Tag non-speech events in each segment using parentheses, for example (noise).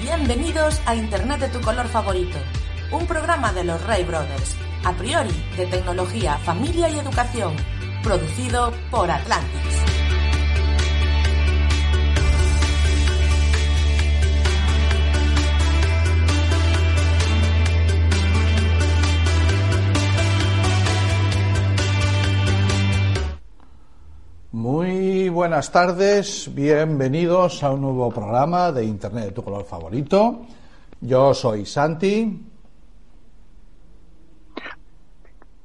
Bienvenidos a Internet de tu color favorito, un programa de los Ray Brothers, a priori de tecnología, familia y educación, producido por Atlantis. Buenas tardes, bienvenidos a un nuevo programa de Internet de tu color favorito. Yo soy Santi.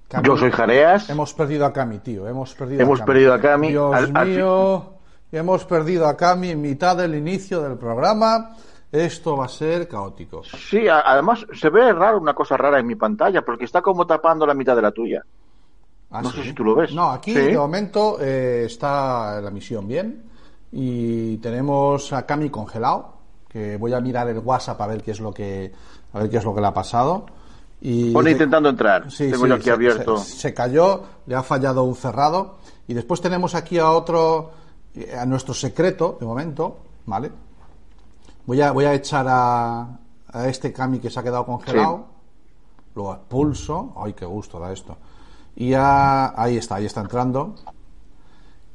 Cami- Yo soy Jareas. Hemos perdido a Cami, tío. Hemos perdido Hemos a Cami. perdido a Cami. Dios Al- al mío, hemos perdido a Cami en mitad del inicio del programa. Esto va a ser caótico. Sí, además se ve raro una cosa rara en mi pantalla porque está como tapando la mitad de la tuya. ¿Ah, No sí? sé si tú lo ves. No, aquí Sí. de momento eh, está la misión bien. Y tenemos a Cami congelado, que voy a mirar el WhatsApp a ver qué es lo que a ver qué es lo que le ha pasado. Y Pone intentando entrar. Sí, Tengo sí, yo aquí se, abierto. se- se cayó, le ha fallado un cerrado. Y después tenemos aquí a otro, a nuestro secreto, de momento, ¿vale? Voy a, voy a echar a, a este Cami que se ha quedado congelado. Lo expulso. Ay, qué gusto da esto. Y ya, ahí está, ahí está entrando.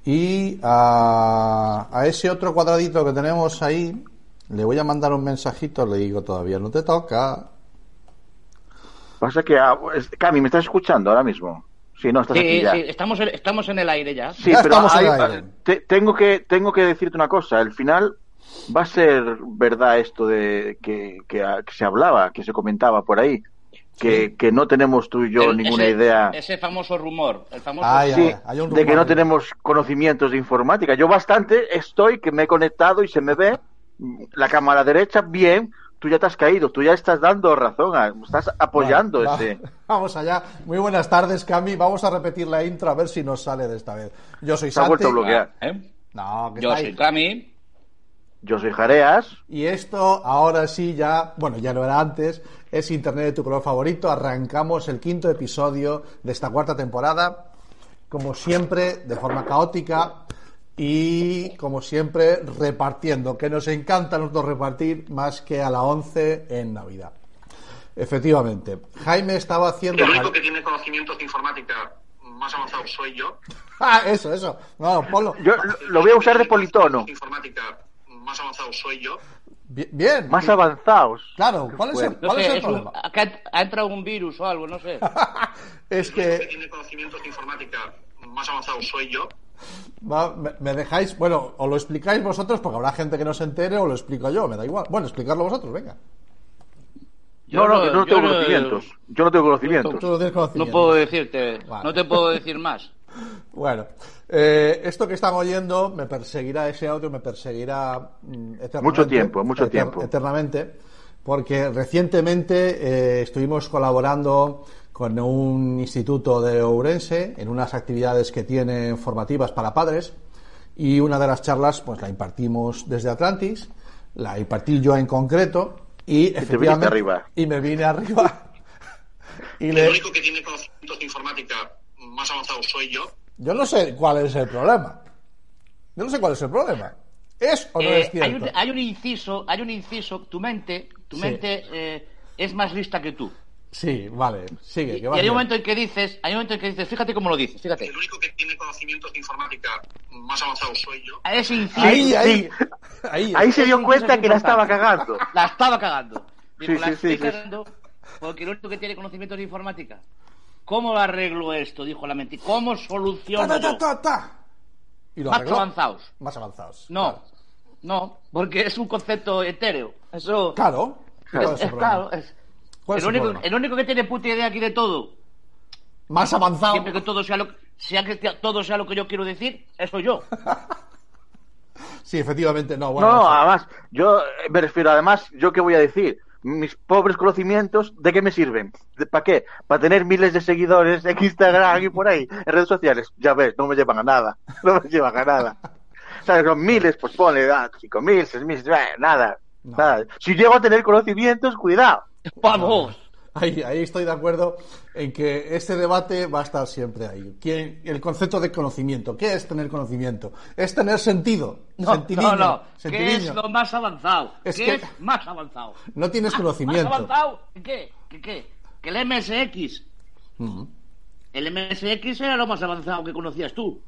Y a, a ese otro cuadradito que tenemos ahí, le voy a mandar un mensajito, le digo todavía no te toca. Pasa que, ah, es- Cami, ¿me estás escuchando ahora mismo? Sí, no, estás aquí Sí, ya. sí, estamos en, estamos en el aire ya. Sí, Ya pero estamos en hay- el aire. te- tengo que tengo que decirte una cosa. Al final va a ser verdad esto de que, que, que se hablaba, que se comentaba por ahí, que, que no tenemos tú y yo El- ninguna ese- idea. Ese famoso rumor. El famoso Ay, Sí, ay, hay un de que rumor no ahí. tenemos conocimientos de informática. Yo bastante estoy que me he conectado y se me ve la cámara derecha bien. Tú ya te has caído, tú ya estás dando razón, estás apoyando Vale, va. ese. (laughs) Vamos allá. Muy buenas tardes, Cami. Vamos a repetir la intro a ver si nos sale de esta vez. Yo soy Se ha Santi. vuelto a bloquear. ¿Eh? No, que Yo soy. Cami. Yo soy Jareas. Y esto ahora sí ya, bueno, ya no era antes, es Internet de tu color favorito. Arrancamos el quinto episodio de esta cuarta temporada, como siempre, de forma caótica y como siempre repartiendo, que nos encanta a nosotros repartir más que a la 11 en Navidad. Efectivamente, Jaime estaba haciendo... El único que tiene conocimientos de informática más avanzados soy yo. (laughs) Ah, eso, eso. No, ponlo. Yo lo, lo voy a usar de politono. Informática más avanzado soy yo. Bi- Bien. Más avanzados. Claro, ¿cuál es el, No cuál sé, es el es un- problema? acá ha entrado un virus o algo, no sé. (laughs) Es que que tiene conocimientos de informática más avanzados soy yo. Va, me, me dejáis, bueno, o lo explicáis vosotros porque habrá gente que no se entere o lo explico yo, me da igual. Bueno, explicarlo vosotros, venga. No, no, yo no tengo yo conocimientos. Yo no tengo conocimientos. Tú no tienes No puedo decirte, Vale. no te puedo decir más. (laughs) Bueno, eh, esto que están oyendo me perseguirá, ese audio me perseguirá mm, eternamente. Mucho tiempo, mucho tiempo. Eternamente, porque recientemente eh, estuvimos colaborando con un instituto de Ourense en unas actividades que tienen formativas para padres y una de las charlas pues la impartimos desde Atlantis, la impartí yo en concreto y te efectivamente arriba. y me vine arriba (laughs) y El le, único que tiene conocimientos de informática más avanzados soy yo. Yo no sé cuál es el problema. Yo no sé cuál es el problema. ¿Es o no Eh, es cierto? hay, un, hay un inciso, hay un inciso, tu mente, tu Sí. mente eh, es más lista que tú. Sí, vale, sigue. Y, que y vas hay un momento en que dices, hay un momento en que dices, fíjate cómo lo dices, fíjate. El único que tiene conocimientos de informática más avanzados soy yo. Ahí, ahí, Sí. ahí. Ahí se dio cuenta que la es estaba cagando. La estaba cagando. Digo, Sí, la sí, estoy sí, sí. cagando porque el único que tiene conocimientos informática. ¿Cómo arreglo esto? Dijo la mente. ¿Cómo soluciono ta, ta, ta, ta. Y lo Más arregló. avanzados. Más avanzados. No, Claro. no, porque es un concepto etéreo. Eso. Claro. ¿cuál es claro. es- ¿Cuál es el, único, problema? el único que tiene puta idea aquí de todo, Más avanzado. siempre que todo sea lo, sea que todo sea lo que yo quiero decir, eso yo. (laughs) Sí, efectivamente, no. Bueno, no, además, yo me refiero, además, ¿yo qué voy a decir? Mis pobres conocimientos, ¿de qué me sirven? ¿Para qué? ¿Para tener miles de seguidores en Instagram y por ahí, en redes sociales? Ya ves, no me llevan a nada. (laughs) No me llevan a nada. O sea, son miles, pues ponle, ah, cinco mil, seis mil, nada, No. nada. Si llego a tener conocimientos, cuidado. Vamos. Ahí, ahí estoy de acuerdo en que este debate va a estar siempre ahí. ¿Quién- el concepto de conocimiento. ¿Qué es tener conocimiento? Es tener sentido. No, Sentidiño, no, no. ¿Qué es lo más avanzado? Es ¿Qué que- es más avanzado? No tienes ¿Más conocimiento. avanzado? ¿Qué? ¿Qué qué? Que el MSX. Ujú. El MSX era lo más avanzado que conocías tú.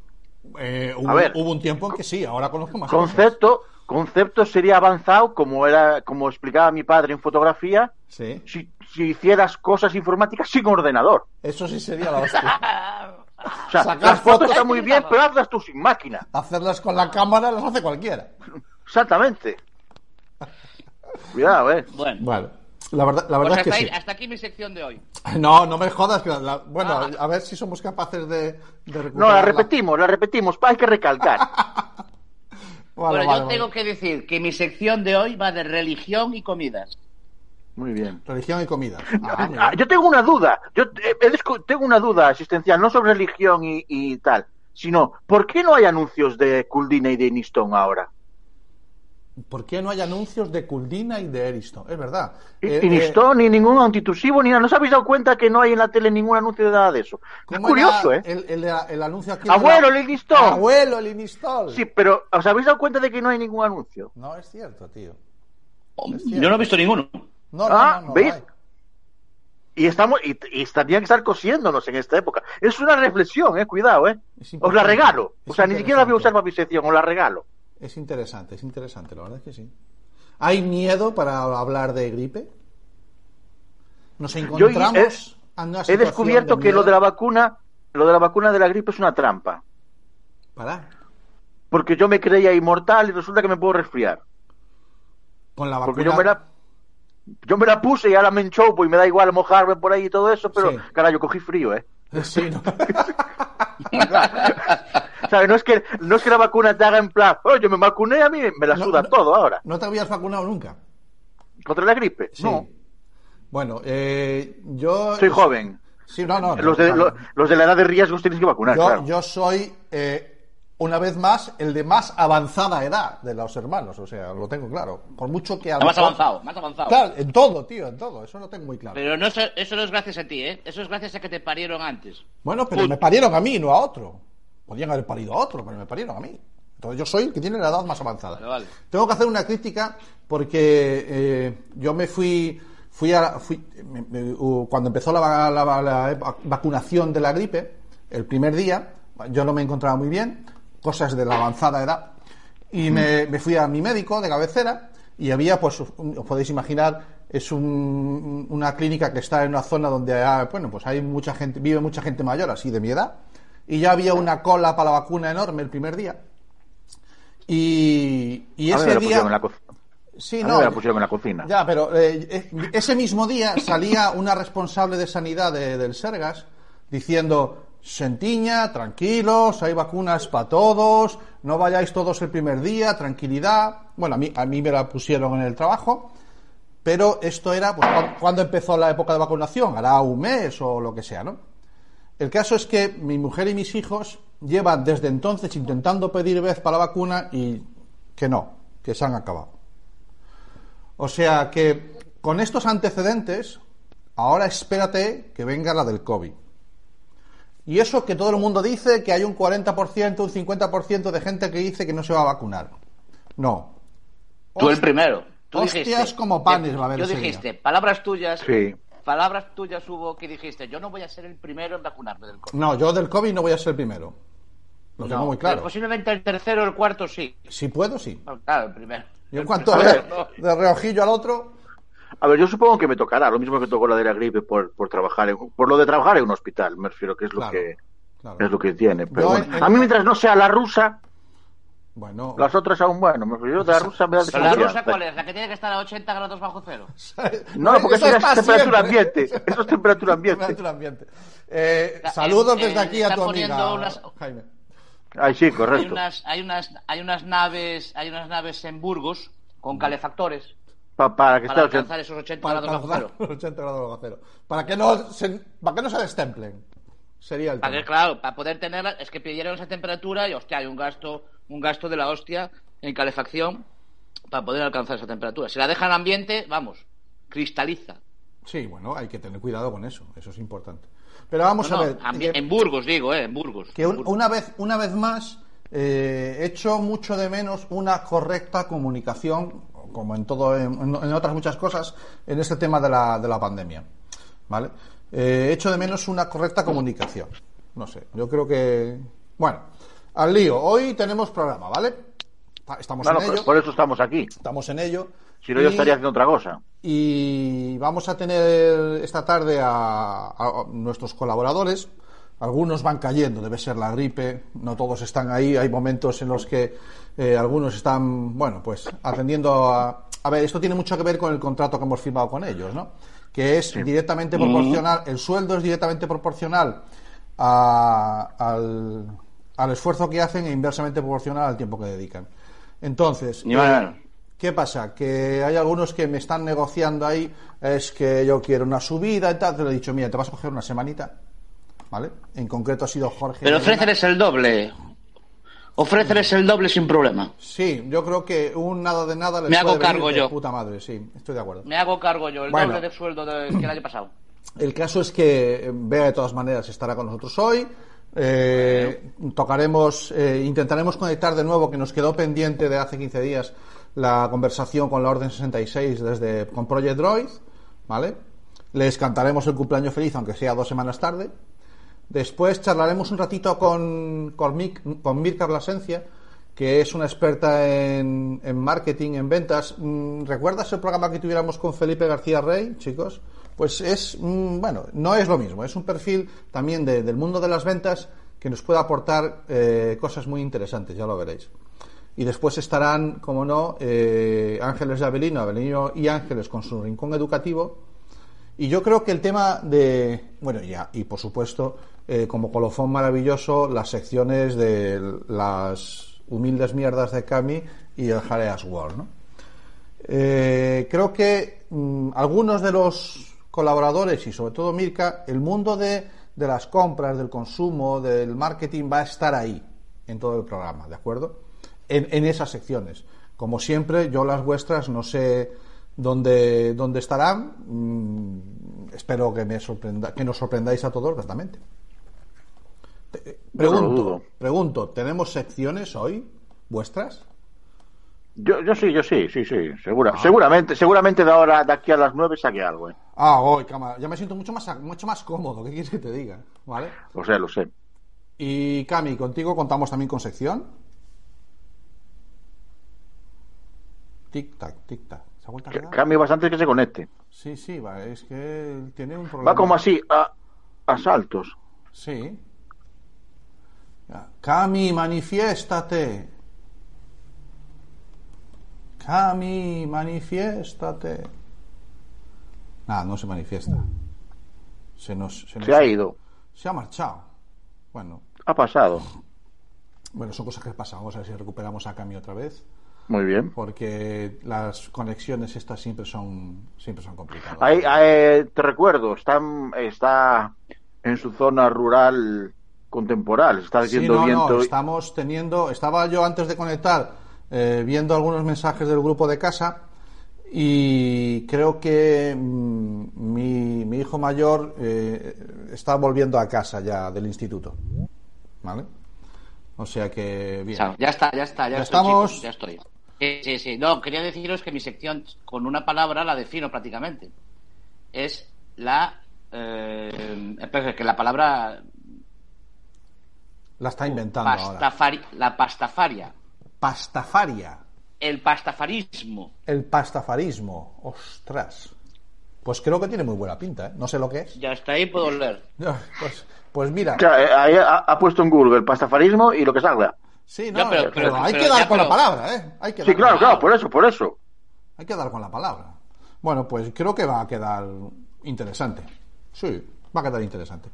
Eh, hubo, A ver. hubo un tiempo en que sí, ahora conozco más cosas. Concepto, concepto sería avanzado, como era, como explicaba mi padre en fotografía, Sí, si, si hicieras cosas informáticas sin ordenador. eso sí sería la hostia. (laughs) O sea, Sacar las fotos fotos- están muy bien, pero hazlas tú sin máquina. Hacerlas con la cámara las hace cualquiera. Exactamente. Cuidado, eh. Bueno, Bueno, la verdad, la pues verdad es que hasta, sí. hasta aquí mi sección de hoy. No, no me jodas. que la- bueno, Ah. a ver si somos capaces de, de No, la repetimos, la repetimos. Hay que recalcar. (laughs) Vale, bueno, vale, yo vale. tengo que decir que mi sección de hoy va de religión y comidas. Muy bien. Religión y comida. (laughs) Ah, Ah, yo tengo una duda. Yo eh, tengo una duda existencial, no sobre religión y, y tal, sino ¿por qué no hay anuncios de Kuldina y de Niston ahora? ¿Por qué no hay anuncios de Kuldina y de Eriston? Es verdad. Y, Eh, y eh, ni ningún antitusivo, ni nada. ¿No os habéis dado cuenta que no hay en la tele ningún anuncio de nada de eso? Es ¿cómo curioso, era ¿eh? El, el- el anuncio aquí. Abuelo, de la- Linistol. Abuelo, Linistol. Sí, pero ¿os habéis dado cuenta de que no hay ningún anuncio? No es cierto, tío. Yo no he visto ninguno. No, no, Ah, no, no, ¿veis? Y estamos y, y estarían que estar cosiéndonos en esta época. Es una reflexión, eh, cuidado, eh. Os la regalo. O Es sea, ni siquiera la voy a usar para mi sección, os la regalo. Es interesante, es interesante, la verdad es que sí. ¿Hay miedo para hablar de gripe? Nos Yo encontramos he, en una he situación descubierto de que lo de la vacuna, lo de la vacuna de la gripe es una trampa. Para. Porque yo me creía inmortal y resulta que me puedo resfriar. Con la Porque vacuna. yo me la yo me la puse y ahora me enchopo y me da igual mojarme por ahí y todo eso, pero Sí. carajo, cogí frío, ¿eh? (laughs) Sí, ¿no? (laughs) ¿Sabes? No es que no es que la vacuna te haga en plan, oh, yo me vacuné a mí me la No, suda no. todo ahora. ¿No te habías vacunado nunca? Contra la gripe. Sí. No, Bueno, eh, yo. soy joven. Sí, no, no. Los de, claro. los de la edad de riesgos tienes que vacunar, yo, claro. yo soy, eh, una vez más, el de más avanzada edad de los hermanos. O sea, lo tengo claro. Por mucho que. Más avanzado, más avanzado. Claro, en todo, tío, en todo. Eso lo tengo muy claro. Pero no, eso, eso no es gracias a ti, ¿eh? Eso es gracias a que te parieron antes. Bueno, pero me parieron a mí, no a otro. Podrían haber parido a otro, pero me parieron a mí. Entonces yo soy el que tiene la edad más avanzada. Vale, vale. Tengo que hacer una crítica porque eh, yo me fui, fui, a, fui me- me- cuando empezó la, la vacunación de la gripe, el primer día, yo no me encontraba muy bien, cosas de la avanzada edad, y me, me fui a mi médico de cabecera y había, pues, os podéis imaginar, es un- una clínica que está en una zona donde hay, bueno, pues hay mucha gente, vive mucha gente mayor, así de mi edad, y ya había una cola para la vacuna enorme el primer día. Y, ese la día. pusieron en la Sí, no. me la pusieron en la cocina. Ya, pero eh, ese mismo día salía una responsable de sanidad de- del Sergas diciendo, Sentiña, tranquilos, hay vacunas para todos, no vayáis todos el primer día, tranquilidad. Bueno, a mí, a mí me la pusieron en el trabajo, pero esto era pues, cuan- cuando empezó la época de vacunación, hará un mes o lo que sea, ¿no? El caso es que mi mujer y mis hijos llevan desde entonces intentando pedir vez para la vacuna y que no, que se han acabado. O sea que con estos antecedentes, ahora espérate que venga la del COVID. Y eso que todo el mundo dice que hay un 40%, un 50% de gente que dice que no se va a vacunar. No. Tú el primero. Tú hostias dijiste, como panes va a haber Yo dijiste, día. palabras tuyas. Sí. Palabras tuyas hubo que dijiste, yo no voy a ser el primero en vacunarme del COVID. No, yo del COVID no voy a ser el primero. Lo tengo No, muy pero claro. Posiblemente el tercero o el cuarto sí. Si puedo, sí. No, Claro, el primero. Yo en cuanto de, no. de reojillo al otro, A ver, yo supongo que me tocará, lo mismo que tocó la de la gripe por, por trabajar, en- por lo de trabajar en un hospital, me refiero que es lo Claro, que claro. es lo que tiene. Pero Yo bueno, en- en- a mí mientras no sea la rusa, Bueno, Las otras aún, bueno, me refiero de la rusa me da ¿Pero la rusa cuál es? ¿La que tiene que estar a 80 grados bajo cero? (laughs) No, porque eso es temperatura siempre. ambiente. Eso es (laughs) temperatura ambiente. Temperatura ambiente. Eh, saludos eh, desde eh, aquí a tu amiga, unas- Jaime. Ay, sí, Hay correcto. unas, hay unas, hay unas naves, hay unas naves en Burgos con calefactores Pa- para que esté para 80. alcanzar esos 80 Para grados bajo cero. (laughs) los 80 grados bajo cero. Para que no se, para que no se destemplen. Sería el Para que, tema. claro, para poder tenerla, es que pidieron esa temperatura y, hostia, hay un gasto, un gasto de la hostia en calefacción para poder alcanzar esa temperatura. Si la dejan en ambiente, vamos, cristaliza. Sí, bueno, hay que tener cuidado con eso. Eso es importante. Pero vamos No, a no, ver. ambi- que- en Burgos, digo, eh, en Burgos. que un- una vez una vez más eh, echo mucho de menos una correcta comunicación como en todo en, en otras muchas cosas en este tema de la, de la pandemia vale Eh, echo de menos una correcta comunicación no sé yo creo que bueno al lío hoy tenemos programa vale Ta- estamos no, en ello por eso estamos aquí. estamos en ello Si no, yo estaría haciendo otra cosa. y vamos a tener esta tarde a, a nuestros colaboradores. Algunos van cayendo, debe ser la gripe, no todos están ahí. Hay momentos en los que eh, algunos están, bueno, pues atendiendo a. A ver, esto tiene mucho que ver con el contrato que hemos firmado con ellos, ¿no? Que es directamente proporcional, el sueldo es directamente proporcional a- al, al esfuerzo que hacen e inversamente proporcional al tiempo que dedican. Entonces, eh. ¿Qué pasa? Que hay algunos que me están negociando ahí, es que yo quiero una subida y tal. Te lo he dicho, mira, te vas a coger una semanita, ¿vale? En concreto ha sido Jorge. Pero ofréceles el doble. Ofréceles el doble sin problema. Sí, yo creo que un nada de nada les Me hago puede venir cargo de yo. puta madre, sí, estoy de acuerdo. Me hago cargo yo, el Bueno. doble de sueldo de- que el año pasado. El caso es que eh, Bea de todas maneras estará con nosotros hoy. Eh, tocaremos, eh, intentaremos conectar de nuevo, que nos quedó pendiente de hace 15 días la conversación con la Orden 66 desde con Project Droid, ¿vale? Les cantaremos el cumpleaños feliz, aunque sea dos semanas tarde. Después charlaremos un ratito con, con, con Mirka Blasencia, que es una experta en, en marketing, en ventas. Mm, ¿Recuerdas el programa que tuviéramos con Felipe García Rey, chicos? Pues es, mm, bueno, no es lo mismo, es un perfil también de- del mundo de las ventas que nos puede aportar eh, cosas muy interesantes, ya lo veréis. Y después estarán, como no, eh, Ángeles de Avelino, Avelino y Ángeles con su rincón educativo. Y yo creo que el tema de, bueno, ya, y por supuesto, eh, como colofón maravilloso, las secciones de las humildes mierdas de Cami y el Jareas World, ¿no? Eh, creo que mm, algunos de los colaboradores y sobre todo Mirka, el mundo de, de las compras, del consumo, del marketing va a estar ahí en todo el programa, ¿de acuerdo? En, en esas secciones. Como siempre, yo las vuestras no sé dónde, dónde estarán. Mm, espero que, me sorprenda, que nos sorprendáis a todos gratamente. Te- eh, Pregunto, pregunto, ¿tenemos secciones hoy vuestras? Yo, yo sí, yo sí, sí, sí, segura, seguramente, seguramente de ahora, de aquí a las nueve saque algo, ¿eh? Ah, hoy, cámara. Ya me siento mucho más, mucho más cómodo. ¿Qué quieres que te diga? ¿Vale? Lo sé, lo sé. Y Cami, contigo contamos también con sección. Tic tac, tic tac. ¿Se ha vuelto a Que- quedar? Cambie bastante que se conecte. Sí, sí, va. Es que tiene un problema. Va como así, a, a saltos. Sí. Ya. Cami, manifiéstate. Cami, manifiéstate. Nada, no se manifiesta. Se nos, se nos Se ha ido. Se ha marchado. Bueno, Ha pasado. bueno, son cosas que pasan. Vamos a ver si recuperamos a Cami otra vez. Muy bien. Porque las conexiones estas siempre son siempre son complicadas. Ahí, ahí, te recuerdo, está, está en su zona rural contemporánea. Está Sí, haciendo no, viento. no, y- estamos teniendo, estaba yo antes de conectar eh, viendo algunos mensajes del grupo de casa y creo que mm, mi, mi hijo mayor eh, está volviendo a casa ya del instituto, ¿vale? O sea que O bien. sea, ya está, ya está, ya, Ya estoy, estamos. chicos, ya estoy. Sí, sí, sí. No, quería deciros que mi sección, con una palabra, la defino prácticamente. Es la. Eh, que la palabra. La está inventando ahora. la pastafaria. Pastafaria, El pastafarismo. el pastafarismo, ostras. Pues creo que tiene muy buena pinta, ¿eh? No sé lo que es. Ya está ahí, puedo leer. (laughs) Pues, pues mira, O sea, eh, ahí ha, ha puesto en Google el pastafarismo y lo que salga. Sí, No, pero- pero, pero- hay pero que dar ya, con la palabra, ¿eh? Hay que Sí, claro, la claro, palabra. por eso, por eso. Hay que dar con la palabra. Bueno, pues creo que va a quedar interesante. Sí, va a quedar interesante.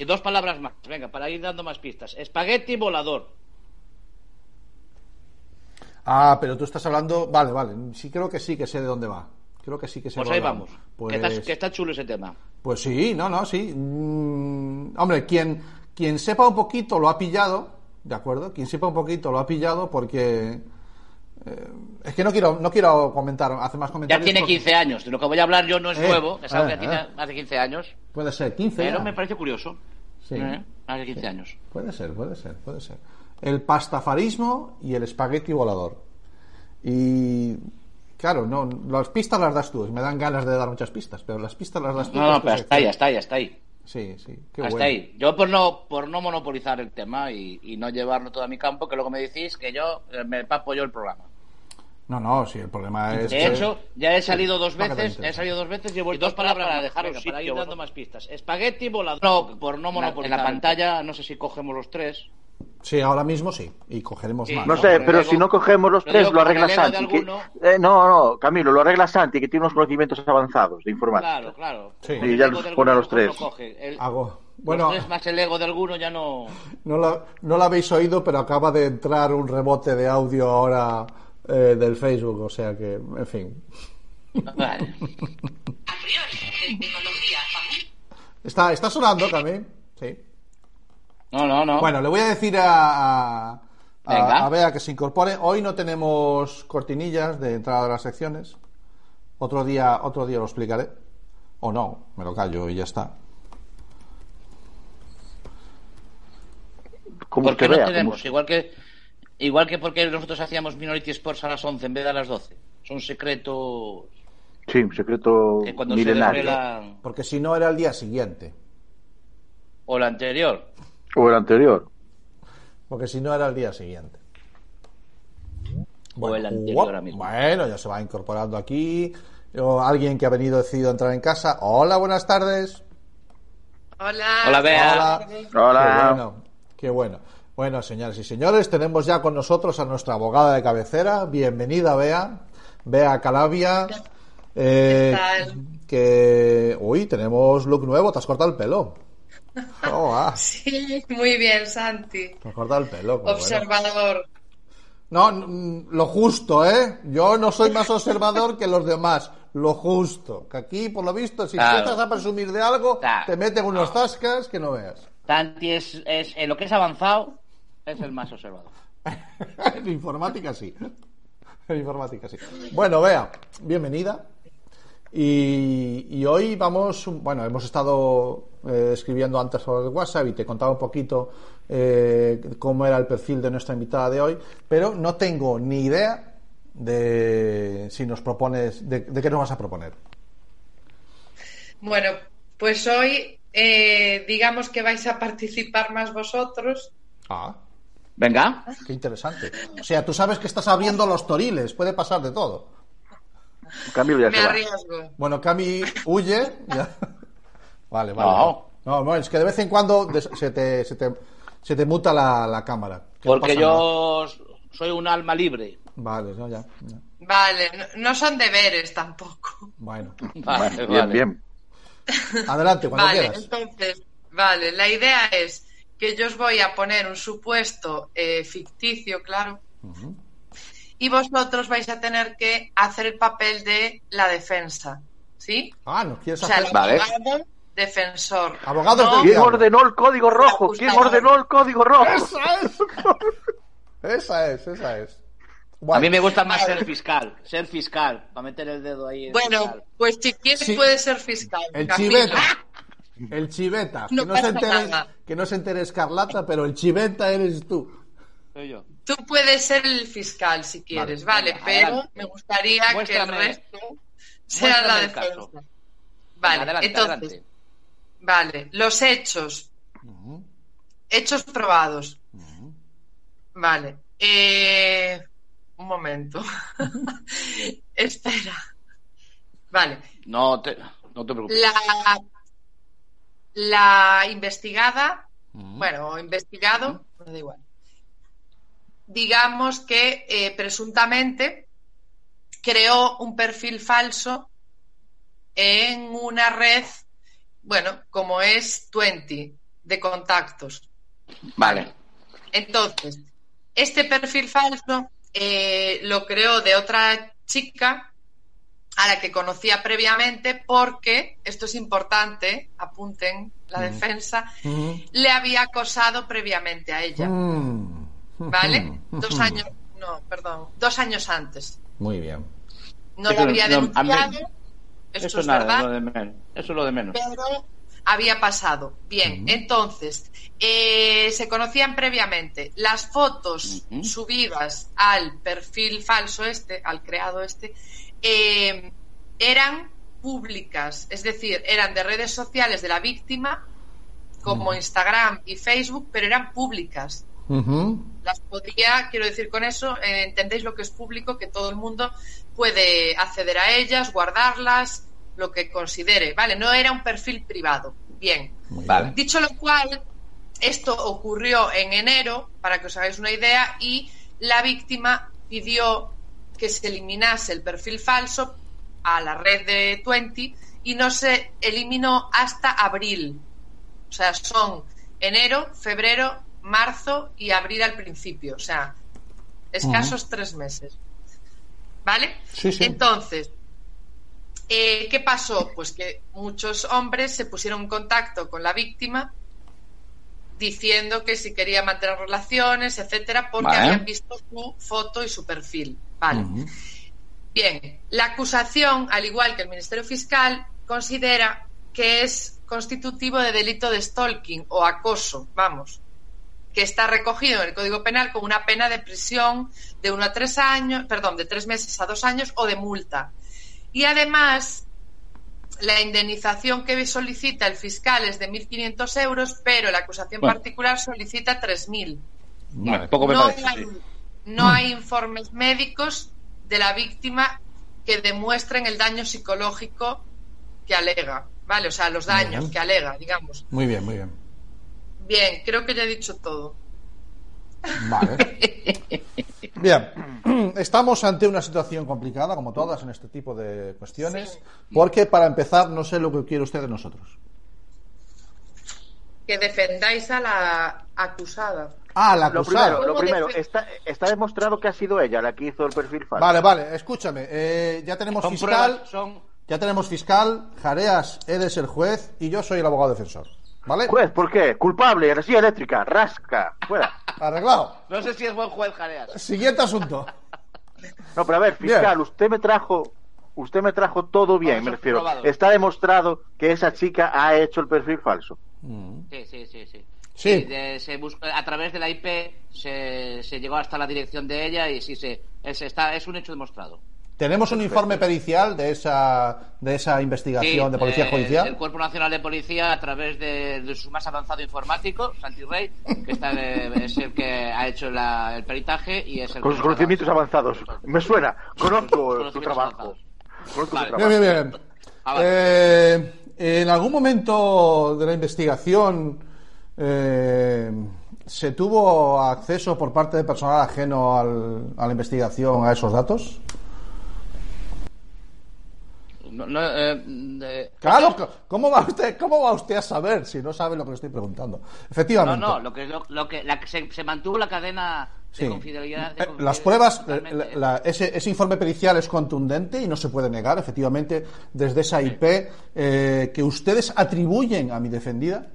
Y dos palabras más, venga, para ir dando más pistas. Espagueti volador. Ah, pero tú estás hablando. Vale, vale. Sí, creo que sí que sé de dónde va. Creo que sí que sé Pues de ahí dónde vamos. va. Que, está, Pues, que está chulo ese tema. pues sí, no, no, sí. Mm, hombre, quien, quien sepa un poquito lo ha pillado, ¿de acuerdo? Quien sepa un poquito lo ha pillado porque. Eh, es que no quiero, no quiero comentar, hacer más Ya comentarios. tiene porque 15 años. De lo que voy a hablar yo no es Eh, nuevo, es algo que tiene eh. hace 15 años. Puede ser 15 Pero ya. me parece curioso. Sí. Eh, Hace 15 años. Puede ser, puede ser, puede ser. El pastafarismo y el espagueti volador. Y claro, no, las pistas las das tú. Me dan ganas de dar muchas pistas, pero las pistas las das tú. No, no, pero hasta ahí, hasta ahí, hasta ahí. Sí, sí, qué hasta bueno. ahí. Yo por no, por no monopolizar el tema y, y no llevarlo todo a mi campo, que luego me decís que yo eh, me papo yo el programa. No, no, sí, el problema es. De que- hecho, ya he salido dos veces, he salido dos veces y he vuelto dos palabras para dejaros para ir dando más pistas. Espagueti volador. No, por no monopolizar. En la pantalla, no sé si cogemos los tres. Sí, ahora mismo sí. Y cogeremos Sí. más. No No, sé, pero si no cogemos los lo tres, lo arregla Santi. que- eh, no, no, Camilo, lo arregla Santi, que tiene unos conocimientos avanzados de informática. Claro, claro. Sí. Y ya los pone a los tres. no coge. El- Hago. los Bueno, tres más el ego de alguno ya no. (laughs) no lo, no lo habéis oído, pero acaba de entrar un rebote de audio ahora eh, del Facebook, o sea que, en fin. Vale. ¿Está, está sonando también? Sí. No, no, no. Bueno, le voy a decir a, a, a, a Bea que se incorpore. Hoy no tenemos cortinillas de entrada de las secciones. Otro día, otro día lo explicaré. O no, me lo callo y ya está. Como ¿Por qué que no vea, tenemos? como- Igual que igual que porque nosotros hacíamos Minority Sports a las 11 en vez de a las 12. Son secretos Sí, un secreto que cuando se milenario. desvelan Porque si no era el día siguiente. o la anterior. O el anterior. Porque si no era el día siguiente. O el anterior ahora mismo. Bueno, ya se va incorporando aquí. O alguien que ha venido decidido entrar en casa. Hola, buenas tardes. Hola. Hola, Bea. Hola. Hola. Qué bueno, qué bueno. Bueno, señoras y señores, tenemos ya con nosotros a nuestra abogada de cabecera. Bienvenida, Bea. Bea Calabia. Eh, ¿Qué tal? Que. Uy, tenemos look nuevo. Te has cortado el pelo. (laughs) Oh, ah, Sí, muy bien, Santi. te has cortado el pelo. bueno. Observador. No, lo justo, ¿eh? Yo no soy más observador que los demás. Lo justo. Que aquí, por lo visto, si Claro. empiezas a presumir de algo, Claro. te meten unos tascas que no veas. Tanti es, es en lo que es avanzado es el más observador. (laughs) en informática sí. En informática sí. Bueno, vea, bienvenida. Y, y hoy vamos, bueno, hemos estado eh, escribiendo antes sobre el WhatsApp y te contaba un poquito eh, cómo era el perfil de nuestra invitada de hoy, pero no tengo ni idea de si nos propones, de, de qué nos vas a proponer. Bueno, pues hoy eh, digamos que vais a participar más vosotros. Ah, Venga. qué interesante. O sea, tú sabes que estás abriendo los toriles, puede pasar de todo. Camilo ya Me se va. arriesgo. Bueno, Cami huye. ya. Vale, vale. No. No, no, es que de vez en cuando se te, se te, se te muta la, la cámara. No Porque nada. yo soy un alma libre. Vale, no, ya. ya. Vale, no, no son deberes tampoco. Bueno. (laughs) Vale, Bien, vale. bien. Adelante, cuando vale, quieras. entonces, vale, la idea es que yo os voy a poner un supuesto eh, ficticio, claro, y vosotros vais a tener que hacer el papel de la defensa, ¿sí? Ah, ¿nos quieres O sea, hacer? el Vale. abogado defensor. Abogados No, ¿Quién ordenó el código rojo? ¿Quién ordenó el código rojo? Esa es. (laughs) esa es, esa es. A mí me gusta más ser fiscal. Ser fiscal. Para meter el dedo ahí. en Bueno, fiscal. pues si quieres Sí. puede ser fiscal. El chiveta. El chiveta. No que, no se entere, nada. que no se entere Escarlata, pero el chiveta eres tú. Soy yo. Tú puedes ser el fiscal si quieres, vale, pero adelante. me gustaría que el resto sea la defensa. Vale, adelante, entonces, adelante. vale, los hechos. Hechos probados. Vale. Eh, un momento. (laughs) Espera. Vale. No te, no te preocupes. La, la investigada, Ujú. bueno, investigado, me da igual. digamos que eh, presuntamente creó un perfil falso en una red, bueno, como es 20 de contactos. Vale. Entonces, este perfil falso eh, lo creó de otra chica a la que conocía previamente porque, esto es importante, apunten la defensa, le había acosado previamente a ella. Mm. ¿Vale? Dos años, no, perdón, dos años antes. Muy bien. No lo había denunciado, Eso es nada, verdad, lo de menos. Eso es lo de menos. pero había pasado. Bien, entonces, eh, se conocían previamente. Las fotos subidas al perfil falso este, al creado este, eh, eran públicas, es decir, eran de redes sociales de la víctima, como Instagram y Facebook, pero eran públicas. Las podría, quiero decir con eso, eh, entendéis lo que es público, que todo el mundo puede acceder a ellas, guardarlas, lo que considere, ¿vale? No era un perfil privado. Bien. Muy Vale. bien. Dicho lo cual, esto ocurrió en enero, para que os hagáis una idea, y la víctima pidió que se eliminase el perfil falso a la red de 20 y no se eliminó hasta abril. O sea, son enero, febrero, marzo y abril al principio. O sea, escasos tres meses. ¿Vale? Sí, sí. Entonces, eh, ¿qué pasó? Pues que muchos hombres se pusieron en contacto con la víctima diciendo que si quería mantener relaciones, etcétera, porque Vale. habían visto su foto y su perfil. Vale. Bien, la acusación, al igual que el Ministerio Fiscal, considera que es constitutivo de delito de stalking o acoso, vamos, que está recogido en el Código Penal con una pena de prisión de uno a tres años, perdón, de tres meses a dos años o de multa. Y además, la indemnización que solicita el fiscal es de 1.500 euros, pero la acusación Bueno. particular solicita 3.000 Bueno, poco me no, parece. hay, sí. no hay informes médicos de la víctima que demuestren el daño psicológico que alega, ¿vale? O sea, los daños que alega, digamos. Muy bien, muy bien. Bien, creo que ya he dicho todo. Vale. (laughs) Bien, (clears throat) estamos ante una situación complicada, como todas en este tipo de cuestiones, Sí. porque para empezar no sé lo que quiere usted de nosotros. Que defendáis a la acusada. Ah, la Lo acusada. primero, lo ¿Cómo primero, está, está demostrado que ha sido ella la que hizo el perfil falso. Vale, vale, escúchame. eh, ya tenemos Son fiscal, pruebas, son... ya tenemos fiscal, Jareas, eres el juez y yo soy el abogado defensor. ¿Vale? Juez, ¿por qué? Culpable, energía eléctrica, rasca, fuera. (laughs) Arreglado. No sé si es buen juez, Jareas. Siguiente asunto. No, pero a ver, fiscal, Bien. usted me trajo, usted me trajo todo bien, Vamos, me refiero. probado. Está demostrado que esa chica ha hecho el perfil falso. Sí, sí, sí, sí. Sí. Y de- se busca- a través de la IP se, se llegó hasta la dirección de ella y sí, se, es, está, es un hecho demostrado. Tenemos un informe pericial de esa, de esa investigación Sí, de policía eh, judicial. El Cuerpo Nacional de Policía, a través de, de su más avanzado informático, Santi Rey, que está de- es el que ha hecho la- el peritaje y es el Con sus conocimientos avanzados. Me suena, conozco su Conocimientos trabajo. Conozco Vale. Bien, trabajo. bien, bien. Ah, vale. Eh, en algún momento de la investigación eh, se tuvo acceso por parte de personal ajeno al- a la investigación a esos datos. No, no, eh, Claro, ¿cómo va usted, cómo va usted a saber si no sabe lo que le estoy preguntando? No, Efectivamente. no, lo que, lo, lo que la, que se, se mantuvo la cadena de Sí. confidencialidad. de Eh, Las pruebas, eh, totalmente. la- la- ese, ese informe pericial es contundente y no se puede negar, efectivamente, desde esa IP eh, que ustedes atribuyen a mi defendida.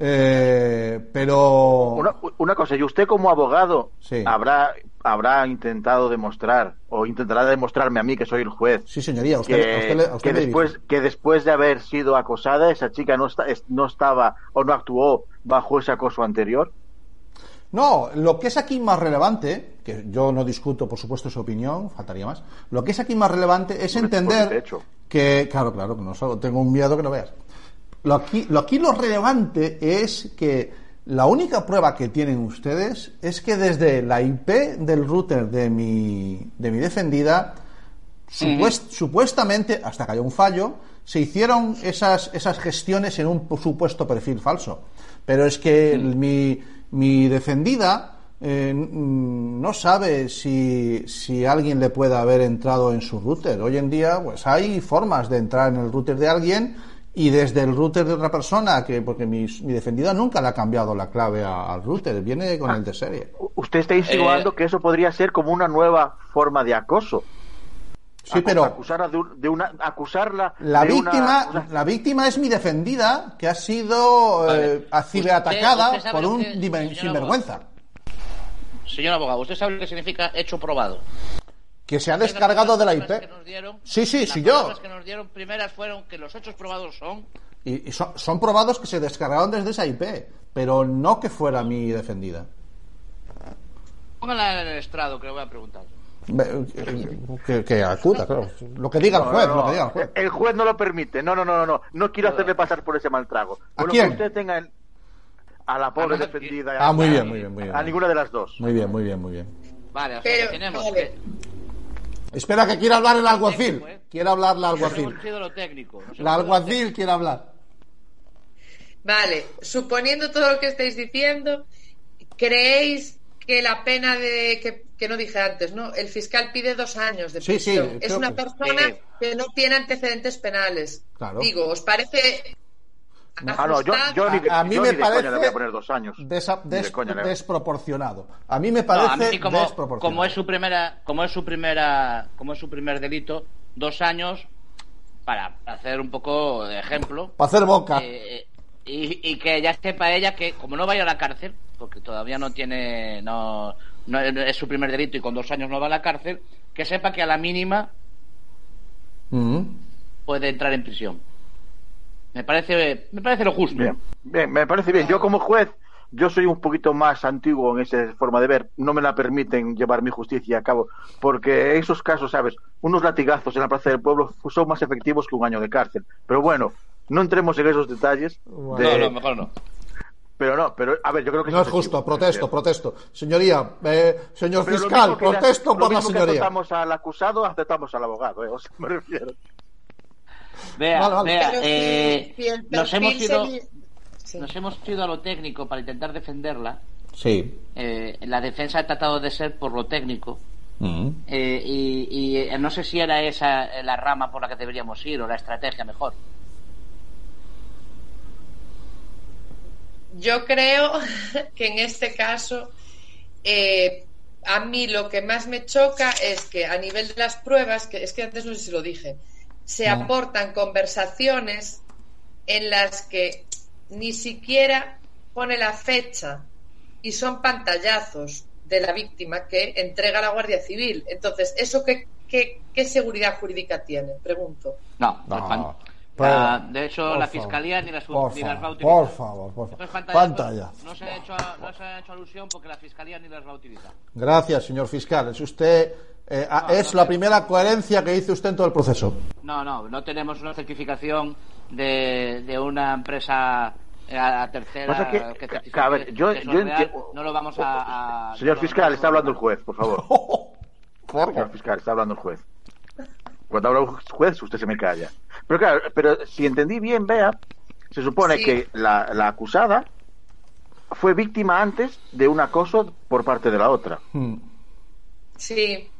Eh, pero. Una, una cosa, y usted como abogado Sí. habrá habrá intentado demostrar o intentará demostrarme a mí que soy el juez Sí, señoría, usted, que, a usted le- a usted que después que después de haber sido acosada esa chica no está, es- no estaba o no actuó bajo ese acoso anterior. No, lo que es aquí más relevante, que yo no discuto, por supuesto, su opinión, faltaría más. Lo que es aquí más relevante es entender que, claro, claro, que no solo- tengo un miedo que no veas. Lo aquí, lo aquí lo relevante es que la única prueba que tienen ustedes es que desde la IP del router de mi, de mi defendida, supuest- supuestamente, hasta que haya un fallo, se hicieron esas, esas gestiones en un supuesto perfil falso. Pero es que mi, mi defendida eh, no sabe si, si alguien le puede haber entrado en su router. Hoy en día, pues hay formas de entrar en el router de alguien y desde el router de otra persona, que porque mi, mi defendida nunca le ha cambiado la clave a- al router, viene con el de serie. Usted está insinuando Eh, que eso podría ser como una nueva forma de acoso. Sí, pero acusarla de, un- de una acusarla la de víctima, la víctima es mi defendida que ha sido Vale. eh, ciberatacada Usted- usted sabe por un que- diver- señor sinvergüenza Señor abogado, ¿usted sabe lo que significa hecho probado? Que se ha descargado de la Las IP. dieron- Sí, sí, las sí, yo. palabras que nos dieron primeras fueron que los hechos probados son Y, y son, son probados que se descargaron desde esa IP, pero no que fuera mi defendida. Póngala en el estrado, que le voy a preguntar. Que, que acuda, claro. Lo que diga el no, juez, no, lo no. que diga el juez. El juez no lo permite. No, no, no, no, no. No quiero hacerle pasar por ese mal trago. ¿A Por lo quién? que usted tenga el- a la pobre A la- defendida. Ah, muy a- bien, muy bien, muy bien. A ninguna de las dos. Muy bien, muy bien, muy bien. Vale, o sea, Pero, que tenemos vale. que Espera que quiera hablar el alguacil. ¿eh? Quiere hablar la nos alguacil. lo técnico. La alguacil quiere hablar. Vale, suponiendo todo lo que estáis diciendo, ¿creéis que la pena de que, que no dije antes, ¿no? El fiscal pide dos años de Sí, sí, prisión. es una que- persona Sí. que no tiene antecedentes penales. Claro. Digo, ¿os parece Ah, no, yo, yo ni, A- a mí yo me ni de coña parece le voy a poner dos años. Desa- de coña desproporcionado. A mí me No, parece a mí como, desproporcionado. como es su primera, como es su primera, como es su primer delito, dos años para hacer un poco de ejemplo Para hacer boca. eh, y, y que ya sepa ella que como no vaya a la cárcel, porque todavía no tiene, no, no es su primer delito y con dos años no va a la cárcel, que sepa que a la mínima Mm. puede entrar en prisión. Me parece, me parece lo justo. Bien, bien, me parece bien. Yo como juez, yo soy un poquito más antiguo en esa forma de ver. No me la permiten llevar mi justicia a cabo, porque en esos casos, ¿sabes? Unos latigazos en la Plaza del Pueblo son más efectivos que un año de cárcel. Pero bueno, no entremos en esos detalles. de- No, no, mejor no. Pero no, pero a ver, yo creo que No es justo, protesto, protesto. Señoría, eh, señor Pero fiscal, protesto lo por la mismo que señoría. aceptamos al acusado, aceptamos al abogado, ¿eh? O sea, me refiero. Vea, Vale, vale. vea, si- eh, si nos hemos ido, se- Sí. nos hemos ido a lo técnico para intentar defenderla. Sí. Eh, la defensa ha tratado de ser por lo técnico. Mm. Eh, y y, no sé si era esa la rama por la que deberíamos ir o la estrategia mejor. Yo creo (laughs) que en este caso, eh, a mí lo que más me choca es que a nivel de las pruebas, que es que antes no sé si lo dije, se No. aportan conversaciones en las que ni siquiera pone la fecha y son pantallazos de la víctima que entrega a la Guardia Civil. Entonces, ¿eso qué, qué, qué seguridad jurídica tiene? Pregunto. No, No, Ah, de hecho, Por la favor. fiscalía ni las, Por ni las va a favor, utilizar. por favor, por favor. pantallazos Pantalla. No se, ha hecho, no se ha hecho alusión porque la fiscalía ni las va a utilizar. Gracias, señor fiscal. Es usted, eh, a- No, es no la primera coherencia que dice usted en todo el proceso. No, no, no tenemos una certificación de, de una empresa eh, a, tercera Pasa que- que que- a ver, yo- yo es real. enti- no lo vamos a, a- Señor fiscal, está hablando el juez, por favor. (laughs) Señor fiscal, está hablando el juez. Cuando habla un juez, usted se me calla. Pero claro, pero si entendí bien, vea, se supone Sí. que la, la acusada fue víctima antes de un acoso por parte de la otra. Mm. Sí,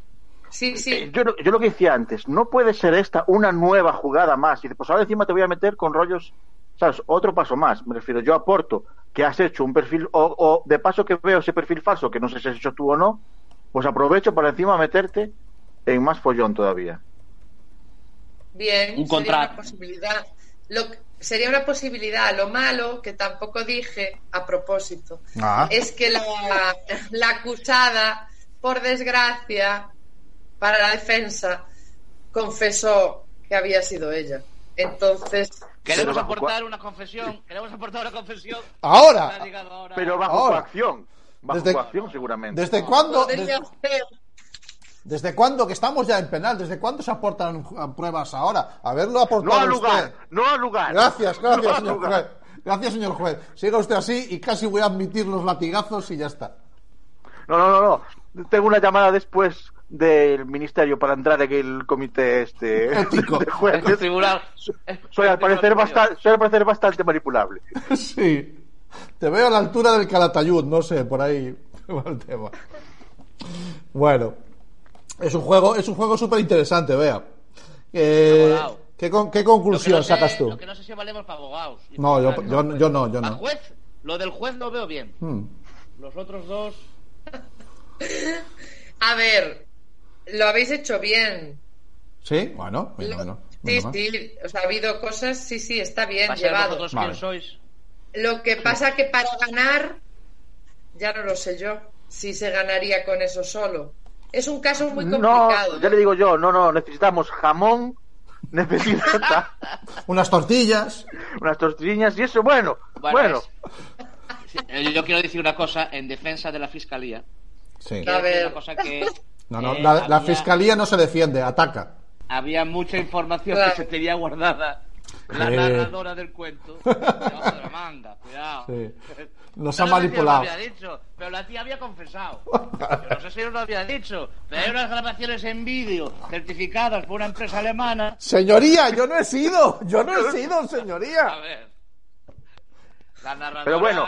sí, sí. Eh, Yo, lo- yo lo que decía antes, no puede ser esta una nueva jugada más. Y pues ahora encima te voy a meter con rollos, ¿sabes? Otro paso más. Me refiero, yo aporto que has hecho un perfil, o, o de paso que veo ese perfil falso, que no sé si has hecho tú o no, pues aprovecho para encima meterte en más follón todavía. Bien, Un sería contrato. una posibilidad. Lo, sería una posibilidad. Lo malo, que tampoco dije a propósito, Ah. es que la, la acusada, por desgracia, para la defensa, confesó que había sido ella. Entonces, Queremos aportar una confesión. Queremos aportar una confesión. Ahora. Pero bajo Ahora. coacción. Bajo Desde- coacción, seguramente. ¿Desde cuándo? podría des- ser. ¿Desde cuándo? Que estamos ya en penal. ¿Desde cuándo se aportan uh, pruebas ahora? Haberlo No aportado al lugar, usted. no al lugar. Gracias, (laughs) No gracias, señor lugar. juez. Gracias, señor juez. Siga usted así y casi voy a admitir los latigazos y ya está. No, no, no, no. Tengo una llamada después del ministerio para entrar en el comité este Ético. de El jueces. tribunal. Soy al parecer bastante, soy al parecer bastante manipulable. Sí. Te veo a la altura del Calatayud, no sé, por ahí. Buen tema. Bueno, es un juego, es un juego súper interesante, vea. Eh. ¿qué, con- ¿Qué Lo que conclusión no sé- sacas tú? Lo que no sé si valemos para abogados. No, yo, para yo, fiscales. yo no, yo no. juez, lo del juez lo veo bien. Hmm. Los otros dos. (laughs) A ver, lo habéis hecho bien. ¿Sí? Bueno, bueno, bueno. sí, Bueno, sí, o sea, ha habido cosas, sí, sí, está bien llevado. Vale. sois. Lo que pasa que para ganar, ya no lo sé yo, si se ganaría con eso solo. Es un caso muy No, complicado. ya le digo yo, no, no, necesitamos jamón, (laughs) necesita (laughs) Unas tortillas. unas tortillas y eso, bueno, Bueno, bueno. es- sí, eh, yo quiero decir una cosa en defensa de la fiscalía. Sí. A decir ver. una cosa que. (laughs) No, no, eh, la, fiscalía no se defiende, ataca. Había mucha información Claro. que se tenía guardada. La Sí. narradora del cuento. De la manga, cuidado. Sí. Nos Pero ha la tía manipulado. No lo había dicho, pero la tía había confesado. Yo no sé si no lo había dicho, pero hay unas grabaciones en vídeo certificadas por una empresa alemana. Señoría, yo no he sido, yo no he sido, A señoría. ver. La narradora. Pero bueno,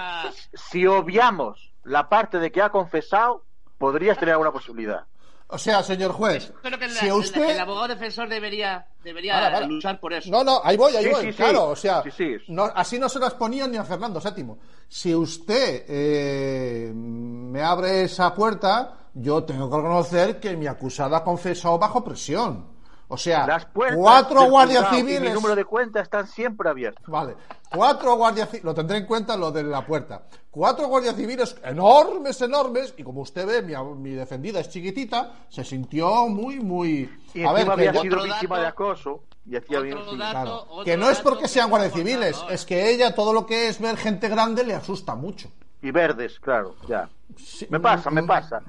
si obviamos la parte de que ha confesado, podrías tener alguna posibilidad. O sea, señor juez, Creo que la- si la- usted... el abogado defensor debería, debería Vale, vale. luchar por eso. No, no, ahí voy, ahí Sí, voy, sí, sí. claro, o sea, Sí, sí. no- así no se las ponían ni a Fernando VII. Si usted eh, me abre esa puerta, yo tengo que reconocer que mi acusada confesó bajo presión. O sea, Las puertas cuatro guardias y mi civiles... número de cuenta están siempre abiertos. Vale, cuatro guardias civiles, lo tendré en cuenta lo de la puerta. Cuatro guardias civiles enormes, enormes, y como usted ve, mi, mi defendida es chiquitita, se sintió muy, muy... Y A ver, que, había sido Otro víctima dato- de acoso y hacía bien. otro sí. dato- claro, otro que no es porque que sean guardias civiles, ¿no? es que ella todo lo que es ver gente grande le asusta mucho. Y verdes, claro, ya. Sí, Me pasa, me pasa.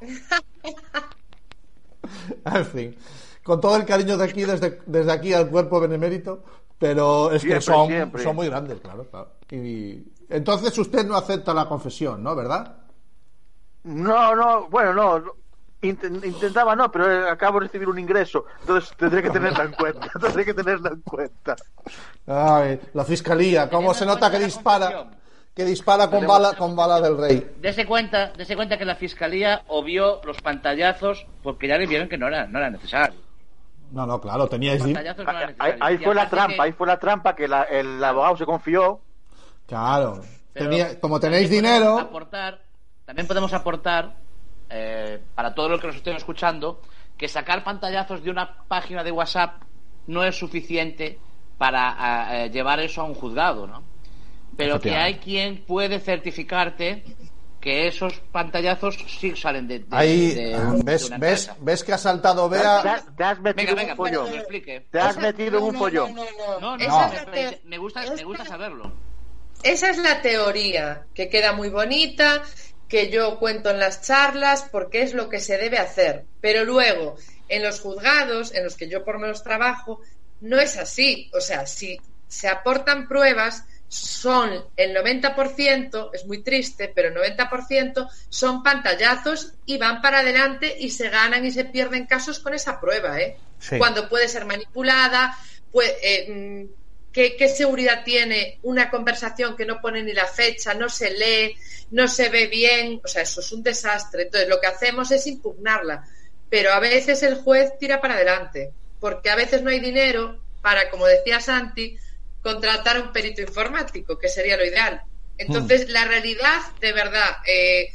(laughs) En fin, con todo el cariño de aquí, desde, desde aquí al cuerpo benemérito, pero es que son, siempre. son muy grandes, claro, claro. Y entonces usted no acepta la confesión, ¿no? ¿Verdad? No, no, bueno, no. no. Inten- intentaba no, pero eh, acabo de recibir un ingreso, entonces tendré que tenerla en cuenta. (laughs) Tendré que tenerla en cuenta. Ay, la fiscalía, cómo se nota que dispara, que dispara con bala, con bala del rey. Dese cuenta, dese cuenta que la fiscalía obvió los pantallazos porque ya le vieron que no era, no era necesario. No, no, claro, teníais. Ahí, fue la trampa, que- ahí fue la trampa que la- el abogado se confió. Claro. Tenía- como tenéis también podemos dinero. aportar, también podemos aportar eh, para todos los que nos estén escuchando que sacar pantallazos de una página de WhatsApp no es suficiente para eh, llevar eso a un juzgado, ¿no? Pero que hay quien puede certificarte que esos pantallazos sí salen de, de- Ahí, de- ah, de ¿ves, ves, ves que ha saltado Bea. te has metido Venga, en venga, un explique. Te has metido en no, un no, follón. no, no, No, me, me gusta, me gusta saberlo. Esa es la teoría, que queda muy bonita, que yo cuento en las charlas, porque es lo que se debe hacer. Pero luego, en los juzgados, en los que yo por menos trabajo, no es así. O sea, si se aportan pruebas, son el 90%, es muy triste, pero el 90% son pantallazos y van para adelante y se ganan y se pierden casos con esa prueba, ¿eh? Sí. Cuando puede ser manipulada, pues, eh, mm, ¿qué, qué seguridad tiene una conversación que no pone ni la fecha, no se lee, no se ve bien? O sea, eso es un desastre. Entonces, lo que hacemos es impugnarla. Pero a veces el juez tira para adelante, porque a veces no hay dinero para, como decía Santi, contratar a un perito informático, que sería lo ideal. Entonces, la realidad, de verdad, eh,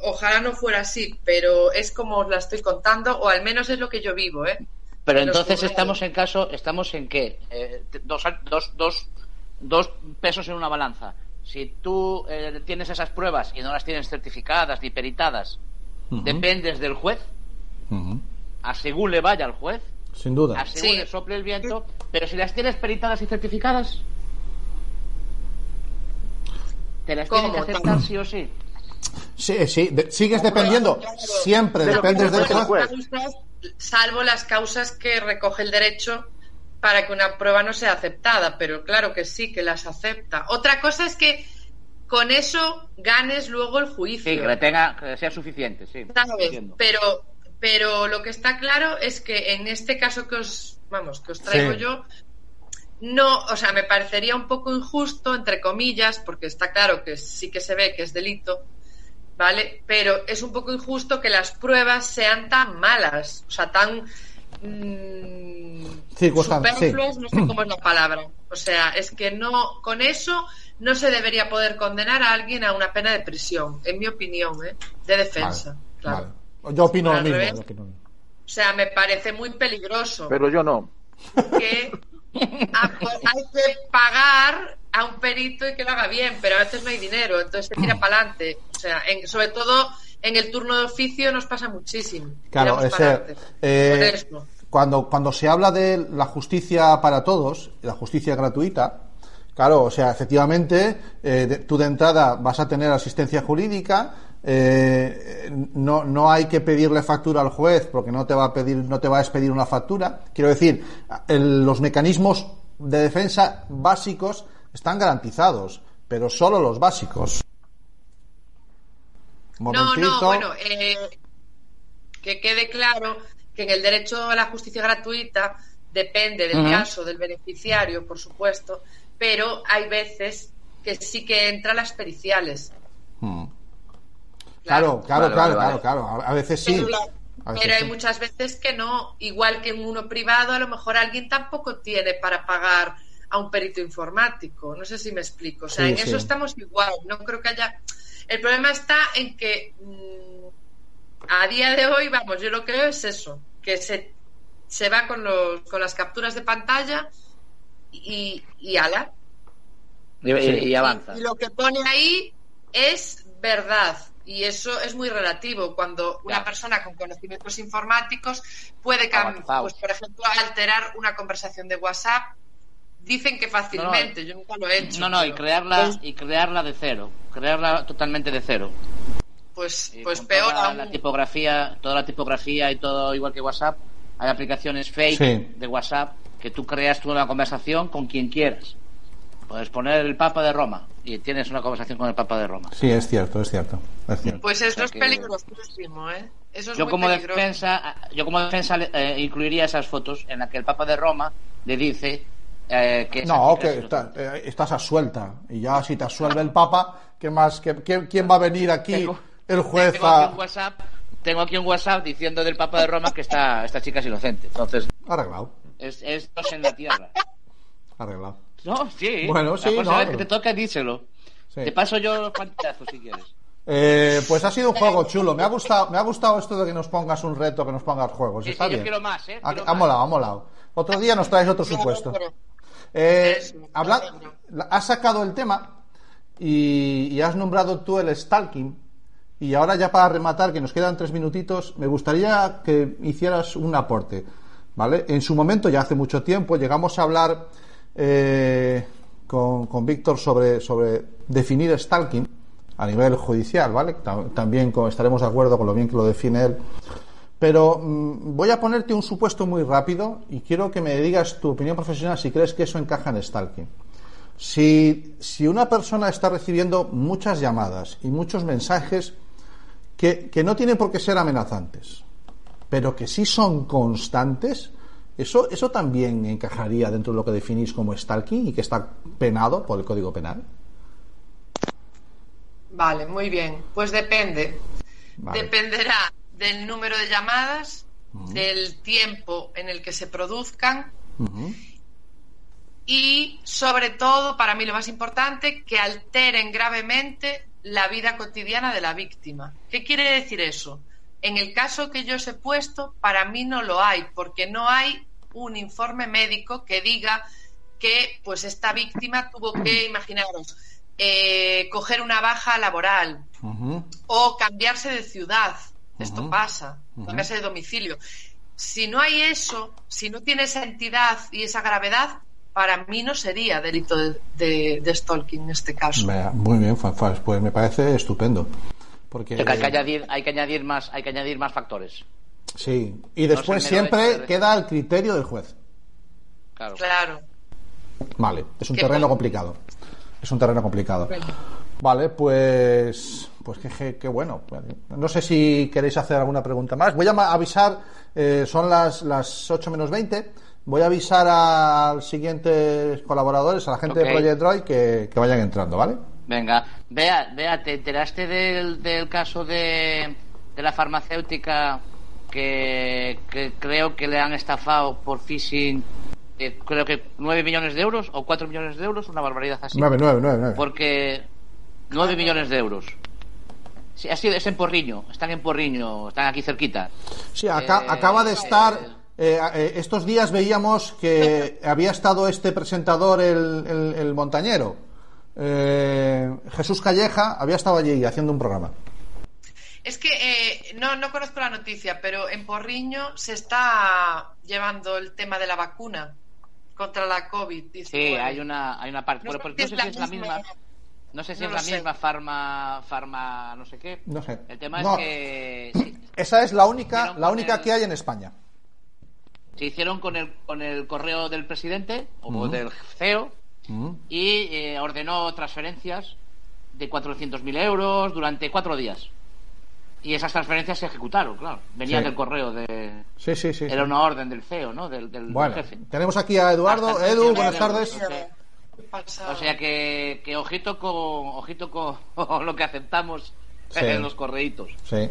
ojalá no fuera así, pero es como os la estoy contando, o al menos es lo que yo vivo, ¿eh? Pero En entonces estamos en caso, estamos en qué? Eh, dos, dos, dos, dos pesos en una balanza. Si tú eh, tienes esas pruebas y no las tienes certificadas ni peritadas, dependes del juez, a según le vaya al juez, Sin duda. a según Sí. le sople el viento, pero si las tienes peritadas y certificadas, te las tienen que aceptar sí o sí. Sí, sí, de- sigues dependiendo. Siempre que dependes del juez. salvo las causas que recoge el derecho para que una prueba no sea aceptada, pero claro que sí, que las acepta. Otra cosa es que con eso ganes luego el juicio. Sí, que le tenga, que sea suficiente, sí. Pero, pero lo que está claro es que en este caso que os, vamos, que os traigo Sí. yo, no, o sea, me parecería un poco injusto, entre comillas, porque está claro que sí que se ve que es delito, ¿vale? Pero es un poco injusto que las pruebas sean tan malas, o sea, tan mm, sí. superfluas, no sé cómo es la palabra. O sea, es que no, con eso no se debería poder condenar a alguien a una pena de prisión, en mi opinión, ¿eh? de defensa. Vale, claro. vale. Yo opino lo mismo. revés. yo opino lo mismo. O sea, me parece muy peligroso Pero yo no. que a- hay que pagar a un perito y que lo haga bien, pero a veces no hay dinero, entonces se tira (clears throat) para adelante. O sea, en- sobre todo en el turno de oficio nos pasa muchísimo. Claro, ese, eh, cuando, cuando se habla de la justicia para todos, la justicia gratuita, claro, o sea, efectivamente, eh, de- tú de entrada vas a tener asistencia jurídica, eh, no, no hay que pedirle factura al juez porque no te va a pedir, no te va a expedir una factura. Quiero decir, el- los mecanismos de defensa básicos están garantizados, pero solo los básicos. No, Momentito. no, bueno, eh, que quede claro que en el derecho a la justicia gratuita depende del caso del beneficiario, por supuesto, pero hay veces que sí que entran las periciales. Hmm. Claro, claro, Vale, claro, vale, claro, claro. A a veces sí. Pero, la- A veces pero hay sí. muchas veces que no. Igual que en uno privado, a lo mejor alguien tampoco tiene para pagar a un perito informático. No sé si me explico. O sea, Sí, en sí. eso estamos igual. No creo que haya. El problema está en que mm, a día de hoy, vamos, yo lo que veo es eso, que se, se va con, los, con las capturas de pantalla y, y ala. Y, y- y avanza. Y, y lo que pone ahí es verdad. Y eso es muy relativo. Cuando una persona con conocimientos informáticos puede, pues, por ejemplo, alterar una conversación de WhatsApp, dicen que fácilmente. Yo nunca lo he hecho. No, no, y crearla, Pues, y crearla de cero. Crearla totalmente de cero. pues, Y pues con peor toda aún. la tipografía, toda la tipografía y todo igual que WhatsApp. Hay aplicaciones fake Sí. de WhatsApp que tú creas tú una conversación con quien quieras. Puedes poner el Papa de Roma y tienes una conversación con el Papa de Roma. Sí, es cierto, es cierto. Es cierto. Pues eso sea es peligrosísimo, ¿eh? Eso es Yo muy como peligroso. defensa, yo como defensa eh, incluiría esas fotos en las que el Papa de Roma le dice eh, que No, que es está- eh, estás a suelta. Y ya si te asuelve el Papa, ¿qué más? ¿Qué- quién, quién va a venir aquí? Tengo- el juez tengo aquí un a... WhatsApp, tengo aquí un WhatsApp diciendo del Papa de Roma que esta, esta chica es inocente. Entonces, Arreglado, es, es dos en la tierra. arreglado. No, sí. Bueno, sí, La próxima no, vez que te toca, díselo. Sí. Te paso yo los pantallazos si quieres. Eh, pues ha sido un juego chulo. Me ha gustado, me ha gustado esto de que nos pongas un reto, que nos pongas juegos. Sí, Está sí, yo bien. quiero más, ¿eh? Ha, Quiero ha más. molado, ha molado. Otro día nos traes otro supuesto. Eh, habla- has sacado el tema y, y has nombrado tú el stalking. Y ahora ya para rematar, que nos quedan tres minutitos, me gustaría que hicieras un aporte. ¿Vale? En su momento, ya hace mucho tiempo, llegamos a hablar eh, con, con Víctor sobre, sobre definir stalking a nivel judicial, ¿vale? Ta- También estaremos de acuerdo con lo bien que lo define él. Pero mm, voy a ponerte un supuesto muy rápido y quiero que me digas tu opinión profesional si crees que eso encaja en stalking. Si, si una persona está recibiendo muchas llamadas y muchos mensajes que, que no tienen por qué ser amenazantes, pero que sí son constantes, eso, eso también encajaría dentro de lo que definís como stalking y que está penado por el Código Penal. Vale, muy bien. Pues depende. Vale. Dependerá del número de llamadas, del tiempo en el que se produzcan y, sobre todo, para mí lo más importante, que alteren gravemente la vida cotidiana de la víctima. ¿Qué quiere decir eso? En el caso que yo os he puesto, para mí no lo hay, porque no hay un informe médico que diga que pues esta víctima tuvo que, (clears throat) imaginaros, eh, coger una baja laboral, o cambiarse de ciudad. Esto pasa, cambiarse de domicilio. Si no hay eso, si no tiene esa entidad y esa gravedad, para mí no sería delito de, de- de stalking en este caso. Muy bien, Fanfas, pues me parece estupendo. Porque, Hay que añadir, hay que añadir más, hay que añadir más factores. Sí, y después No siempre de- queda al criterio del juez. Claro. Claro. Vale, es un terreno complicado. Es un terreno complicado. Bueno. Vale, pues pues qué, bueno. No sé si queréis hacer alguna pregunta más. Voy a avisar, eh, son las, las 8 menos 20. Voy a avisar a los siguientes colaboradores, a la gente de Project Droid, que, que vayan entrando, ¿vale? Venga, vea, vea, ¿te enteraste del, del caso de, de la farmacéutica que, que creo que le han estafado por phishing, eh, creo que 9 millones de euros o 4 millones de euros, una barbaridad así? 9, 9, 9, 9. Porque 9 millones de euros. Sí, ha sido, es en Porriño, están en Porriño, están aquí cerquita. Sí, aca- Eh, acaba de eh, estar. eh, eh, estos días veíamos que (laughs) había estado este presentador, el, el- el montañero, eh, Jesús Calleja, había estado allí haciendo un programa. Es que eh, no, no conozco la noticia, pero en Porriño se está llevando el tema de la vacuna contra la COVID-19. Sí, hay una, hay una parte. No Bueno, pues si no es sé si la es la misma. misma. No sé si No es la sé. misma farma, farma, no sé qué. No sé. El tema No. es que (clears throat) sí, Esa es la única, la única el- que hay en España. se hicieron con el, con el correo del presidente o del CEO Mm. y eh, ordenó transferencias de 400.000 euros durante cuatro días. Y esas transferencias se ejecutaron, claro. Venían Sí. del correo de... Sí, sí, sí. Era sí. una orden del CEO, ¿no? Del, del- Bueno, jefe. tenemos aquí a Eduardo. Edu, buenas de tardes. o sea- que, que ojito con ojito con (laughs) lo que aceptamos Sí. en los correitos. Sí.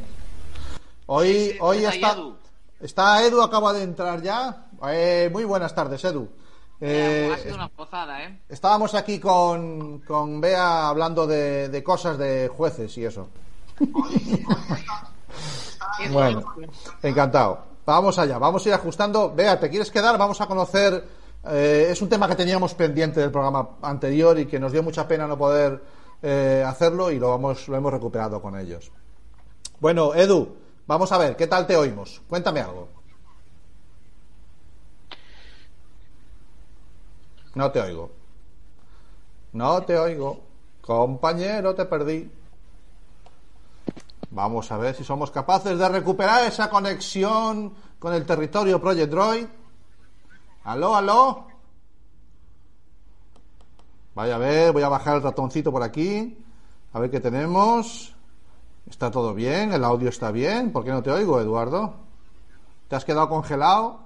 Hoy, hoy Está ahí está. Edu. Está Edu, acaba de entrar ya. Eh, muy buenas tardes, Edu. Eh, ha sido una gozada, ¿eh? Estábamos aquí con, con Bea hablando de, de cosas de jueces y eso. Bueno, encantado. Vamos allá, vamos a ir ajustando. Bea, ¿te quieres quedar? Vamos a conocer. eh, es un tema que teníamos pendiente del programa anterior y que nos dio mucha pena no poder eh, hacerlo y lo, vamos, lo hemos recuperado con ellos. Bueno, Edu, vamos a ver, ¿qué tal te oímos? Cuéntame algo. No te oigo. No te oigo. Compañero, te perdí. Vamos a ver si somos capaces de recuperar esa conexión con el territorio Project Droid. Aló, aló. Vaya a ver, voy a bajar el ratoncito por aquí. A ver qué tenemos. ¿Está todo bien? ¿El audio está bien? ¿Por qué no te oigo, Eduardo? ¿Te has quedado congelado?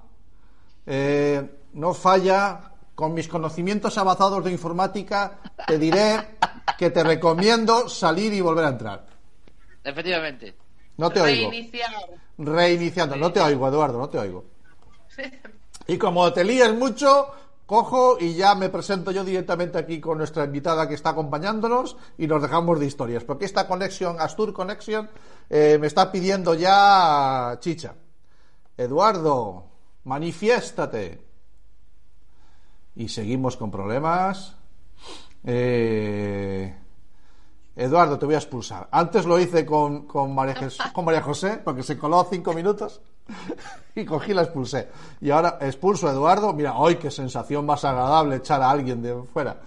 Eh, no falla. Con mis conocimientos avanzados de informática, te diré que te recomiendo salir y volver a entrar. Efectivamente. No te oigo. Reiniciar. Reiniciando. No te oigo, Eduardo, no te oigo. (laughs) Y como te líes mucho, cojo y ya me presento yo directamente aquí con nuestra invitada que está acompañándonos y nos dejamos de historias. Porque esta conexión, Astur Connection, eh, me está pidiendo ya chicha. Eduardo, manifiéstate. Y seguimos con problemas. Eh, Eduardo, te voy a expulsar. Antes lo hice con, con, María, Jes- (laughs) con María José, porque se coló cinco minutos y cogí la expulsé. Y ahora expulso a Eduardo. Mira, hoy qué sensación más agradable echar a alguien de fuera.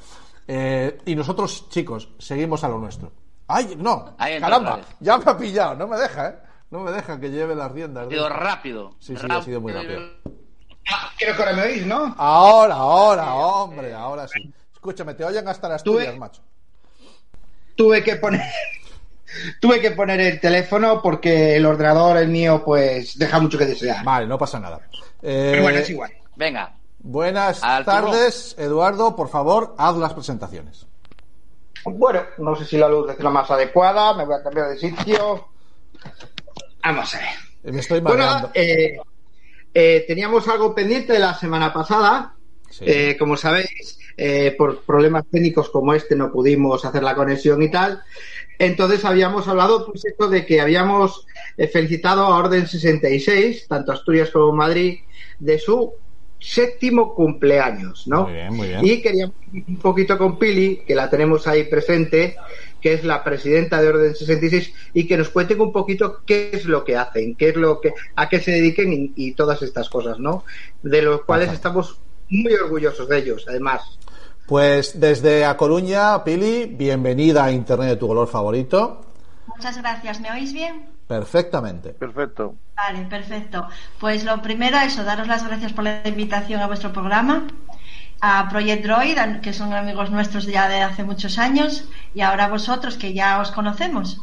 Eh, y nosotros, chicos, seguimos a lo nuestro. ¡Ay, no! ¡Caramba! Ya me ha pillado. No me deja, ¿eh? No me deja que lleve las riendas. Ha sido rápido. Sí, sí, ha sido muy rápido. Ah, creo que ahora me oís, ¿no? Ahora, ahora, hombre, ahora sí. Escúchame, te oyen hasta las Tuve- macho. Tuve que poner (laughs) tuve que poner el teléfono porque el ordenador, el mío, pues deja mucho que desear. Vale, no pasa nada. Eh, Pero bueno, es igual. Venga. Buenas tardes, Eduardo. Por favor, haz las presentaciones. Bueno, no sé si la luz es la más adecuada, me voy a cambiar de sitio. Vamos a ver. Eh, Me estoy Bueno, mareando. eh, eh, teníamos algo pendiente de la semana pasada. Sí. Eh, como sabéis, eh, por problemas técnicos como este no pudimos hacer la conexión y tal. Entonces habíamos hablado pues esto de que habíamos felicitado a Orden 66, tanto Asturias como Madrid, de su séptimo cumpleaños, ¿no? Muy bien, muy bien. Y queríamos un poquito con Pili, que la tenemos ahí presente, que es la presidenta de Orden 66, y que nos cuenten un poquito qué es lo que hacen, qué es lo que, a qué se dediquen y, y todas estas cosas, ¿no? De los cuales Ajá. estamos muy orgullosos de ellos, además. Pues desde A Coruña, Pili, bienvenida a Internet de tu color favorito. Muchas gracias. ¿Me oís bien? Perfectamente. Perfecto. Vale, perfecto. Pues lo primero, eso, daros las gracias por la invitación a vuestro programa, a Project Droid, que son amigos nuestros ya de hace muchos años, y ahora a vosotros, que ya os conocemos.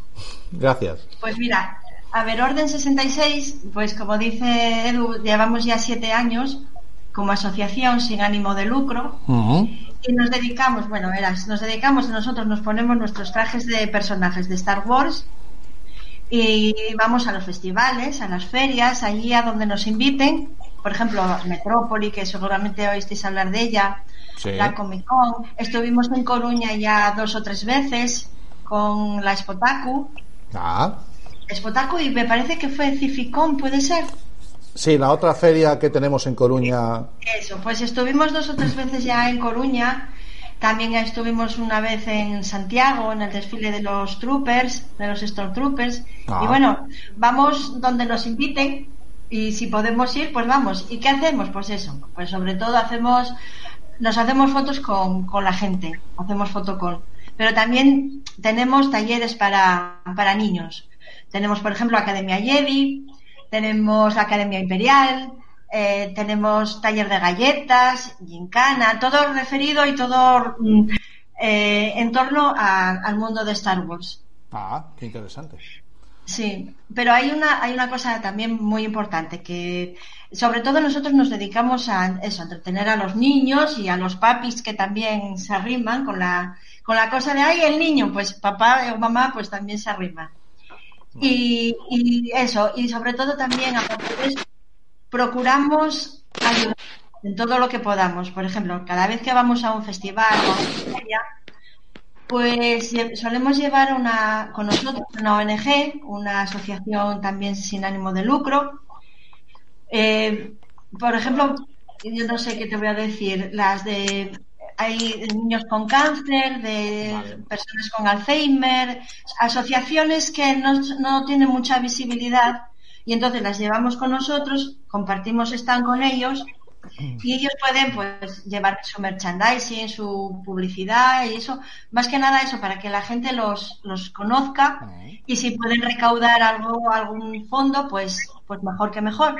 Gracias. Pues mira, a ver, Orden 66, pues como dice Edu, llevamos ya siete años como asociación sin ánimo de lucro y nos dedicamos, bueno, verás, nos dedicamos, nosotros nos ponemos nuestros trajes de personajes de Star Wars y vamos a los festivales, a las ferias, allí a donde nos inviten, por ejemplo, Metrópoli, que seguramente oísteis hablar de ella, Sí. la Comic Con, estuvimos en Coruña ya dos o tres veces con la Spotaku, Ah. Spotaku y me parece que fue Cificon, puede ser. Sí, la otra feria que tenemos en Coruña. Eso, pues estuvimos dos o tres veces ya en Coruña, también estuvimos una vez en Santiago, en el desfile de los troopers, de los Stormtroopers, Ah. y bueno, vamos donde nos inviten y si podemos ir, pues vamos. ¿Y qué hacemos? Pues eso, pues sobre todo hacemos, nos hacemos fotos con, con la gente, hacemos fotocall, pero también tenemos talleres para, para niños. Tenemos, por ejemplo, Academia Jedi, tenemos Academia Imperial, eh, tenemos taller de galletas, gincana, todo referido y todo mm, eh, en torno al mundo de Star Wars. Ah, qué interesante. Sí, pero hay una, hay una cosa también muy importante que sobre todo nosotros nos dedicamos a eso, a entretener a los niños y a los papis que también se arriman con la, con la cosa de ay el niño, pues papá o mamá pues también se arrima. Y, y eso, y sobre todo también aparte de eso, procuramos ayudar en todo lo que podamos. Por ejemplo, cada vez que vamos a un festival o a una feria, pues solemos llevar una, con nosotros una ONG, una asociación también sin ánimo de lucro. Eh, por ejemplo, yo no sé qué te voy a decir, las de hay niños con cáncer, de Vale. personas con Alzheimer, asociaciones que no, no tienen mucha visibilidad y entonces las llevamos con nosotros, compartimos stand con ellos y ellos pueden pues llevar su merchandising, su publicidad y eso, más que nada eso para que la gente los, los conozca y si pueden recaudar algo, algún fondo, pues, pues mejor que mejor.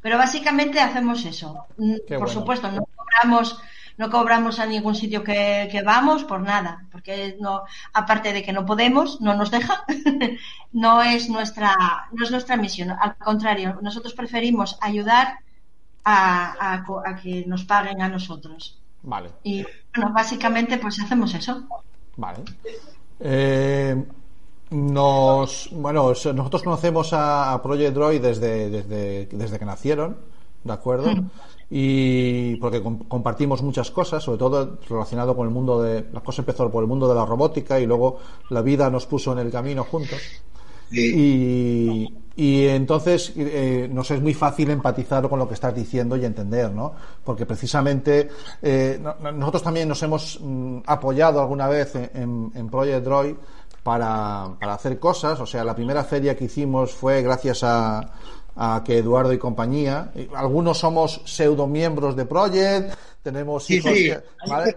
Pero básicamente hacemos eso. Mm, Qué por bueno. supuesto, no cobramos, no cobramos a ningún sitio que, que vamos por nada, porque no, aparte de que no podemos, no nos dejan, (laughs) no es nuestra, no es nuestra misión. Al contrario, nosotros preferimos ayudar a, a co- a que nos paguen a nosotros. Vale, Y bueno, básicamente pues hacemos eso. vale. Eh, nos, bueno, nosotros conocemos a, Project Droid desde, desde, desde que nacieron, ¿de acuerdo? Y porque com- compartimos muchas cosas, sobre todo relacionado con el mundo de. La cosa empezó por el mundo de la robótica y luego la vida nos puso en el camino juntos. Y, y entonces eh, nos es muy fácil empatizar con lo que estás diciendo y entender, ¿no? Porque precisamente eh, no- no- nosotros también nos hemos mm, apoyado alguna vez en, en- Project Droid para, para hacer cosas. O sea, la primera feria que hicimos fue gracias a, a que Eduardo y compañía. y Algunos somos pseudo miembros de Project, tenemos Sí, hijos sí, que- hay ¿vale?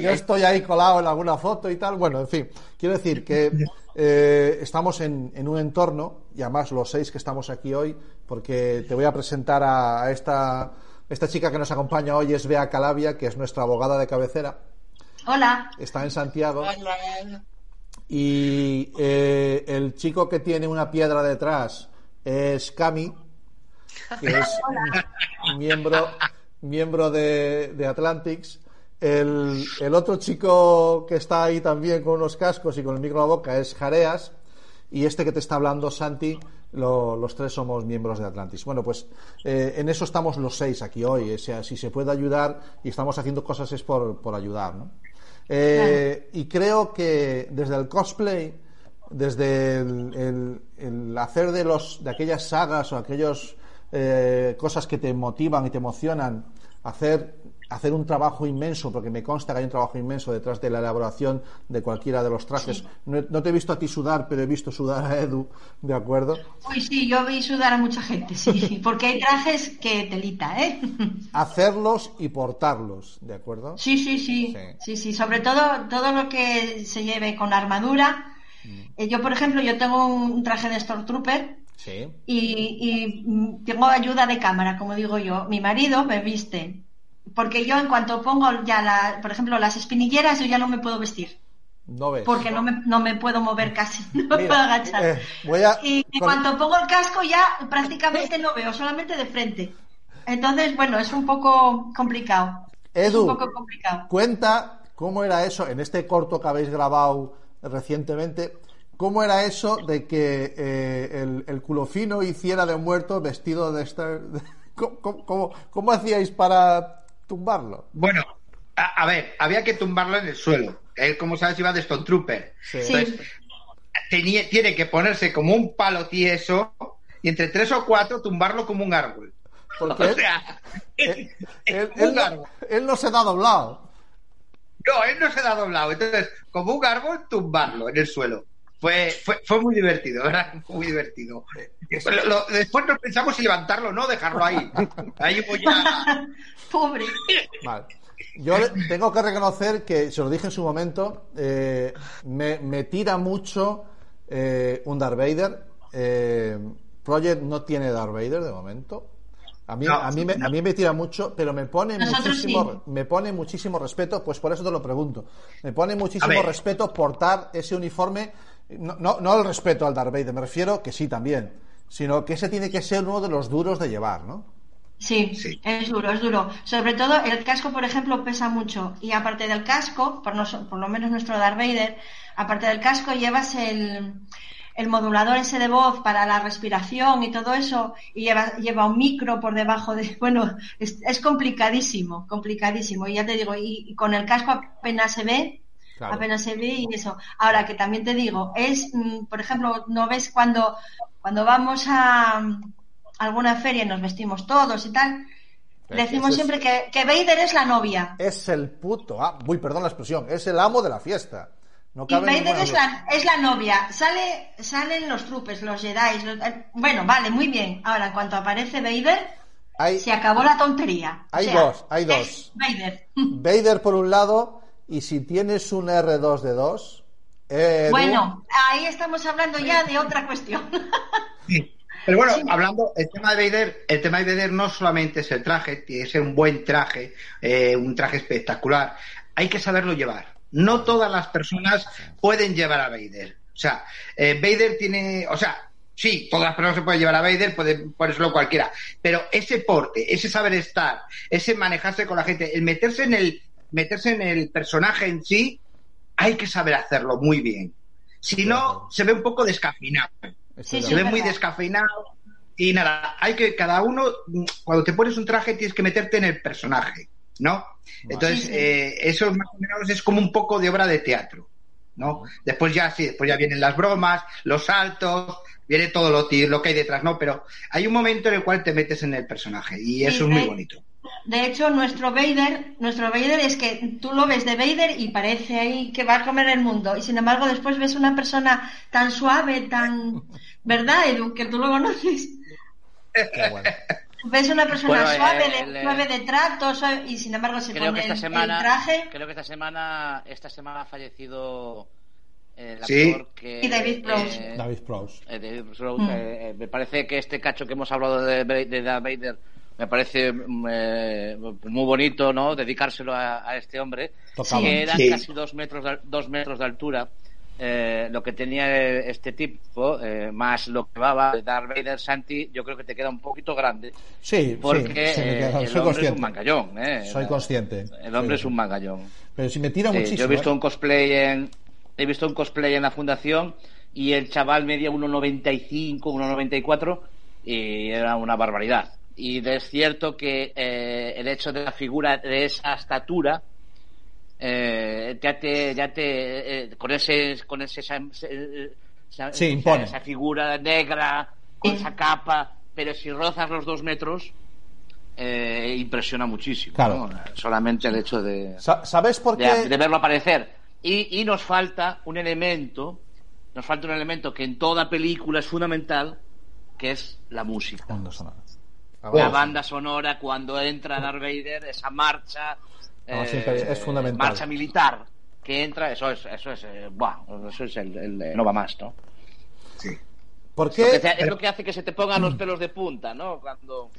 Yo, estoy ahí colado en alguna foto y tal. Bueno, en fin, quiero decir que (laughs) eh, estamos en, en un entorno, y además los seis que estamos aquí hoy, porque te voy a presentar a, a esta, esta chica que nos acompaña hoy, es Bea Calabia, que es nuestra abogada de cabecera. Hola. Está en Santiago. Y eh, el chico que tiene una piedra detrás es Cami, que es miembro, miembro de, de Atlantics. El, el otro chico que está ahí también con unos cascos y con el micro a la boca es Jareas. Y este que te está hablando, Santi, lo- los tres somos miembros de Atlantis. Bueno, pues eh, en eso estamos los seis aquí hoy. O sea, si se puede ayudar y estamos haciendo cosas es por, por ayudar, ¿no? Eh, Y creo que desde el cosplay, desde el, el- el hacer de los de aquellas sagas o aquellas cosas que te motivan y te emocionan, hacer hacer un trabajo inmenso, porque me consta que hay un trabajo inmenso detrás de la elaboración de cualquiera de los trajes. No, no te he visto a ti sudar, pero he visto sudar a Edu, ¿de acuerdo? Uy, sí, yo vi sudar a mucha gente, sí, porque hay trajes que telita, ¿eh? Hacerlos y portarlos, ¿de acuerdo? Sí, sí, sí, sí, sí, sobre todo todo lo que se lleve con armadura. Eh, yo, por ejemplo, yo tengo un traje de Stormtrooper Sí. y, y, mm, tengo ayuda de cámara, como digo yo. Mi marido me viste, porque yo en cuanto pongo ya, la, por ejemplo, las espinilleras, yo ya no me puedo vestir, No ves. porque no me, no me puedo mover casi, (laughs) no me puedo agachar. eh, voy a- y en con- cuanto pongo el casco ya prácticamente no veo, solamente de frente. Entonces, bueno, es un poco complicado. es Edu, un poco complicado. cuenta cómo era eso en este corto que habéis grabado recientemente. ¿Cómo era eso de que eh, el, el culo fino hiciera de muerto vestido de Star? (laughs) ¿Cómo, cómo- cómo- cómo hacíais para tumbarlo? Bueno, a, a ver, había que tumbarlo en el suelo. Él, como sabes, iba de Stone Trooper. Sí. Entonces, tenía- tiene que ponerse como un palo tieso y entre tres o cuatro tumbarlo como un árbol. Porque (laughs) O él, sea, (laughs) él- él- (laughs) un él no, árbol. él no se da doblado. No, él no se da doblado. Entonces, como un árbol, tumbarlo en el suelo. Fue, fue, fue muy divertido, ¿verdad? Fue muy divertido. Lo- lo- después nos pensamos si levantarlo o no, dejarlo ahí. Ahí voy a... Pobre. Vale. Yo le- tengo que reconocer que, se lo dije en su momento, eh, me, me tira mucho eh, un Darth Vader. Eh, Project no tiene Darth Vader de momento. A mí, No, a, mí me, a mí me tira mucho, pero me pone muchísimo, sí. me pone muchísimo respeto, pues por eso te lo pregunto. Me pone muchísimo respeto portar ese uniforme, no, no, no el respeto al Darth Vader, me refiero que sí también, sino que ese tiene que ser uno de los duros de llevar, ¿no? Sí, Sí. es duro, es duro. Sobre todo el casco, por ejemplo, pesa mucho. Y aparte del casco, por, nos- por lo menos nuestro Darth Vader, aparte del casco llevas el, el modulador ese de voz para la respiración y todo eso, y lleva, lleva un micro por debajo de... (laughs) Bueno, es, es complicadísimo, complicadísimo. Y ya te digo, y, y con el casco apenas se ve, Claro. apenas se ve y eso. Ahora que también te digo, es, mm, por ejemplo, no ves cuando, cuando vamos a alguna feria y nos vestimos todos y tal, Pero decimos es- siempre que, que Vader es la novia. es el puto. Ah, uy, perdón la expresión. Es el amo de la fiesta. No Y cabe Vader es la, es la novia. Sale, salen los trupes, los Jedi. los- eh, bueno, vale, muy bien. Ahora, en cuanto aparece Vader, Hay se acabó la tontería. O Hay sea, dos, hay dos. Vader. (laughs) Vader por un lado, y si tienes un R2 de 2. Bueno, ahí estamos hablando ya de otra cuestión. Sí. (laughs) Pero bueno, hablando, el tema de Vader, el tema de Vader no solamente es el traje, tiene que ser un buen traje, eh, un traje espectacular. Hay que saberlo llevar. No todas las personas pueden llevar a Vader. O sea, eh, Vader tiene, o sea, sí, todas las personas se pueden llevar a Vader, puede ponérselo cualquiera. Pero ese porte, ese saber estar, ese manejarse con la gente, el meterse en el, meterse en el personaje en sí, hay que saber hacerlo muy bien. Si no, se ve un poco descafeinado Sí, se ve muy descafeinado y nada, hay que cada uno cuando te pones un traje tienes que meterte en el personaje, ¿no? Entonces Sí, sí. eh, eso más o menos es como un poco de obra de teatro, ¿no? Después ya sí, después ya vienen las bromas, los saltos, viene todo lo, lo que hay detrás, ¿no? Pero hay un momento en el cual te metes en el personaje y eso es muy bonito. De hecho, nuestro Vader, nuestro Vader es que tú lo ves de Vader y parece ahí que va a comer el mundo. Y sin embargo, después ves una persona tan suave, tan. (laughs) ¿Verdad, Edu? Que tú lo conoces. Qué bueno. Ves una persona Bueno, eh, suave, el, eh, suave de trato, suave- y sin embargo se creo pone que esta el, semana el traje. creo que esta semana esta semana ha fallecido eh, el Sí. actor que Y David Prowse. eh, David Prowse. eh, David Prowse, Mm. eh, eh, me parece que este cacho que hemos hablado de, de Darth Vader me parece mm, eh, muy bonito no dedicárselo a, a este hombre Tocaba. que eran Sí. casi dos metros de, dos metros de altura eh, lo que tenía este tipo eh, más lo que va de Darth Vader Santi yo creo que te queda un poquito grande Sí, porque sí, eh, el soy hombre es consciente. un mangallón ¿eh? Soy consciente. el hombre Sí, es un mangallón Pero si me tira muchísimo. yo he visto ¿eh? un cosplay en he visto un cosplay en la fundación y el chaval medía 1.95, 1.94 y era una barbaridad. Y es cierto que eh, el hecho de la figura de esa estatura eh, ya te ya te eh, con ese con ese esa, esa- Sí, impone. esa figura negra con esa capa, pero si rozas los dos metros eh, impresiona muchísimo. Claro. ¿no? Solamente el hecho de Sa- ¿Sabes por de, qué? de verlo aparecer. Y, y nos falta un elemento, nos falta un elemento que en toda película es fundamental, que es la música. Banda sonora. La banda sonora cuando entra Darth Vader, esa marcha, No, sí, eh, es fundamental. marcha militar que entra, eso es, eso es, eh, buah, eso es el, el- no va más, ¿no? ¿Por Lo que qué, es lo que hace que se te pongan los pelos de punta, ¿no? Cuando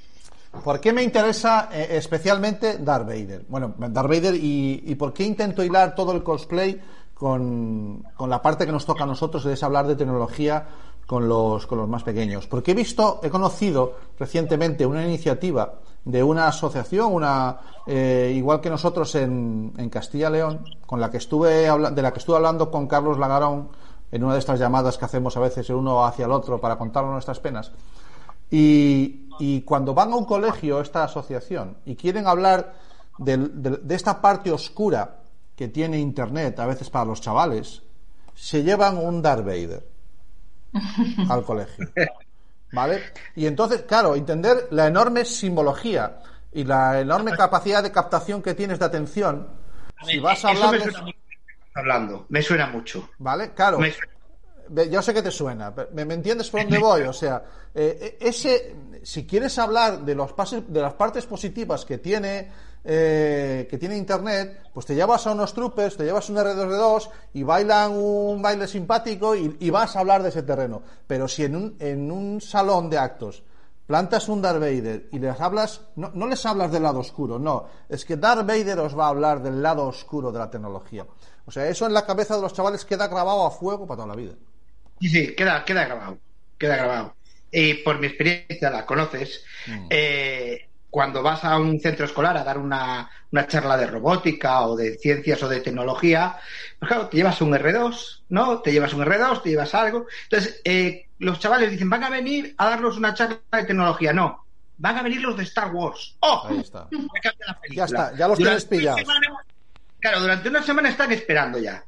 ¿Por qué me interesa eh, especialmente Darth Vader? Bueno, Darth Vader y, y por qué intento hilar todo el cosplay con, con la parte que nos toca a nosotros, es hablar de tecnología con los, con los más pequeños. Porque he visto, he conocido recientemente una iniciativa de una asociación, una eh, igual que nosotros en, en Castilla León, con la que estuve de la que estuve hablando con Carlos Lagarón en una de estas llamadas que hacemos a veces el uno hacia el otro para contarnos nuestras penas. Y, y cuando van a un colegio, esta asociación, y quieren hablar del- del- de esta parte oscura que tiene Internet, a veces para los chavales, se llevan un Darth Vader (laughs) al colegio. ¿Vale? Y entonces, claro, entender la enorme simbología y la enorme capacidad de captación que tienes de atención, si vas a Eso me suena hablando, me suena mucho. ¿Vale? Claro. Suena. Yo sé que te suena, pero ¿me, me entiendes por dónde voy? O sea, eh, ese, si quieres hablar de los pases, de las partes positivas que tiene eh, que tiene Internet, pues te llevas a unos troopers, te llevas un R2D2 y bailan un baile simpático y, y vas a hablar de ese terreno. Pero si en un, en un salón de actos plantas un Darth Vader y les hablas, no, no les hablas del lado oscuro, no, es que Darth Vader os va a hablar del lado oscuro de la tecnología. O sea, eso en la cabeza de los chavales queda grabado a fuego para toda la vida. Sí, sí, queda, queda grabado. Queda grabado. Y por mi experiencia, la conoces, eh, cuando vas a un centro escolar a dar una, una charla de robótica o de ciencias o de tecnología, pues claro, te llevas un R2, ¿no? Te llevas un R2, te llevas algo. Entonces, eh, los chavales dicen, van a venir a darnos una charla de tecnología. No, van a venir los de Star Wars. ¡Oh! Ahí está. (laughs) La. Ya está, ya los tienes Durante una pillados. semana- claro, durante una semana están esperando ya.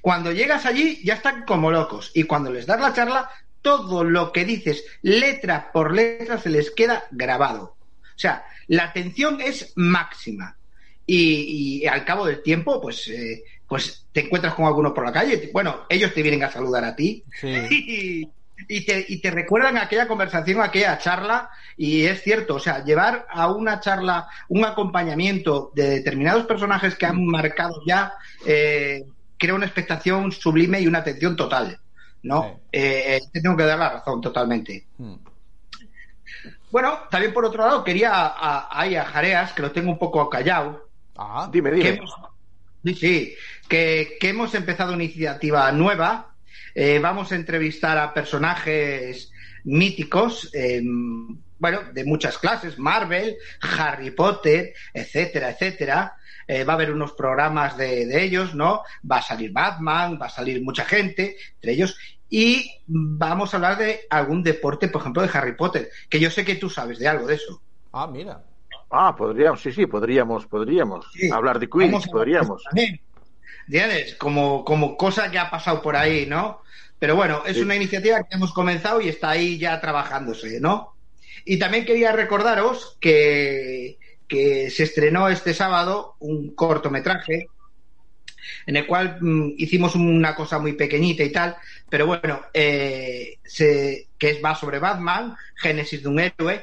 Cuando llegas allí ya están como locos y cuando les das la charla, todo lo que dices letra por letra se les queda grabado. O sea, la atención es máxima. Y, y al cabo del tiempo, pues, eh, pues te encuentras con alguno por la calle. Bueno, ellos te vienen a saludar a ti (laughs) y, y te, y te recuerdan aquella conversación, aquella charla, y es cierto, o sea, llevar a una charla un acompañamiento de determinados personajes que han marcado ya, eh, crea una expectación sublime y una atención total, ¿no? Eh, eh, te tengo que dar la razón totalmente. Hmm. Bueno, también por otro lado quería a, a, ahí a Jareas, que lo tengo un poco callado, Ah, Dime, que dime. hemos, sí, sí, que, que hemos empezado una iniciativa nueva. Eh, vamos a entrevistar a personajes míticos, eh, bueno, de muchas clases, Marvel, Harry Potter, etcétera, etcétera. Eh, va a haber unos programas de, de ellos, ¿no? Va a salir Batman, va a salir mucha gente, entre ellos. Y vamos a hablar de algún deporte, por ejemplo, de Harry Potter, que yo sé que tú sabes de algo de eso. ah, mira. Ah, podríamos, sí, sí, podríamos, podríamos. Sí. Hablar de Vamos Quidditch, a- podríamos. ¿Entiendes? Como, como cosa que ha pasado por ahí, ¿no? Pero bueno, es Sí. una iniciativa que hemos comenzado y está ahí ya trabajándose, ¿no? Y también quería recordaros que, que se estrenó este sábado un cortometraje en el cual mm, hicimos una cosa muy pequeñita y tal, pero bueno, eh, se, que es, va sobre Batman, Génesis de un héroe,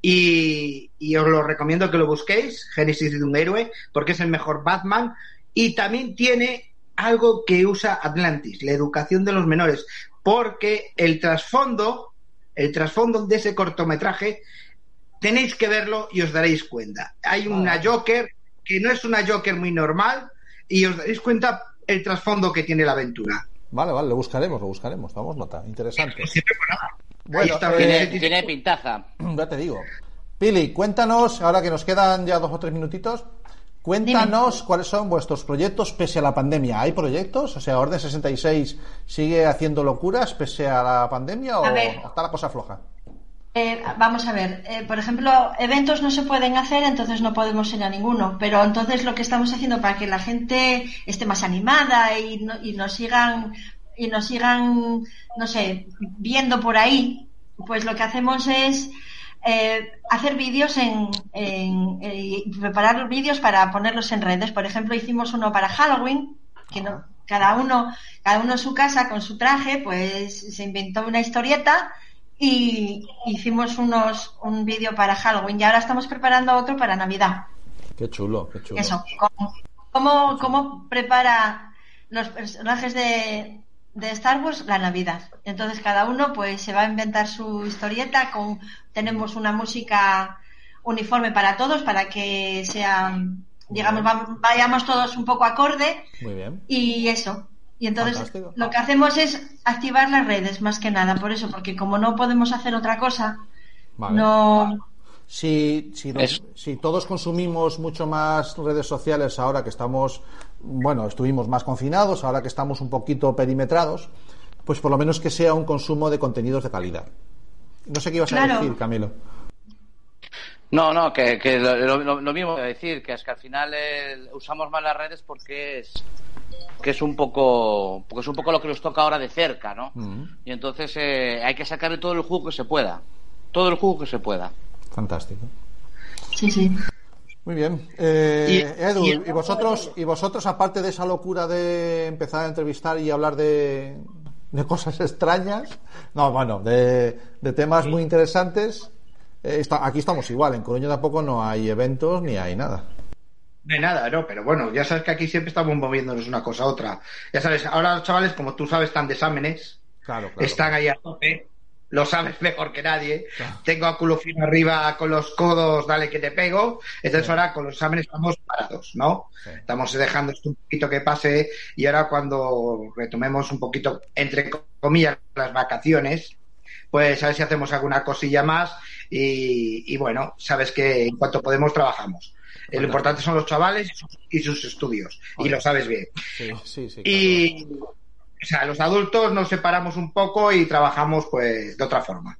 y, y os lo recomiendo que lo busquéis, Génesis de un héroe, porque es el mejor Batman y también tiene algo que usa Atlantis, la educación de los menores, porque el trasfondo, el trasfondo de ese cortometraje, tenéis que verlo y os daréis cuenta. Hay una Joker que no es una Joker muy normal y os daréis cuenta el trasfondo que tiene la aventura. Vale, vale, lo buscaremos, lo buscaremos. Damos nota. Interesante. Siempre con nada. Bueno, está, eh, Tiene, tiene- tiene pintaza. Ya te digo. Pili, cuéntanos, ahora que nos quedan ya dos o tres minutitos, cuéntanos cuáles son vuestros proyectos pese a la pandemia. ¿Hay proyectos? O sea, Orden 66 sigue haciendo locuras pese a la pandemia o A ver. está la cosa floja? Eh, vamos a ver, eh, por ejemplo, eventos no se pueden hacer, entonces no podemos ir a ninguno. Pero entonces lo que estamos haciendo para que la gente esté más animada y, no- y nos sigan y nos sigan, no sé, viendo por ahí, pues lo que hacemos es eh, hacer vídeos en, en- eh, y preparar los vídeos para ponerlos en redes. Por ejemplo, hicimos uno para Halloween, que no, cada uno, cada uno en su casa con su traje, pues se inventó una historieta y hicimos unos un vídeo para Halloween y ahora estamos preparando otro para Navidad. Qué chulo, qué chulo. Eso, cómo, cómo, cómo prepara los personajes de, de Star Wars la Navidad. Entonces cada uno pues se va a inventar su historieta con tenemos una música uniforme para todos para que sea digamos va- vayamos todos un poco acorde Muy bien. y eso. Y entonces Fantástico. lo que hacemos es activar las redes más que nada, por eso, porque como no podemos hacer otra cosa, Vale. no Si, si, nos- si todos consumimos mucho más redes sociales ahora que estamos, bueno, estuvimos más confinados, ahora que estamos un poquito perimetrados, pues por lo menos que sea un consumo de contenidos de calidad. No sé qué ibas a decir, Camilo. No, no, que, que lo, lo- lo mismo a decir, que es que al final eh, usamos más las redes porque es que es un poco porque es un poco lo que nos toca ahora de cerca, ¿no? Mm, Y entonces eh, hay que sacarle todo el jugo que se pueda, todo el jugo que se pueda. fantástico. Sí, sí. Muy bien. Eh, Y- Edu, y- y, vosotros, y vosotros, aparte de esa locura de empezar a entrevistar y hablar de, de cosas (laughs) extrañas, no, bueno, de, de temas muy interesantes, está- aquí estamos igual. En Coruña tampoco no hay eventos ni hay nada. No hay nada, no, pero bueno, ya sabes que aquí siempre estamos moviéndonos una cosa a otra. Ya sabes, ahora los chavales, como tú sabes, están de exámenes, Claro, claro. están ahí a tope, lo sabes mejor que nadie. Claro. Tengo a culo fino arriba con los codos, dale que te pego. Entonces ahora con los exámenes estamos parados, ¿no? Sí. Estamos dejando esto un poquito que pase y ahora cuando retomemos un poquito, entre comillas, las vacaciones, pues a ver si hacemos alguna cosilla más y, y bueno, sabes que en cuanto podemos trabajamos. Eh, Lo importante son los chavales y sus, estudios, y lo sabes bien. Sí, sí, sí, claro. Y, o sea, los adultos nos separamos un poco y trabajamos pues de otra forma.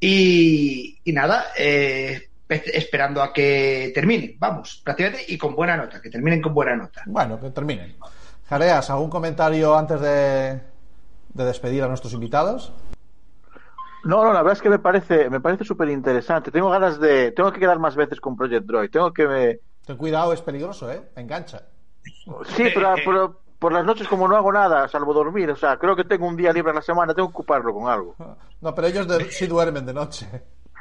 Y, y nada, eh, pe- esperando a que terminen, vamos, prácticamente, y con buena nota, que terminen con buena nota. Bueno, que terminen. Jareas, ¿algún comentario antes de, de despedir a nuestros invitados? No, no, la verdad es que me parece, me parece súper interesante. Tengo ganas de, tengo que quedar más veces con Project Droid. Tengo que me, Ten cuidado, es peligroso, ¿eh? Engancha. sí, pero, (laughs) pero por las noches como no hago nada, salvo dormir, o sea, creo que tengo un día libre a la semana, tengo que ocuparlo con algo. No, pero ellos de- sí duermen de noche.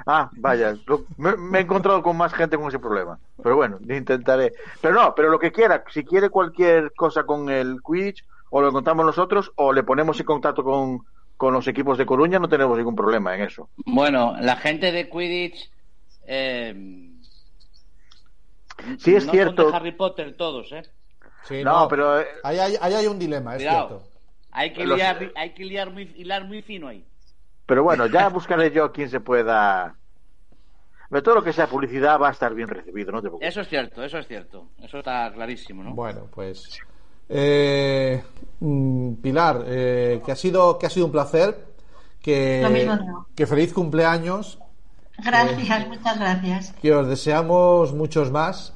Ah, vaya, lo- me, me he encontrado con más gente con ese problema. Pero bueno, intentaré. Pero no, pero lo que quiera, si quiere cualquier cosa con el Quidditch, o lo encontramos nosotros, o le ponemos en contacto con, con los equipos de Coruña, no tenemos ningún problema en eso. Bueno, la gente de Quidditch eh, Sí, es no cierto. Son de Harry Potter todos, ¿eh? Sí, No, pero, eh, Ahí hay, ahí hay un dilema, es Cuidado. cierto. Hay que Los- liar, hay que liar muy, hilar muy fino ahí. Pero bueno, ya buscaré yo a quien se pueda. Pero todo lo que sea publicidad va a estar bien recibido, no te preocupes. Eso es cierto, eso es cierto. Eso está clarísimo, ¿no? Bueno, pues. Eh, mm, Pilar, eh, que, ha sido, que ha sido un placer. Que, Lo mismo que feliz cumpleaños. Gracias, muchas gracias. Que os deseamos muchos más.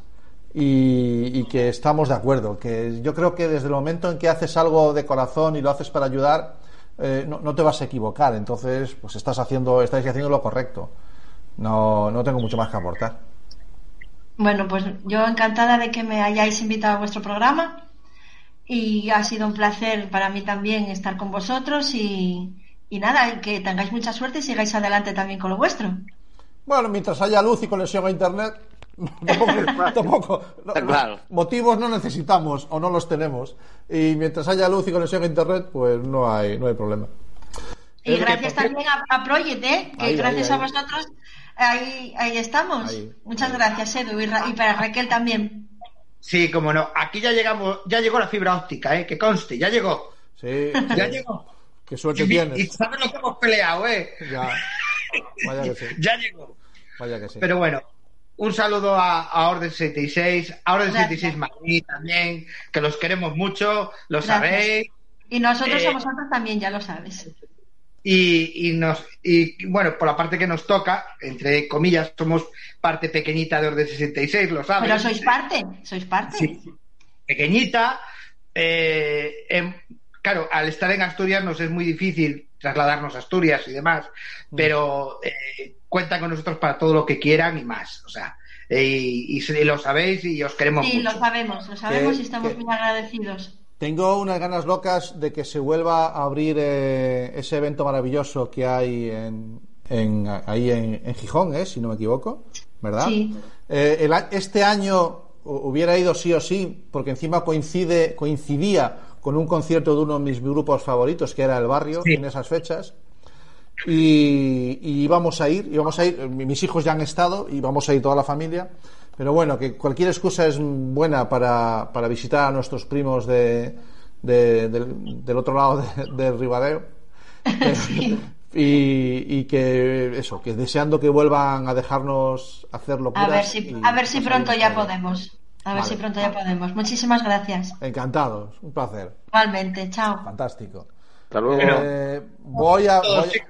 Y, y que estamos de acuerdo. Que yo creo que desde el momento en que haces algo de corazón y lo haces para ayudar, eh, no, no te vas a equivocar. Entonces, pues estás haciendo, estáis haciendo lo correcto. No, no tengo mucho más que aportar. Bueno, pues yo encantada de que me hayáis invitado a vuestro programa y ha sido un placer para mí también estar con vosotros y, y nada, que tengáis mucha suerte y sigáis adelante también con lo vuestro. Bueno, mientras haya luz y conexión a internet, (laughs) tampoco, tampoco- no- Está claro. motivos no necesitamos o no los tenemos. Y mientras haya luz y conexión a internet, pues no hay, no hay problema. Y Es gracias también a, a Project, ¿eh? que Ahí, gracias ahí, a ahí. vosotros ahí, ahí estamos. Ahí, Muchas ahí. gracias, Edu, y, Ra- y para Raquel también. Sí, como no, aquí ya llegamos, ya llegó la fibra óptica, ¿eh? que conste, ya llegó, Sí, ya llegó. qué suerte Y, y tienes. sabes lo que hemos peleado, ¿eh? Ya. Vaya que sí, Ya llegó. vaya que sí. Pero bueno, un saludo a, a Orden 66, a Orden Gracias. 66 Madrid también, que los queremos mucho, lo Gracias. sabéis. Y nosotros Eh, a vosotros también, ya lo sabes. Y, y nos y bueno, por la parte que nos toca, entre comillas, somos parte pequeñita de Orden 66, lo sabes. Pero sois parte, sois parte. Sí, pequeñita. eh, em, claro, al estar en Asturias nos es muy difícil trasladarnos a Asturias y demás, pero eh, cuentan con nosotros para todo lo que quieran y más. O sea, eh, y, y se- lo sabéis y os queremos Sí, mucho. lo sabemos, lo sabemos Que- y estamos que- muy agradecidos. Tengo unas ganas locas de que se vuelva a abrir eh, ese evento maravilloso que hay en, en- ahí en, en Gijón, ¿eh? si no me equivoco, ¿verdad? Sí. Eh, el este año hu- hubiera ido sí o sí, porque encima coincide, coincidía con un concierto de uno de mis grupos favoritos, que era El Barrio, Sí. en esas fechas. Y, y íbamos a ir, íbamos a ir, mis hijos ya han estado y vamos a ir toda la familia. Pero bueno, que cualquier excusa es buena para, para visitar a nuestros primos de, de- del, del otro lado de- del Ribadeo. (laughs) Que, y, y que eso, que deseando que vuelvan a dejarnos hacerlo. A ver si, a ver si pronto ya podemos. A ver Vale. si pronto ya podemos. Muchísimas gracias. Encantados, un placer, Igualmente, chao. fantástico. Hasta luego. Eh, voy a, voy a-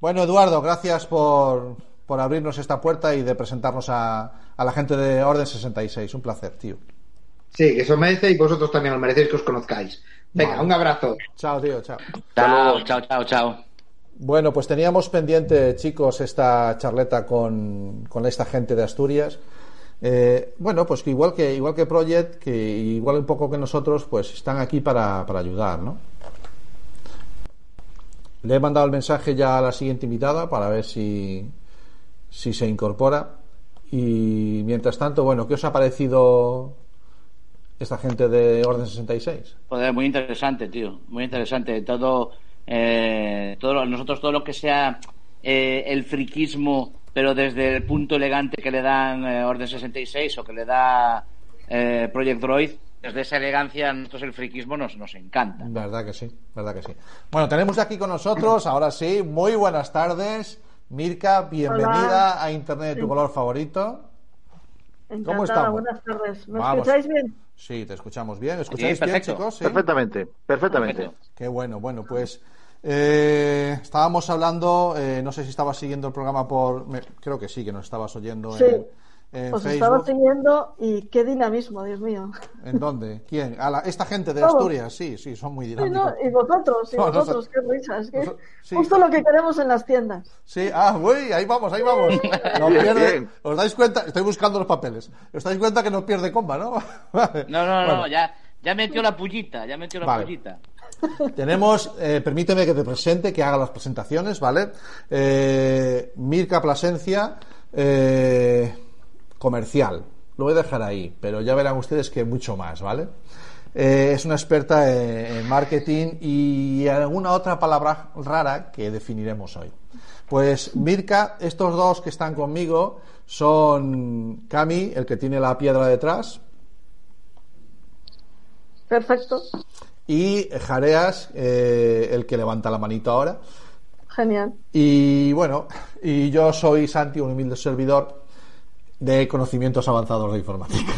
Bueno, Eduardo, gracias por, por abrirnos esta puerta y de presentarnos a, a la gente de Orden 66. Un placer, tío. Sí, que eso merece y vosotros también lo merecéis que os conozcáis. Venga, Vale. un abrazo. Chao, tío, chao. Chao, chao, chao, chao. Bueno, pues teníamos pendiente, chicos, esta charleta con, con esta gente de Asturias. Eh, bueno, pues que igual que igual que Project, que igual un poco que nosotros, pues están aquí para, para ayudar, ¿no? Le he mandado el mensaje ya a la siguiente invitada para ver si, si se incorpora. Y mientras tanto, bueno, ¿qué os ha parecido esta gente de Orden 66? Joder, muy interesante, tío. Muy interesante. Todo, eh, todo lo- nosotros todo lo que sea eh, el friquismo, pero desde el punto elegante que le dan eh, Orden 66 o que le da eh, Project Droid, desde esa elegancia, nosotros el friquismo nos, nos encanta. Verdad que sí, verdad que sí. Bueno, tenemos aquí con nosotros, ahora sí, muy buenas tardes. Mirka, bienvenida Hola. a Internet de tu Sí. color favorito. Encantada, estamos? buenas tardes. ¿Me Vamos. escucháis bien? Sí, te escuchamos bien. ¿Escucháis Sí, bien, chicos? Sí. Perfectamente, perfectamente. Perfecto. Qué bueno, bueno, pues eh, estábamos hablando, eh, no sé si estabas siguiendo el programa por, me- creo que sí, que nos estabas oyendo Sí. en, en Os estaba siguiendo y qué dinamismo, Dios mío. ¿En dónde? ¿Quién? A la- esta gente de Todos. Asturias, sí, sí, son muy Sí, dinámicos. ¿no? Y vosotros, y No, vosotros, nosotros- qué risas. sí. Justo lo que queremos en las tiendas. Sí, ah, uy, ahí vamos, ahí vamos. (laughs) No pierde. ¿Os dais cuenta? Estoy buscando los papeles. ¿Os dais cuenta que no pierde comba, no? (laughs) Vale. No, no, no, ya, ya metió la pullita, ya metió la Vale. pullita. (laughs) Tenemos, eh, permíteme que te presente, que haga las presentaciones, ¿vale? Eh, Mirka Plasencia, eh, comercial. Lo voy a dejar ahí, pero ya verán ustedes que mucho más, ¿vale? Eh, es una experta en, en marketing y alguna otra palabra rara que definiremos hoy. Pues Mirka, estos dos que están conmigo son Cami, el que tiene la piedra detrás, Perfecto, y Jareas, eh, el que levanta la manito ahora. genial. Y bueno, y yo soy Santi, un humilde servidor de conocimientos avanzados de informática.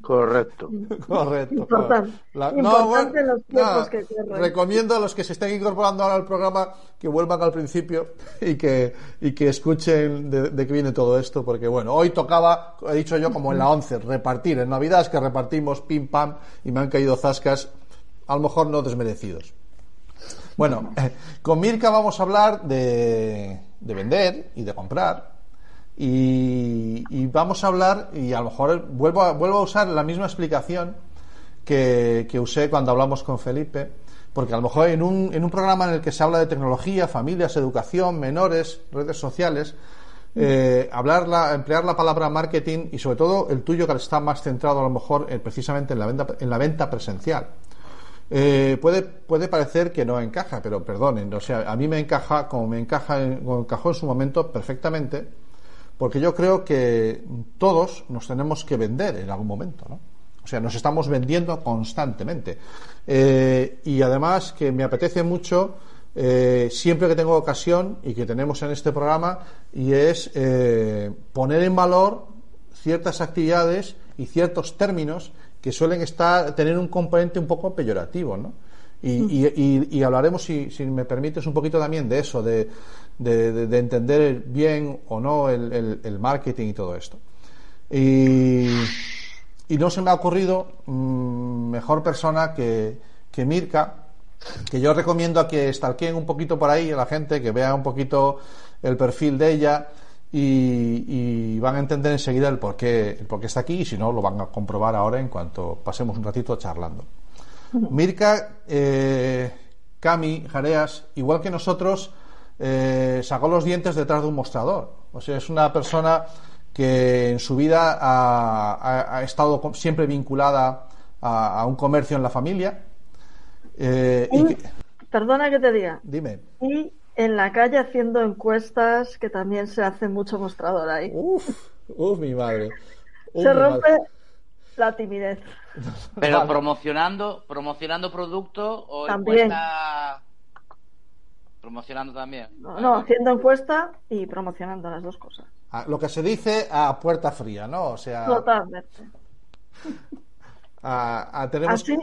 Correcto. Correcto. Importante. La- Importante en los nada, que corren. recomiendo a los que se estén incorporando ahora al programa que vuelvan al principio (laughs) y que, y que escuchen de, de qué viene todo esto, porque bueno, hoy tocaba, he dicho yo como en la 11, repartir. En Navidad es que repartimos pim pam y me han caído zascas, a lo mejor no desmerecidos. Bueno, eh, con Mirka vamos a hablar de, de vender y de comprar. Y, vamos a hablar, y a lo mejor vuelvo a, vuelvo a usar la misma explicación que, que usé cuando hablamos con Felipe, porque a lo mejor en un, en un programa en el que se habla de tecnología, familias, educación, menores, redes sociales, eh, hablar la- emplear la palabra marketing y sobre todo el tuyo que está más centrado a lo mejor eh, precisamente en la venta, en la venta presencial. Eh, puede, puede parecer que no encaja, pero perdonen, o sea, a mí me encaja como me encaja en- como encajó en su momento perfectamente, porque yo creo que todos nos tenemos que vender en algún momento, ¿no? O sea, nos estamos vendiendo constantemente. Eh, y además que me apetece mucho, eh, siempre que tengo ocasión y que tenemos en este programa, y es eh, poner en valor ciertas actividades y ciertos términos que suelen estar tener un componente un poco peyorativo, ¿no? Y, y- y- y hablaremos, si, si me permites, un poquito también de eso, de, de- de- de entender bien o no el, el- el marketing y todo esto. Y, y no se me ha ocurrido mm, mejor persona que, que Mirka, que yo recomiendo a que stalkeen un poquito por ahí a la gente, que vea un poquito el perfil de ella y, y van a entender enseguida el por qué, el por qué está aquí y si no lo van a comprobar ahora en cuanto pasemos un ratito charlando. Mirka, eh, Cami, Jareas, igual que nosotros, eh, sacó los dientes detrás de un mostrador. O sea, es una persona que en su vida ha, ha- ha estado siempre vinculada a, a un comercio en la familia. Eh, y Y, que- perdona que te diga, dime. y en la calle haciendo encuestas, que también se hace mucho mostrador ahí. Uf, uf, mi madre. Uf, se mi madre. rompe la timidez. Pero Vale. promocionando, promocionando producto o También. encuesta. Promocionando también. No, no, haciendo encuesta y promocionando las dos cosas. Ah, Lo que se dice a puerta fría, ¿no? O sea, Totalmente. a- (laughs) a- tenemos Así,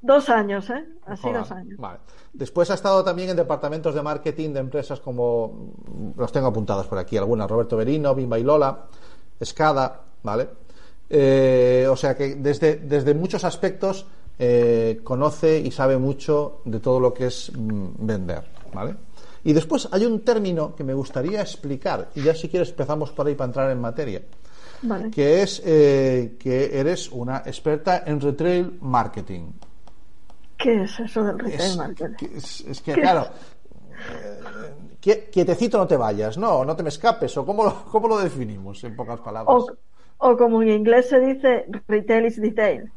dos años, ¿eh? Así Joder, dos años. Vale. Después ha estado también en departamentos de marketing de empresas como, mm, los tengo apuntadas por aquí, algunas, Roberto Berino, Bimba y Lola, Escada, ¿vale? Eh, o sea que desde, desde muchos aspectos eh, conoce y sabe mucho de todo lo que es mm, vender, ¿vale? Y después hay un término que me gustaría explicar, y ya si quieres empezamos por ahí para entrar en materia, Vale. que es eh, que eres una experta en retail marketing. ¿Qué es eso del retail Es, marketing? es- es que, claro, eh, qui- quietecito no te vayas, no, no te me escapes, o cómo lo, cómo lo definimos en pocas palabras. O, o como en inglés se dice, retail is detail.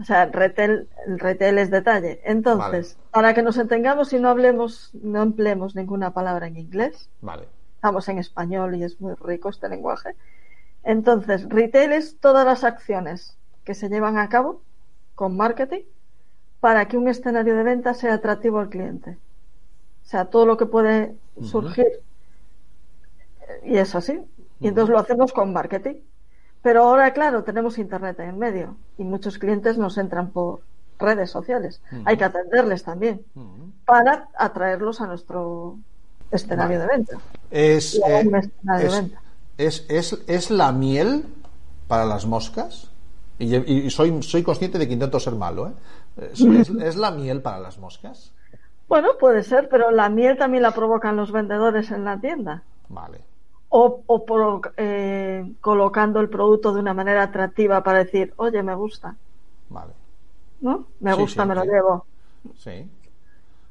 O sea, retail, el retail es detalle. Entonces, para que nos entendamos y no hablemos, no empleemos ninguna palabra en inglés, Vale, estamos en español y es muy rico este lenguaje. Entonces, retail es todas las acciones que se llevan a cabo con marketing para que un escenario de venta sea atractivo al cliente. O sea, todo lo que puede surgir. Y es así. Y entonces lo hacemos con marketing. Pero ahora, claro, tenemos Internet en medio y muchos clientes nos entran por redes sociales. Hay que atenderles también para atraerlos a nuestro escenario de venta. es, eh, de venta. es, es- es la miel para las moscas, y, y soy, soy consciente de que intento ser malo, ¿eh? Es, es- (laughs) es la miel para las moscas. Bueno, puede ser, pero la miel también la provocan los vendedores en la tienda. Vale. O, o por, eh, colocando el producto de una manera atractiva para decir, oye, me gusta, Vale, ¿no? Me Sí, gusta, sí, me lo llevo. sí.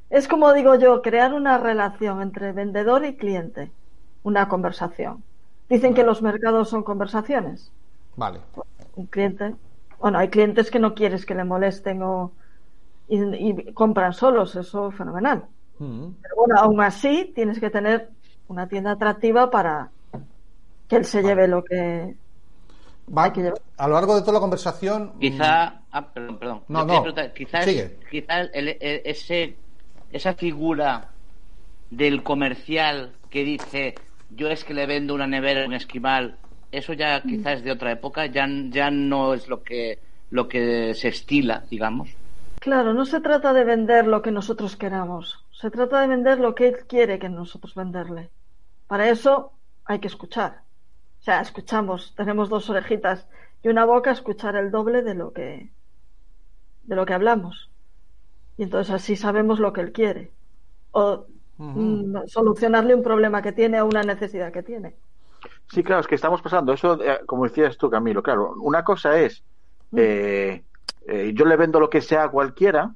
Es como digo yo, crear una relación entre vendedor y cliente, una conversación. Dicen que los mercados son conversaciones. Vale. Un cliente, bueno, hay clientes que no quieres que le molesten o y, y compran solos, eso es fenomenal. Mm. Pero bueno, aún así tienes que tener una tienda atractiva para que él se lleve lo que Va- hay que llevar. a lo largo de toda la conversación. Quizá, ah, perdón, perdón. No, no. quizás, Sigue. quizás el- el- ese, esa figura del comercial que dice yo es que le vendo una nevera a un esquimal, eso ya quizás es de otra época, ya, ya no es lo que lo que se estila, digamos. Claro, no se trata de vender lo que nosotros queramos, se trata de vender lo que él quiere que nosotros venderle. Para eso hay que escuchar. O sea, escuchamos, tenemos dos orejitas y una boca, escuchar el doble de lo que de lo que hablamos. Y entonces así sabemos lo que él quiere. O mm, solucionarle un problema que tiene o una necesidad que tiene. Sí, claro, es que estamos pasando eso, eh, como decías tú, Camilo, claro, una cosa es, eh, eh, yo le vendo lo que sea a cualquiera,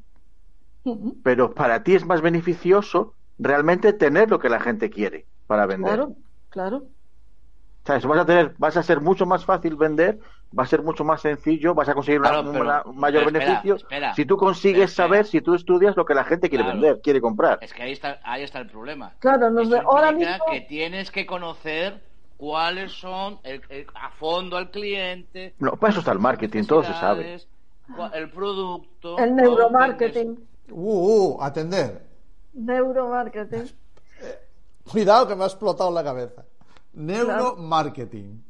pero para ti es más beneficioso realmente tener lo que la gente quiere para vender. Claro, claro. ¿Sabes? Vas a tener, vas a ser mucho más fácil vender, va a ser mucho más sencillo, vas a conseguir una- Claro, pero- una- un mayor espera, beneficio espera, si tú consigues espera. saber, si tú estudias lo que la gente quiere Claro. vender, quiere comprar. Es que ahí está, ahí está el problema. Claro, nos Eso de- ahora mismo que tienes que conocer cuáles son el- el- a fondo al cliente. No, para eso está el marketing, todo se sabe. El producto. el neuromarketing, Uh, uh, atender. neuromarketing. Cuidado que me ha explotado la cabeza. Neuromarketing.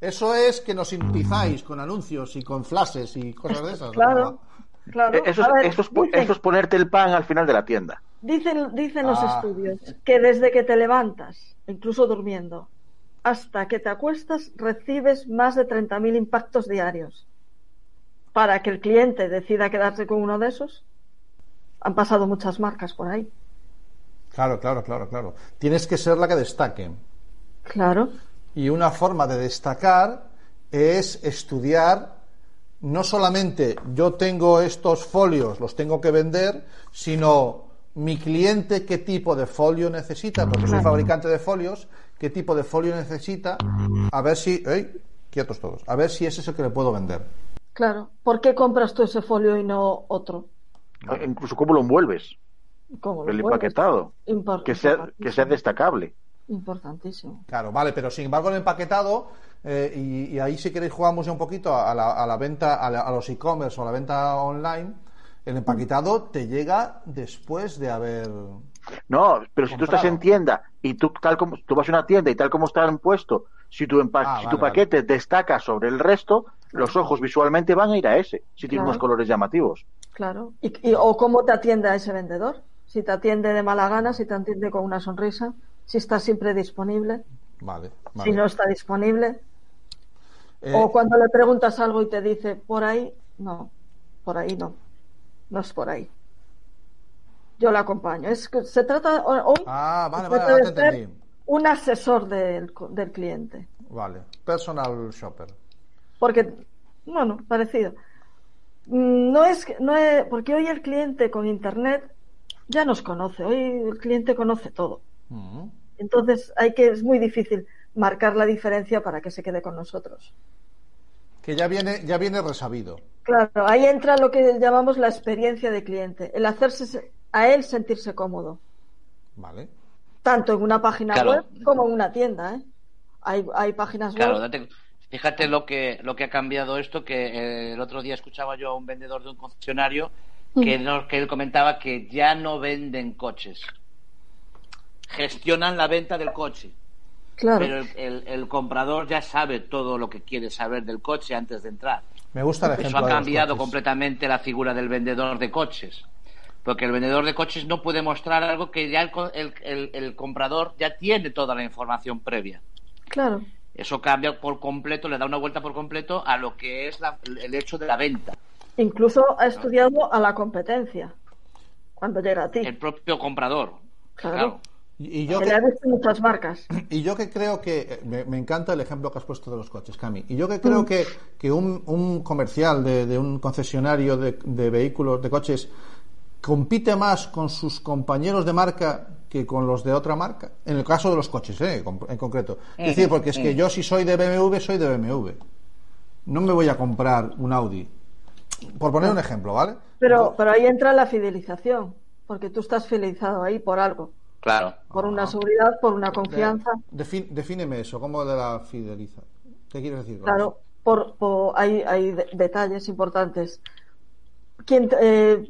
Eso es que nos hipnotizáis con anuncios y con flashes y cosas de esas. Claro, claro. Eh, Eso A ver, es, eso es po- dicen- eso es ponerte el pan al final de la tienda. Dicen, dicen los Ah. estudios que desde que te levantas, incluso durmiendo, hasta que te acuestas, recibes más de 30.000 impactos diarios. Para que el cliente decida quedarse con uno de esos, han pasado muchas marcas por ahí. Claro, claro, claro, claro. Tienes que ser la que destaque. Claro, Y una forma de destacar es estudiar no solamente yo tengo estos folios, los tengo que vender, sino mi cliente qué tipo de folio necesita, porque soy fabricante de folios, qué tipo de folio necesita, a ver si, ¡ey! quietos todos, a ver si ese es el que le puedo vender. claro. ¿Por qué compras tú ese folio y no otro? Eh, Incluso cómo lo envuelves, ¿Cómo lo el vuelves? empaquetado, que sea, que sea destacable. Importantísimo. Claro, vale, pero sin embargo el empaquetado, eh, y, y ahí si queréis jugamos ya un poquito a la, a la venta, a, la- a los e-commerce o a la venta online, el empaquetado te llega después de haber No, pero si tú estás Comprado. en tienda y tú tal como tú vas a una tienda y tal como está puesto, si tu empa- Ah, si vale, tu paquete destaca sobre el resto, los ojos visualmente van a ir a ese, si tiene Claro. unos colores llamativos. Claro. Y, y- o cómo te atiende a ese vendedor. Si te atiende de mala gana, si te atiende con una sonrisa, si está siempre disponible, Vale, si no está disponible. Eh, O cuando le preguntas algo y te dice, por ahí, no, por ahí no, no es por ahí. Yo la acompaño. Es que se trata hoy Ah, vale, se vale, trata ahora de ser un asesor del, del cliente. Vale, personal shopper. Porque, bueno, parecido. Mm, No es, no es, porque hoy el cliente con internet ya nos conoce, hoy el cliente conoce todo. Mm. Entonces hay que, es muy difícil marcar la diferencia para que se quede con nosotros. Que ya viene, ya viene resabido. Claro, ahí entra lo que llamamos la experiencia de cliente, el hacerse se- a él sentirse cómodo, Vale. tanto en una página Claro. web como en una tienda. ¿eh? Hay, hay páginas Claro, web. date- fíjate lo que, lo que ha cambiado esto, que eh, el otro día escuchaba yo a un vendedor de un concesionario que, nos- que él comentaba que ya no venden coches. Gestionan la venta del coche. Claro, Pero el, el- el comprador ya sabe todo lo que quiere saber del coche antes de entrar. Me gusta el Eso ejemplo. ha de los cambiado completamente la figura del vendedor de coches. Porque el vendedor de coches no puede mostrar algo que ya el, co- el- el- el comprador ya tiene toda la información previa. claro. Eso cambia por completo, le da una vuelta por completo a lo que es la- el hecho de la venta. Incluso ha estudiado a la competencia cuando llega a ti. El propio comprador. Claro. Claro. Y, y yo Que que, le ha visto muchas marcas. (clears throat) y yo que creo que. Me, me encanta el ejemplo que has puesto de los coches, Cami. Y yo que creo que, que un, un comercial de, de un concesionario de, de vehículos, de coches, compite más con sus compañeros de marca que con los de otra marca. En el caso de los coches, ¿eh? en concreto. Es decir, porque es que yo si soy de BMW, soy de BMW. No me voy a comprar un Audi. Por poner un ejemplo, ¿vale? Pero, pero ahí entra la fidelización, porque tú estás fidelizado ahí por algo, Claro. por una seguridad, por una confianza. Defin- defíneme eso, ¿cómo de la fideliza? ¿Qué quieres decir? con Claro, por, por- hay, hay de- detalles importantes. ¿Quién, eh,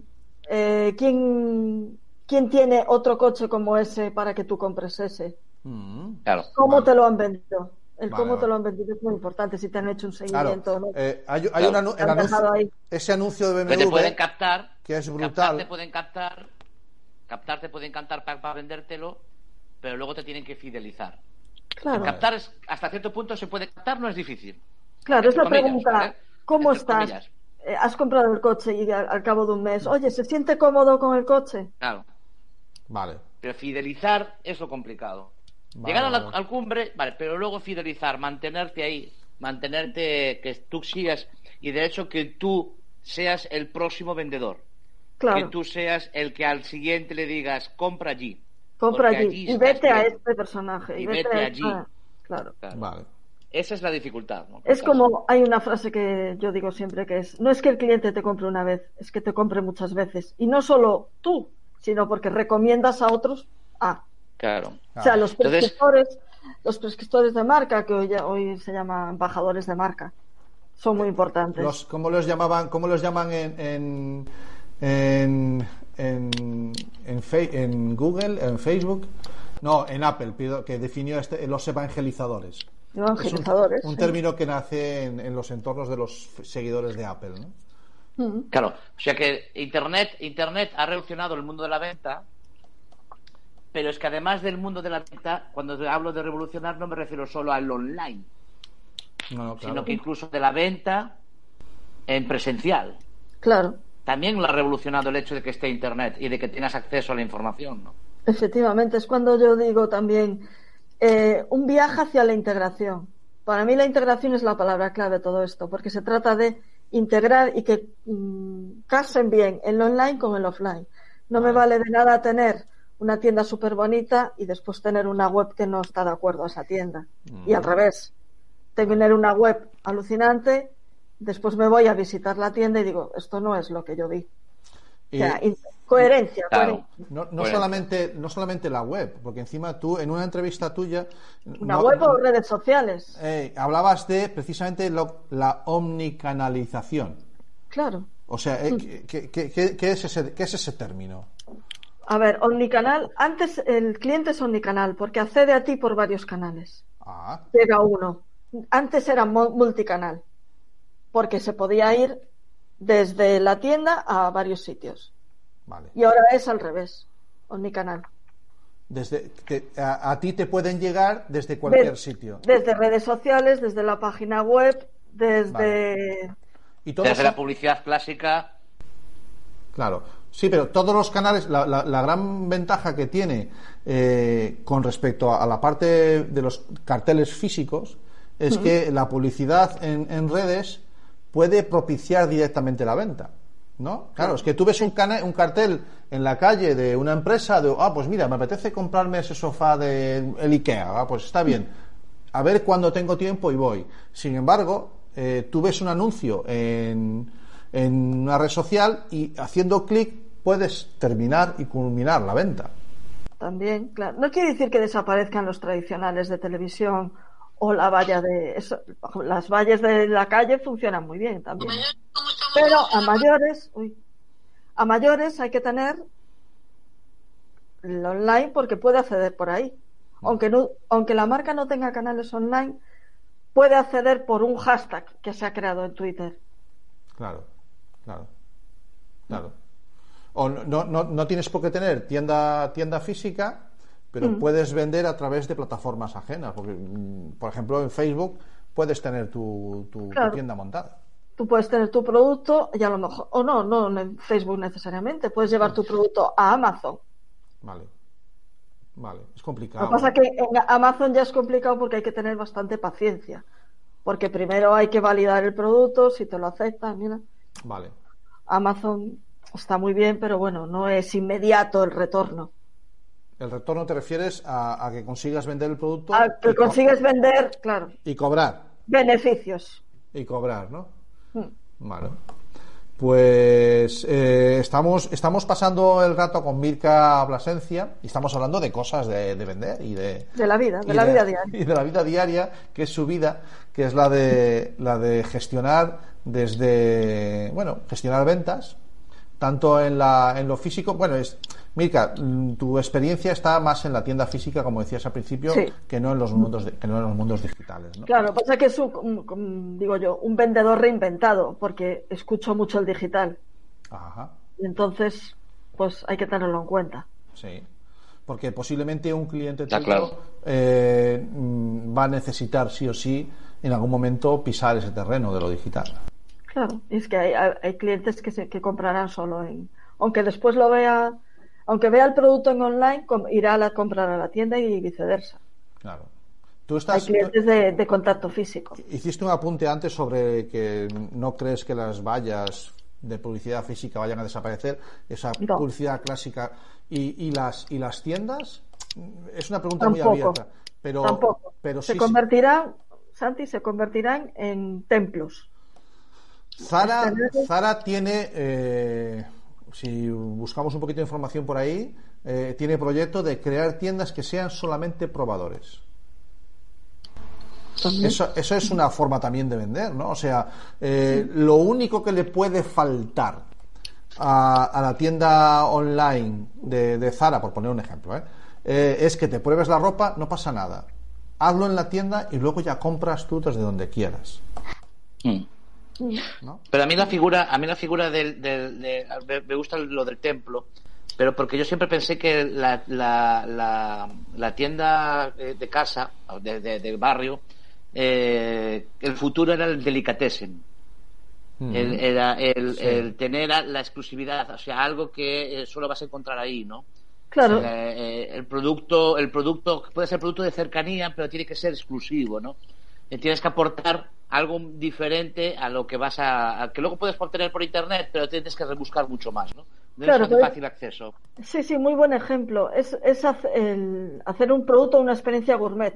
eh, ¿quién, quién tiene otro coche como ese para que tú compres ese? Mm. Claro. ¿Cómo Vale. te lo han vendido? El Vale, cómo vale. te lo han vendido es muy importante, si te han hecho un Claro, seguimiento. ¿no? eh, hay, hay Claro. un anu- Te el han dejado anuncio, ahí. ese anuncio de Que te BMW pueden captar. que es Captar brutal. te pueden captar. Captar te pueden captar para, vendértelo, pero luego te tienen que fidelizar. Claro, Captar es, hasta cierto punto se puede captar, no es difícil. claro, es la comillas, pregunta. ¿vale? ¿Cómo Entre estás? comillas. Eh, has comprado el coche y al, al cabo de un mes, oye, ¿se siente cómodo con el coche? Claro. Vale. Pero fidelizar es lo complicado. Vale, Llegar a la- vale. al cumbre, vale, pero luego fidelizar, mantenerte ahí, mantenerte, que tú sigas, y de hecho que tú seas el próximo vendedor. Claro, Que tú seas el que al siguiente le digas, compra allí. compra allí, allí y vete a este personaje. Y, Y vete, vete a allí. Claro. Claro. Vale. Esa es la dificultad. ¿no? Es como, hay una frase que yo digo siempre que es, no es que el cliente te compre una vez, es que te compre muchas veces. Y no solo tú, sino porque recomiendas a otros a. Claro. O sea, los Entonces- prescriptores, los prescriptores de marca, que hoy, ya- hoy se llaman embajadores de marca, son muy importantes. Los, ¿Cómo los llamaban? ¿Cómo los llaman en en en, en, en, Fe- en Google, en Facebook? No, en Apple, pido que definió este, los evangelizadores. Evangelizadores. Es un, un sí. término que nace en, en los entornos de los seguidores de Apple, ¿no? Mm. Claro, o sea que Internet, Internet ha revolucionado el mundo de la venta, pero es que además del mundo de la venta, cuando hablo de revolucionar no me refiero solo al online, No, no, claro. sino que incluso de la venta en presencial. Claro, También lo ha revolucionado el hecho de que esté Internet y de que tengas acceso a la información, ¿no? efectivamente, es cuando yo digo también eh, un viaje hacia la integración. Para mí la integración es la palabra clave de todo esto, porque se trata de integrar y que mm, casen bien el online con el offline. No me vale de nada tener una tienda súper bonita y después tener una web que no está de acuerdo a esa tienda. Y al revés, tener una web alucinante, después me voy a visitar la tienda y digo, esto no es lo que yo vi. O sea, coherencia, Claro. coherencia. no, no solamente no solamente la web, porque encima tú en una entrevista tuya Una no- web o redes sociales. eh, hablabas de precisamente lo- la omnicanalización. Claro. O sea, eh, ¿qué, qué- qué- qué es ese, qué es ese término? A ver, omnicanal, antes el cliente es omnicanal porque accede a ti por varios canales. Ah, Llega uno. Antes era mu- multicanal porque se podía ir desde la tienda a varios sitios. vale. Y ahora es al revés, omnicanal. Desde, te- a, a ti te pueden llegar desde cualquier sitio. Desde redes sociales, desde la página web, desde... Y todos Desde la publicidad clásica, Claro, sí, pero todos los canales, la, la- la gran ventaja que tiene eh, con respecto a, a la parte de los carteles físicos es que la publicidad en, en redes puede propiciar directamente la venta. ¿No? Claro, es que tú ves un, cana- un cartel en la calle de una empresa de, ah, pues mira, me apetece comprarme ese sofá de el IKEA, ah, pues está bien. A ver cuándo tengo tiempo y voy. Sin embargo, eh, tú ves un anuncio en, en una red social y haciendo clic puedes terminar y culminar la venta. También, claro. No quiere decir que desaparezcan los tradicionales de televisión o la valla de... Eso, las vallas de la calle funcionan muy bien también. Pero a mayores, uy, a mayores hay que tener el online porque puede acceder por ahí. Aunque, no, aunque la marca no tenga canales online, puede acceder por un hashtag que se ha creado en Twitter. Claro, claro, claro. O no, no, no, tienes por qué tener tienda, tienda física, pero Mm. puedes vender a través de plataformas ajenas. Porque, mm, por ejemplo, en Facebook puedes tener tu, tu- tu tienda montada. Tú puedes tener tu producto y a lo mejor, o no, no en Facebook necesariamente, puedes llevar tu producto a Amazon. Vale. Vale, es Lo complicado. que pasa es que en Amazon ya es complicado porque hay que tener bastante paciencia. Porque primero hay que validar el producto, si te lo aceptan, mira. Vale. Amazon está muy bien, pero bueno, no es inmediato el retorno. El retorno te refieres a, a que consigas vender el producto A que consigues vender, claro, y cobrar. beneficios. Y cobrar, ¿no? Mm. Vale. Pues eh, estamos, estamos pasando el rato con Mirka Blasencia y estamos hablando de cosas de, de vender y de, De la vida, de la vida diaria. (laughs) y de la vida diaria, que es su vida, que es la de la de gestionar desde bueno, gestionar ventas, tanto en la en lo físico, bueno, es Mirka, mm, tu experiencia está más en la tienda física, como decías al principio, Sí. que no en los mundos de- que no en los mundos digitales, ¿no? Claro, pasa que es un, digo yo, un vendedor reinventado, porque escucho mucho el digital. Ajá. Y entonces, pues hay que tenerlo en cuenta. Sí. Porque posiblemente un cliente tuyo claro. eh, mm, va a necesitar sí o sí en algún momento pisar ese terreno de lo digital. Claro, y es que hay, hay- hay clientes que, se, que comprarán solo en. Aunque después lo vea, aunque vea el producto en online, irá a la, comprar a la tienda y viceversa. Claro. Tú Hay estás, clientes de, de contacto físico. hiciste un apunte antes sobre que no crees que las vallas de publicidad física vayan a desaparecer, esa No. publicidad clásica y, y las y las tiendas. Es una pregunta muy abierta, pero Tampoco. pero se sí. convertirán, Santi, se convertirán en templos. Zara, tiene, eh, si buscamos un poquito de información por ahí, eh, tiene proyecto de crear tiendas que sean solamente probadores. Eso, eso es una forma también de vender, ¿no? O sea, eh, lo único que le puede faltar a, a la tienda online de, de Zara, por poner un ejemplo, ¿eh? Eh, es que te pruebes la ropa, no pasa nada. Hazlo en la tienda y luego ya compras tú desde donde quieras. Mm. ¿No? Pero a mí la figura, a mí la figura del, del- de- me- gusta lo del templo, pero porque yo siempre pensé que la, la, la, la tienda eh, de casa, de, de- del barrio, eh, el futuro era el delicatessen. El, era el, Sí. el tener la exclusividad, o sea, algo que eh, solo vas a encontrar ahí, ¿no? Claro. Eh, el producto, el producto puede ser producto de cercanía, pero tiene que ser exclusivo, ¿no? Tienes que aportar algo diferente a lo que vas a, a que luego puedes obtener por internet, pero tienes que rebuscar mucho más, ¿no? No Claro, es de pero- fácil acceso. Sí, sí, muy buen ejemplo. Es, el- hacer un producto una experiencia gourmet.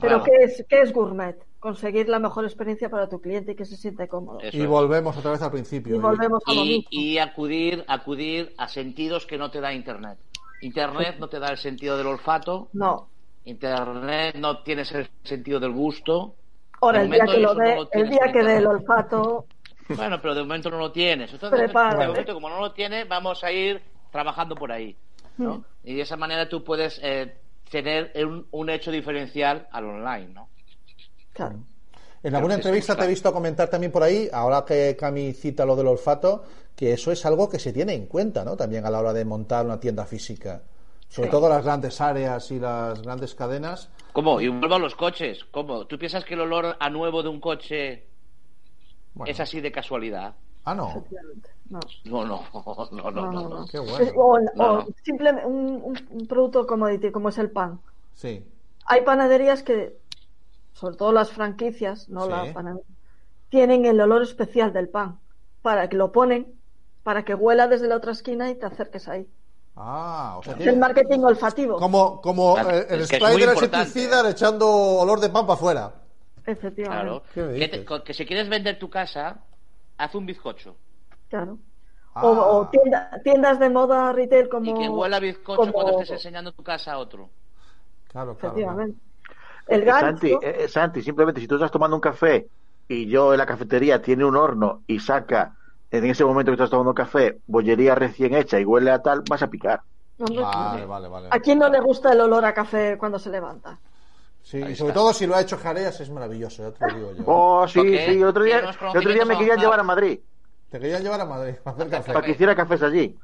Pero Claro. ¿qué, es, ¿qué es gourmet? Conseguir la mejor experiencia para tu cliente y que se siente cómodo. Eso Y es. volvemos otra vez al principio. Y volvemos a lo y, mismo. y acudir, acudir a sentidos que no te da internet. Internet no te da el sentido del olfato, No. Internet no tienes el sentido del gusto. Ahora, De el día que lo no lo el tienes día que dé el internet. olfato, (laughs) Bueno, pero de momento no lo tienes. Entonces, Prepárate. de momento, como no lo tiene, vamos a ir trabajando por ahí. ¿no? Y de esa manera tú puedes eh, tener un, un hecho diferencial al online, ¿no? Claro. En alguna entrevista te he visto comentar también por ahí, ahora que Cami cita lo del olfato, que eso es algo que se tiene en cuenta, ¿no? También a la hora de montar una tienda física. Sobre Sí. todo las grandes áreas y las grandes cadenas. ¿Cómo? Y vuelvo a los coches. ¿Cómo? ¿Tú piensas que el olor a nuevo de un coche Bueno. es así de casualidad? Ah, no. No. No, no, (laughs) no, no, no. no. Qué bueno. O, No, o no. simplemente un, un- un producto commodity como es el pan. Sí. Hay panaderías que, sobre todo las franquicias, no Sí. la panadería, tienen el olor especial del pan para que lo ponen, para que huela desde la otra esquina y te acerques ahí. Ah, o sea, Es tiene- el marketing olfativo. como, como Claro, eh, el es spray del insecticida ¿eh? echando olor de pan para afuera. Efectivamente. Claro. ¿Qué me Que, te- si quieres vender tu casa, haz un bizcocho. Claro. Ah. O, o tienda- tiendas de moda retail como. Y que huela a bizcocho como- cuando estés enseñando tu casa a otro. Claro, claro. claro. Efectivamente. El gancho. Santi, eh, Santi, simplemente si tú estás tomando un café y yo en la cafetería tiene un horno y saca en ese momento que estás tomando café bollería recién hecha y huele a tal, vas a picar. Vale, vale, vale. ¿A quién no le gusta el olor a café cuando se levanta? Sí, y sobre está. todo si lo ha hecho Jareas es maravilloso, ya te lo digo yo. Oh, sí, sí, el otro día, el otro día me querían llevar a Madrid Te querían llevar a Madrid para hacer café. para que hiciera cafés allí.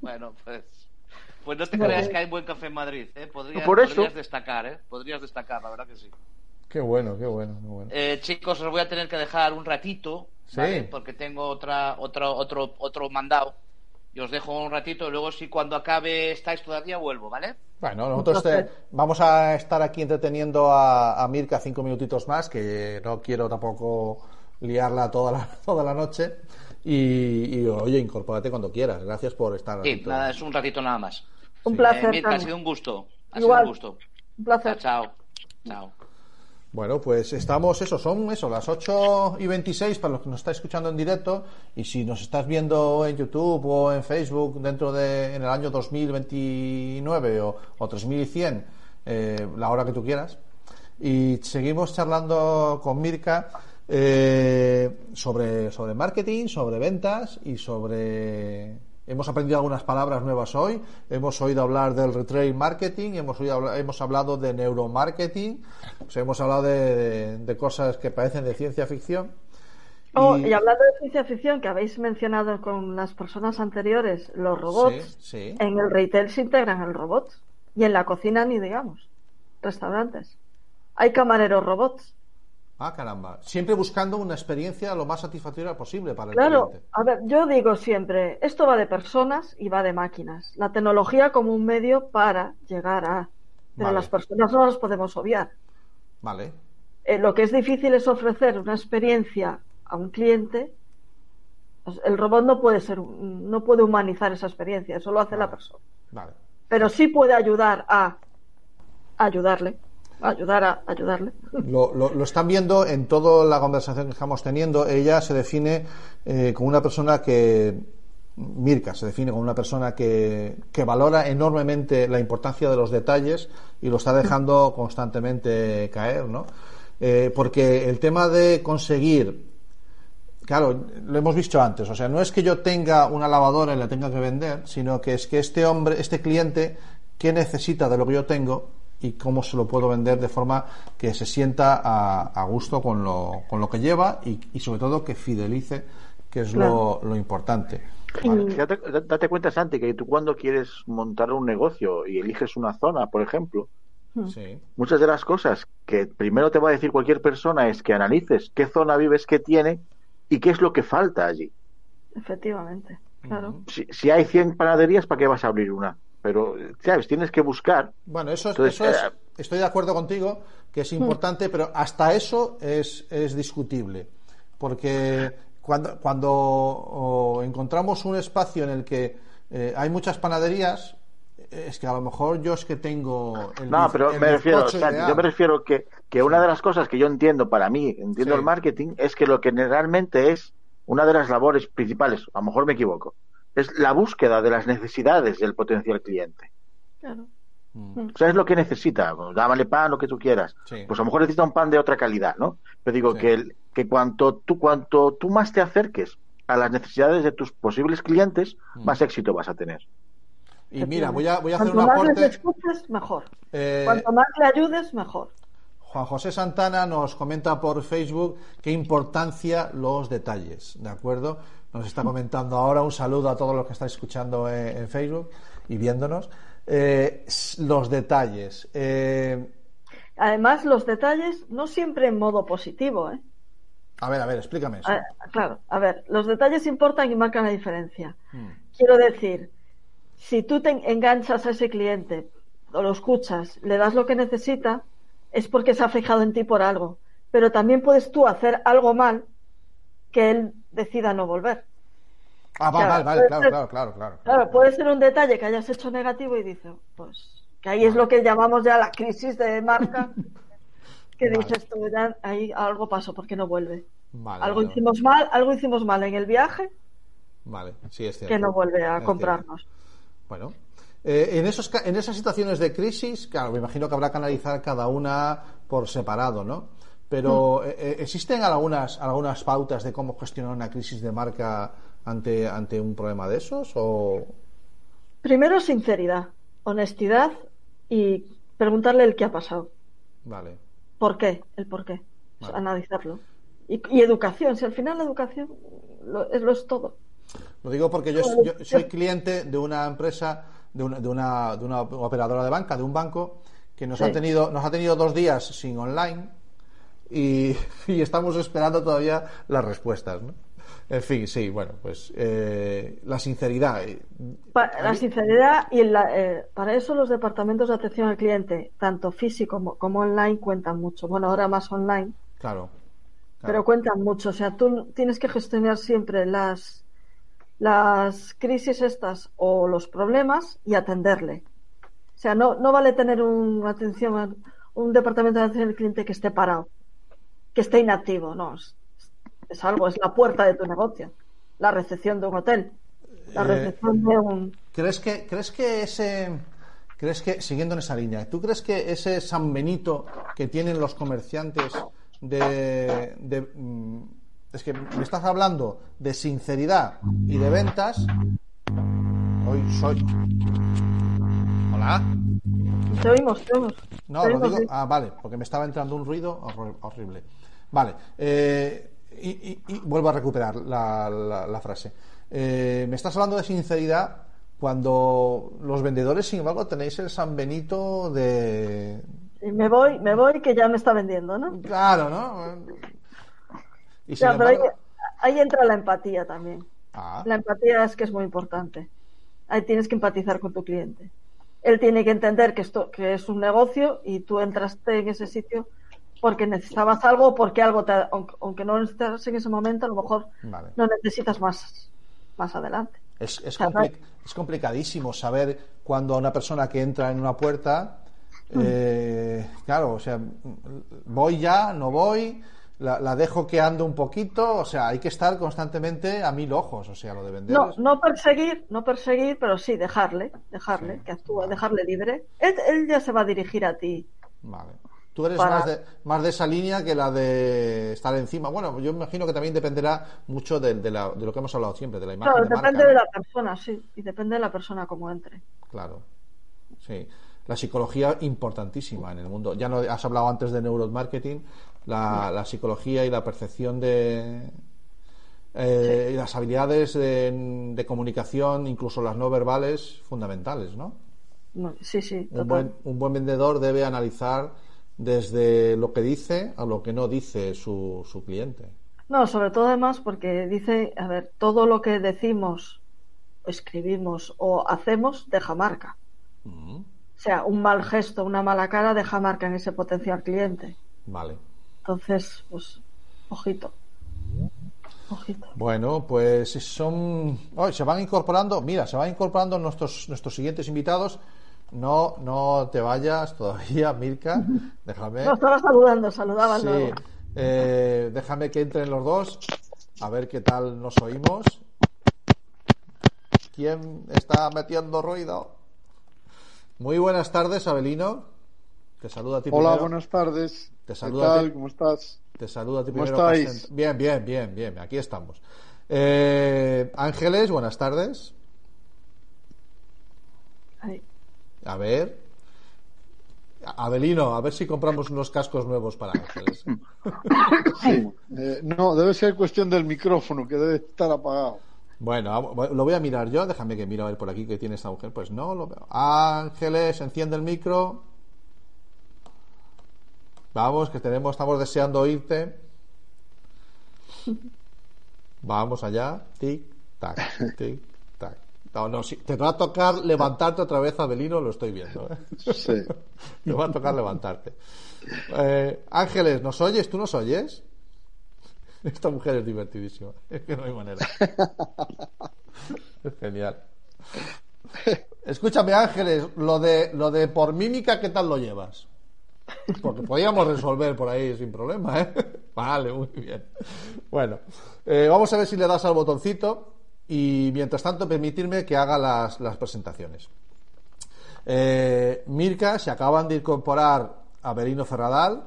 Bueno, pues. Pues no te creas que hay buen café en Madrid, ¿eh? Podrías, Por eso. podrías destacar, ¿eh? Podrías destacar, la verdad que sí. Qué bueno, qué bueno, qué bueno. Eh, chicos, os voy a tener que dejar un ratito. ¿Vale? Porque tengo otra, otro, otro, otro mandado. Y os dejo un ratito y luego si cuando acabe estáis todavía vuelvo, ¿vale? Bueno, nosotros te- vamos a estar aquí entreteniendo a, a Mirka cinco minutitos más, que no quiero tampoco liarla toda la, (laughs) toda la noche. Y, y, oye, incorpórate cuando quieras. Gracias por estar Sí, aquí. nada, es un ratito nada más. Un Sí. placer. Eh, Mirka, ha sido un gusto. Ha Igual. sido un gusto. Un placer. Chao, chao. Chao. Bueno, pues estamos, eso, son eso, las 8 y 26 para los que nos está escuchando en directo. Y si nos estás viendo en YouTube o en Facebook dentro de, en el año 2029 o, o 3100, eh, la hora que tú quieras. Y seguimos charlando con Mirka eh, sobre, sobre marketing, sobre ventas y sobre. Hemos aprendido algunas palabras nuevas hoy. Hemos oído hablar del retail marketing, hemos, oído hemos hablado de neuromarketing, hemos hablado de, de- de cosas que parecen de ciencia ficción. Oh, Y- y hablando de ciencia ficción, que habéis mencionado con las personas anteriores, los robots, Sí, sí. en el retail se integran el robot. Y en la cocina ni digamos. Restaurantes. Hay camareros robots. Ah, caramba. Siempre buscando una experiencia lo más satisfactoria posible para el Claro, cliente. a ver, yo digo siempre, esto va de personas y va de máquinas. La tecnología como un medio para llegar a... Pero Vale. las personas no las podemos obviar. Vale. Eh, lo que es difícil es ofrecer una experiencia a un cliente. Pues el robot no puede ser, no puede humanizar esa experiencia, eso lo hace la persona. Vale. Pero sí puede ayudar a ayudarle, ayudar a ayudarle. Lo, lo- están viendo en toda la conversación que estamos teniendo. Ella se define eh, como una persona que. Mirka se define como una persona que, que valora enormemente la importancia de los detalles y lo está dejando constantemente caer, ¿no? Eh, porque el tema de conseguir Claro, lo hemos visto antes. O sea, no es que yo tenga una lavadora y la tenga que vender, sino que es que este hombre, este cliente, ¿qué necesita de lo que yo tengo y cómo se lo puedo vender de forma que se sienta a, a gusto con lo, con lo que lleva y, y sobre todo que fidelice, que es lo, lo importante. Y- Date, date cuenta, Santi, que tú cuando quieres montar un negocio y eliges una zona, por ejemplo, Sí. muchas de las cosas que primero te va a decir cualquier persona es que analices qué zona vives, qué tiene y qué es lo que falta allí. Efectivamente, claro. Si, si hay 100 panaderías, ¿para qué vas a abrir una? Pero, ¿sabes? Tienes que buscar. Bueno, eso es, Entonces, eso es- eh, estoy de acuerdo contigo, que es importante, pero hasta eso es, es discutible. Porque cuando, cuando o, encontramos un espacio en el que eh, hay muchas panaderías, es que a lo mejor yo es que tengo el No, pero el me refiero, ideal. yo me refiero que, que una de las cosas que yo entiendo para mí, entiendo Sí. el marketing, es que lo que realmente es una de las labores principales, a lo mejor me equivoco, es la búsqueda de las necesidades del potencial cliente. claro. O sea, es lo que necesita. Pues, dámale pan, lo que tú quieras. Sí. Pues a lo mejor necesita un pan de otra calidad, ¿no? Pero digo Sí. que, el- que cuanto, tú, cuanto tú más te acerques a las necesidades de tus posibles clientes, Mm. más éxito vas a tener. Y mira, voy a, voy a hacer Cuanto un más les aporte. escuches, mejor. Eh, Cuanto más le ayudes, mejor. Juan José Santana nos comenta por Facebook qué importancia los detalles, ¿de acuerdo? Nos está comentando ahora un saludo a todos los que estáis escuchando en, en Facebook y viéndonos. Eh, los detalles. eh, Además, los detalles no siempre en modo positivo, ¿eh? a ver, a ver, explícame eso. A- claro, a ver, los detalles importan y marcan la diferencia. Mm, Quiero decir, si tú te enganchas a ese cliente o lo escuchas, le das lo que necesita, es porque se ha fijado en ti por algo. Pero también puedes tú hacer algo mal que él decida no volver. Ah, va, Claro, vale, claro, ser- claro, claro, claro. Claro, puede ser un detalle que hayas hecho negativo y dice, pues, que ahí es lo que llamamos ya la crisis de marca, (laughs) que Vale. dices tú, ya ahí algo pasó porque no vuelve. Vale, algo vale, hicimos mal, algo hicimos mal en el viaje Vale, sí, es cierto. que no vuelve a Es comprarnos. Bueno, eh, en, esos, en esas situaciones de crisis, claro, me imagino que habrá que analizar cada una por separado, ¿no? Pero eh, eh, ¿existen algunas, algunas pautas de cómo gestionar una crisis de marca ante, ante un problema de esos? O... Primero, sinceridad, honestidad y preguntarle el qué ha pasado. Vale, ¿Por qué? El por qué. Vale. Analizarlo. Y, y educación, si al final la educación lo, es, lo es todo. lo digo porque yo, soy cliente de una empresa, de una, de, una, de una operadora de banca, de un banco, que nos, Sí. ha, tenido, nos ha tenido dos días sin online y, y estamos esperando todavía las respuestas, ¿no? En fin, sí, bueno, pues eh, la sinceridad. eh, la sinceridad y la- eh, para eso los departamentos de atención al cliente, tanto físico como, como online, cuentan mucho. Bueno, ahora más online, Claro. pero cuentan mucho. O sea, tú tienes que gestionar siempre las, las crisis estas o los problemas y atenderle. O sea, no, no vale tener un, atención, un departamento de atención al cliente que esté parado, que esté inactivo. No, es, es algo, es la puerta de tu negocio, la recepción de un hotel, la Eh, recepción de un... ¿Crees que, crees que ese, crees que, siguiendo en esa línea, ¿tú crees que ese San Benito que tienen los comerciantes de, de, mm, es que me estás hablando de sinceridad y de ventas? Hoy soy. Hola. Te oímos, te oímos. No, lo digo. Ah, vale, porque me estaba entrando un ruido horrible. Vale. eh, y, y- y vuelvo a recuperar la, la- la frase. Eh, me estás hablando de sinceridad cuando los vendedores, sin embargo, tenéis el San Benito de. Me voy, me voy que ya me está vendiendo, ¿no? Claro, ¿no? Y pero ahí entra la empatía también. Ah, La empatía es que es muy importante. Ahí tienes que empatizar con tu cliente. Él tiene que entender que esto que es un negocio y tú entraste en ese sitio porque necesitabas algo o porque algo te, aunque, aunque no necesitas en ese momento, a lo mejor vale. no necesitas más más adelante. Es, es, sea, compli- es complicadísimo saber cuando a una persona que entra en una puerta, eh, claro, o sea, voy ya, no voy, la, la dejo que ande un poquito, o sea, hay que estar constantemente a mil ojos, o sea, lo de vender. No, no perseguir, no perseguir, pero sí dejarle, dejarle Sí, que actúe, vale. dejarle libre. Él, él ya se va a dirigir a ti. Vale. Tú eres Para- más, de, más de esa línea que la de estar encima. Bueno, yo imagino que también dependerá mucho de, de la- de lo que hemos hablado siempre, de la imagen. Claro, de depende de la persona, sí, y depende de la persona como entre. Claro. Sí. La psicología importantísima en el mundo. Ya no has hablado antes de neuromarketing, la, la psicología y la percepción de eh, y las habilidades de, de comunicación, incluso las no verbales, fundamentales, ¿no? Sí, sí, Un buen, un buen vendedor debe analizar desde lo que dice a lo que no dice su, su cliente. No, sobre todo además porque dice, a ver, todo lo que decimos, escribimos o hacemos deja marca. O sea, un mal gesto, una mala cara deja marca en ese potencial cliente. Vale. Entonces, pues, ojito. Ojito. Bueno, pues son. Hoy se van incorporando. Mira, se van incorporando nuestros, nuestros siguientes invitados. No, no te vayas todavía, Mirka. (laughs) Déjame. No, estaba saludando, saludaba Sí, eh, déjame que entren los dos. A ver qué tal nos oímos. ¿Quién está metiendo ruido? Muy buenas tardes, Abelino. Te saludo a ti Hola, primero. buenas tardes. Te ¿Qué saludo a tal? ti. ¿Cómo estás? Te saludo a ti ¿Cómo primero. estáis? Bien, bien, bien, bien. Aquí estamos. Eh, Ángeles, buenas tardes. A ver. Abelino, a ver si compramos unos cascos nuevos para Ángeles. (laughs) Sí. Eh, no, debe ser cuestión del micrófono, que debe estar apagado. Bueno, lo voy a mirar yo. Déjame que miro a ver por aquí que tiene esta mujer. Pues no, lo veo. Ángeles, enciende el micro. Vamos, que tenemos, estamos deseando oírte. Vamos allá. Tic, tac, (laughs) tic, tac. No, no, sí, te va a tocar levantarte otra vez, Abelino, lo estoy viendo. ¿eh? Sí. (laughs) Te va a tocar levantarte. Eh, Ángeles, ¿nos oyes? ¿Tú nos oyes? Esta mujer es divertidísima. (laughs) Es que no hay manera. Es genial. Escúchame, Ángeles, lo de, lo de por mímica, ¿qué tal lo llevas? Porque podíamos resolver por ahí sin problema, ¿eh? (laughs) Vale, muy bien. Bueno, eh, vamos a ver si le das al botoncito y mientras tanto permitirme que haga las, presentaciones. Eh, Mirka se acaban de incorporar a Berino Ferradal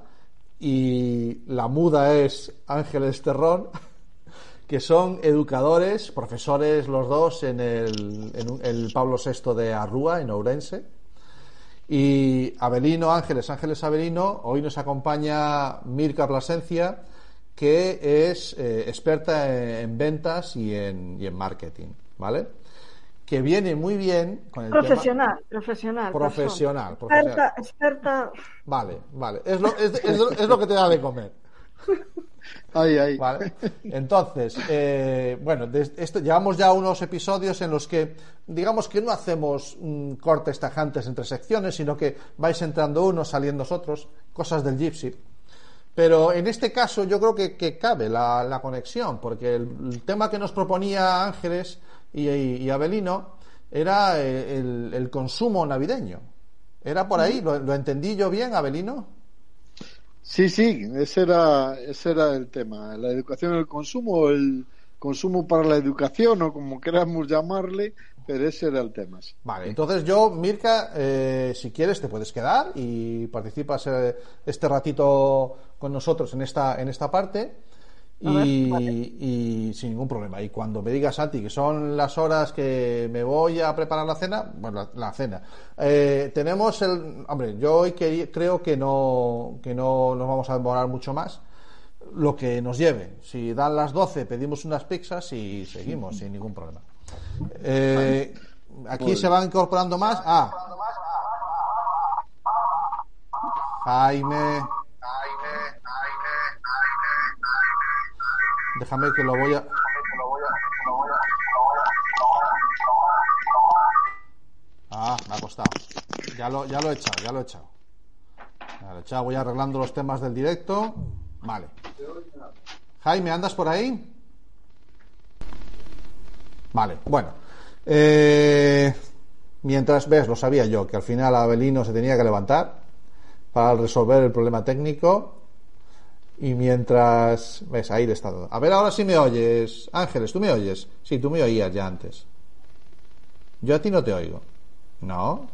y la muda es Ángeles Terrón, (laughs) que son educadores, profesores los dos en el, en el Pablo VI de Arrúa, en Ourense. Y Abelino Ángeles, Ángeles Abelino, hoy nos acompaña Mirka Plasencia, que es eh, experta en, en ventas y en, y en marketing, ¿vale? Que viene muy bien con el tema- Profesional, profesional. Profesional, profesional. Experta, experta. Vale, vale. Es lo, es, es lo- es lo que te da de comer. Ahí, ahí. Vale. Entonces, eh, bueno, des- esto, llevamos ya unos episodios en los que, digamos que no hacemos mm, cortes tajantes entre secciones, sino que vais entrando unos, saliendo otros, cosas del Gypsy. Pero en este caso yo creo que, que cabe la, la conexión, porque el, el tema que nos proponía Ángeles y, y- y Abelino era eh, el, el consumo navideño. ¿Era por ahí? ¿Lo, lo entendí yo bien, Abelino? Sí, sí, ese era, ese era el tema. La educación el consumo, el consumo para la educación, o como queramos llamarle, pero ese era el tema. Vale, entonces yo, Mirka, eh, si quieres te puedes quedar y participas eh, este ratito con nosotros en esta, en esta parte y, y sin ningún problema. Y cuando me digas, Santi, que son las horas que me voy a preparar la cena, bueno, la, la cena, eh, tenemos el... Hombre, yo hoy que- creo que no, que no nos vamos a demorar mucho más lo que nos lleve. Si dan las 12, pedimos unas pizzas y seguimos (laughs) sin ningún problema. Eh, aquí Muy se van incorporando más. Ah, Jaime. Déjame que lo voy a. Ah, me ha costado. Ya lo, ya lo he echado, ya lo he echado. He echado. Voy arreglando los temas del directo. Vale. Jaime, ¿andas por ahí? Vale, bueno. Eh, mientras ves, lo sabía yo, que al final Abelino se tenía que levantar para resolver el problema técnico. Y mientras. ¿Ves? Ahí le está todo. A ver, ahora sí me oyes. Ángeles, ¿tú me oyes? Sí, tú me oías ya antes. Yo a ti no te oigo. ¿No?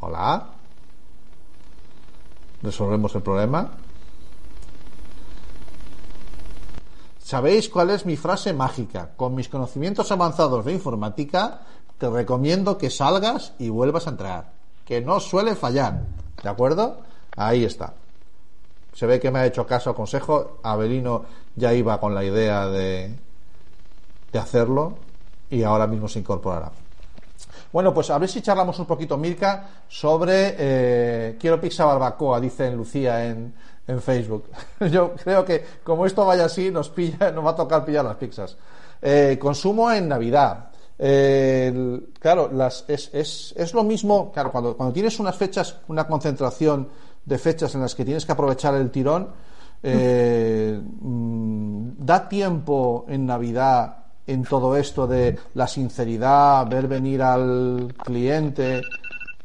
Hola. Resolvemos el problema. ¿Sabéis cuál es mi frase mágica? Con mis conocimientos avanzados de informática, te recomiendo que salgas y vuelvas a entrar. Que no suele fallar. ¿De acuerdo? Ahí está. Se ve que me ha hecho caso al consejo. Abelino ya iba con la idea de, de hacerlo y ahora mismo se incorporará. Bueno, pues a ver si charlamos un poquito, Mirka, sobre eh, Quiero pizza barbacoa, dice Lucía en, en Facebook. (laughs) Yo creo que como esto vaya así, nos pilla, nos va a tocar pillar las pizzas. Eh, consumo en Navidad. Eh, claro, las, es, es, es lo mismo, claro, cuando, cuando tienes unas fechas, una concentración de fechas en las que tienes que aprovechar el tirón, eh, mm, da tiempo en Navidad en todo esto de la sinceridad, ver venir al cliente.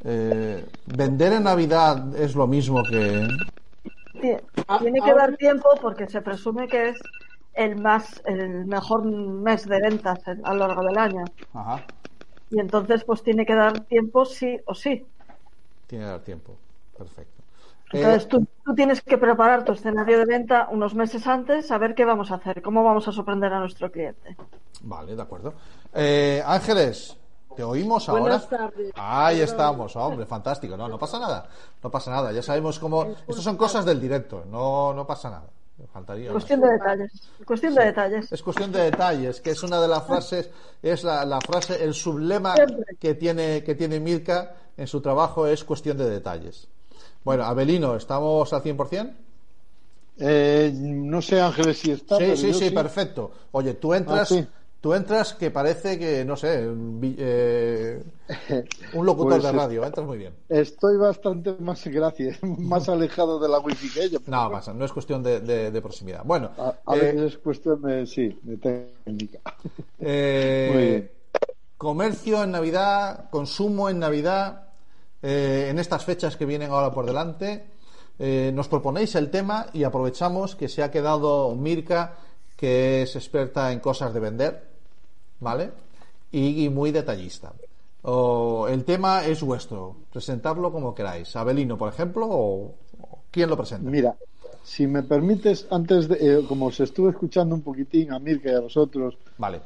eh, vender en Navidad es lo mismo que. Tie- Tiene que dar tiempo porque se presume que es el más, el mejor mes de ventas en- a lo largo del año. Ajá, Y entonces, pues tiene que dar tiempo sí o sí. tiene que dar tiempo. Perfecto. Eh, Entonces tú, tú tienes que preparar tu escenario de venta unos meses antes, saber qué vamos a hacer, cómo vamos a sorprender a nuestro cliente. Vale, de acuerdo. Eh, Ángeles, ¿Te oímos ahora? Buenas tardes. Ahí estamos, hombre, fantástico. No, no pasa nada. No pasa nada. Ya sabemos cómo. Estas son cosas del directo. No, no pasa nada. Faltaría. más. Cuestión de detalles. Cuestión de detalles. Es cuestión de detalles, que es una de las frases, es la, la frase, el sublema Siempre. que tiene, que tiene Mirka en su trabajo es cuestión de detalles. Bueno, Abelino, ¿estamos al 100%? Eh, no sé, Ángeles, si está. Sí, pero sí, yo sí, perfecto. Oye, tú entras, Ah, sí. tú entras que parece que, no sé, eh, un locutor Pues de radio, entras muy bien. Estoy bastante más, gracias, (laughs) más alejado de la wifi que ella. No, pasa, no es cuestión de, de- de proximidad. Bueno, A, a eh, es cuestión de, sí, de técnica. Eh, Muy bien. Comercio en Navidad, consumo en Navidad, eh, en estas fechas que vienen ahora por delante. eh, nos proponéis el tema y aprovechamos que se ha quedado Mirka, que es experta en cosas de vender, ¿vale? Y, y muy detallista. O, el tema es vuestro, presentarlo como queráis. Abelino, por ejemplo, o, ¿quién lo presenta? Mira, si me permites, antes de, eh, como os estuve escuchando un poquitín a Mirka y a vosotros, Vale.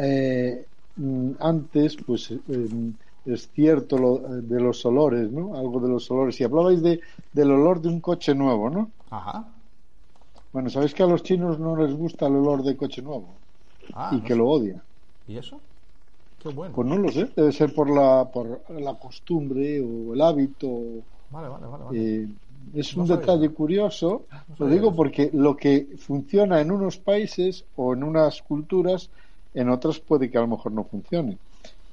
eh, mm, antes, pues eh, es cierto lo, de los olores, ¿no? Algo de los olores. Y hablabais de, del olor de un coche nuevo, ¿no? Ajá. Bueno, sabéis que a los chinos no les gusta el olor de coche nuevo Ah, y no que sé. lo odian. ¿Y eso? Qué bueno. Pues no lo sé, debe ser por la, por la costumbre o el hábito. Vale, vale, vale. vale. Eh, es No un sabía. detalle curioso, No lo digo eso. porque lo que funciona en unos países o en unas culturas, en otras puede que a lo mejor no funcione.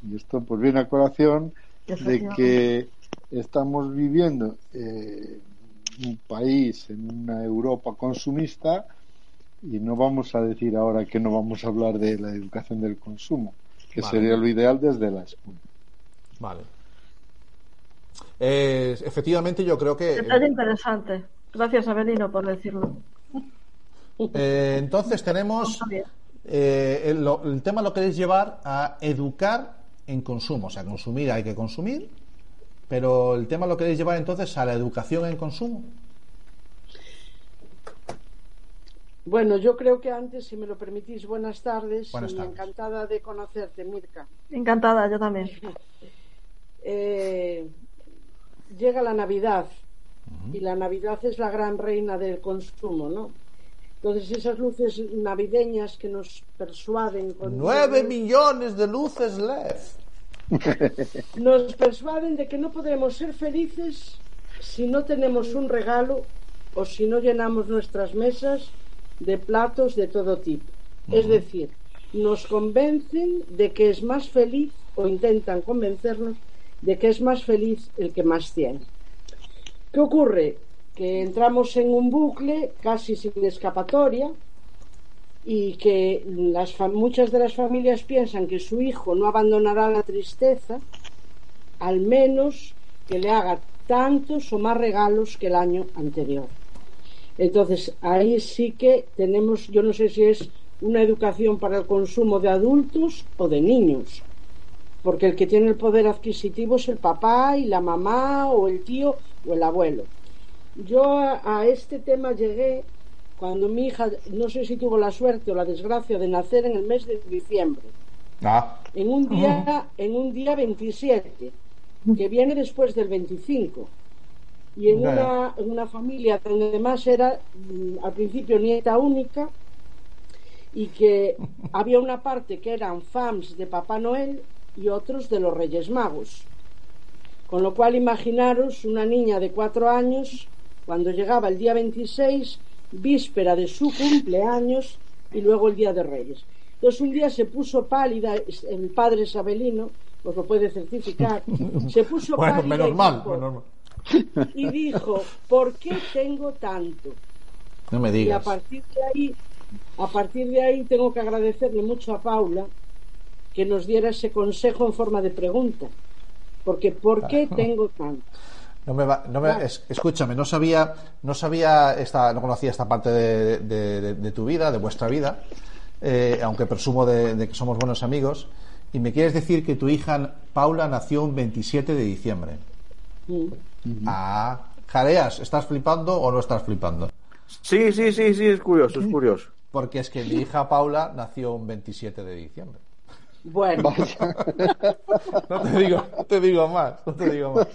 Y esto pues viene a colación de que estamos viviendo eh, un país, en una Europa consumista, y no vamos a decir ahora que no vamos a hablar de la educación del consumo, que Vale. sería lo ideal desde la escuela. Vale. Eh, efectivamente, yo creo que. Detalle interesante. Gracias, Abelino, por decirlo. eh, entonces tenemos. Eh, el, lo- el tema lo queréis llevar a educar en consumo. O sea, consumir hay que consumir, pero el tema lo queréis llevar entonces a la educación en consumo. Bueno, yo creo que antes, si me lo permitís, buenas tardes. Buenas y tardes. encantada de conocerte, Mirka. Encantada, yo también. (laughs) Eh, llega la Navidad y la Navidad es la gran reina del consumo, ¿no? Entonces esas luces navideñas que nos persuaden con ¡Nueve millones de luces LED! (laughs) nos persuaden de que no podremos ser felices si no tenemos un regalo o si no llenamos nuestras mesas de platos de todo tipo. Es decir, nos convencen de que es más feliz o intentan convencernos de que es más feliz el que más tiene. ¿Qué ocurre? Que entramos en un bucle casi sin escapatoria y que las muchas de las familias piensan que su hijo no abandonará la tristeza, al menos que le haga tantos o más regalos que el año anterior. Entonces, ahí sí que tenemos, yo no sé si es una educación para el consumo de adultos o de niños, porque el que tiene el poder adquisitivo es el papá y la mamá o el tío o el abuelo. Yo a, a este tema llegué cuando mi hija, no sé si tuvo la suerte o la desgracia de nacer en el mes de diciembre, Ah, en un día, (laughs) en un día 27, que viene después del 25. Y en una, en una familia donde además era mm, al principio nieta única y que (laughs) había una parte que eran fans de Papá Noel y otros de los Reyes Magos. Con lo cual imaginaros una niña de cuatro años cuando llegaba el día 26, víspera de su cumpleaños y luego el día de Reyes. Entonces un día se puso pálida, el padre Sabelino, os lo puede certificar, (laughs) se puso bueno, pálida menos y mal, dijo- menos mal. y dijo, ¿por qué tengo tanto? No me Y a digas. partir de ahí, a partir de ahí tengo que agradecerle mucho a Paula que nos diera ese consejo en forma de pregunta. Porque ¿por qué tengo tanto? No me va- no me- es- escúchame, no sabía, no sabía esta, no conocía esta parte de, de- de- de tu vida, de vuestra vida, eh, aunque presumo de, de que somos buenos amigos. Y me quieres decir que tu hija Paula nació un 27 de diciembre. Mm. Ah, jareas, ¿estás flipando o no estás flipando? Sí, sí, sí, sí, es curioso, es curioso. Porque es que mi hija Paula nació un 27 de diciembre. Bueno, (laughs) No te digo, no te digo más, no te digo más.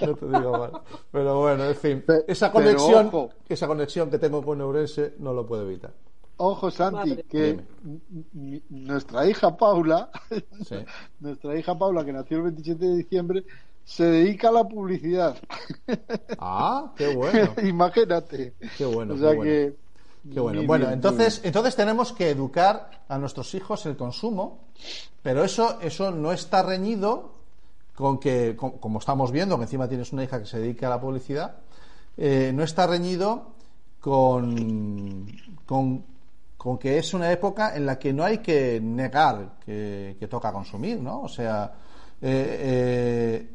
No te digo más. Pero bueno, en fin, esa conexión, ojo. esa conexión que tengo con Eurense no lo puedo evitar. Ojo, Santi, Madre. que Dime. nuestra hija Paula, (laughs) Sí. nuestra hija Paula, que nació el 27 de diciembre, se dedica a la publicidad. Ah, qué bueno. (laughs) Imagínate. Qué bueno, O sea qué bueno. que. Qué bueno. Bueno, entonces, entonces tenemos que educar a nuestros hijos el consumo, pero eso, eso no está reñido con que, com- como estamos viendo, que encima tienes una hija que se dedica a la publicidad, eh, no está reñido con, con, con que es una época en la que no hay que negar que, que toca consumir, ¿no? O sea, eh, eh,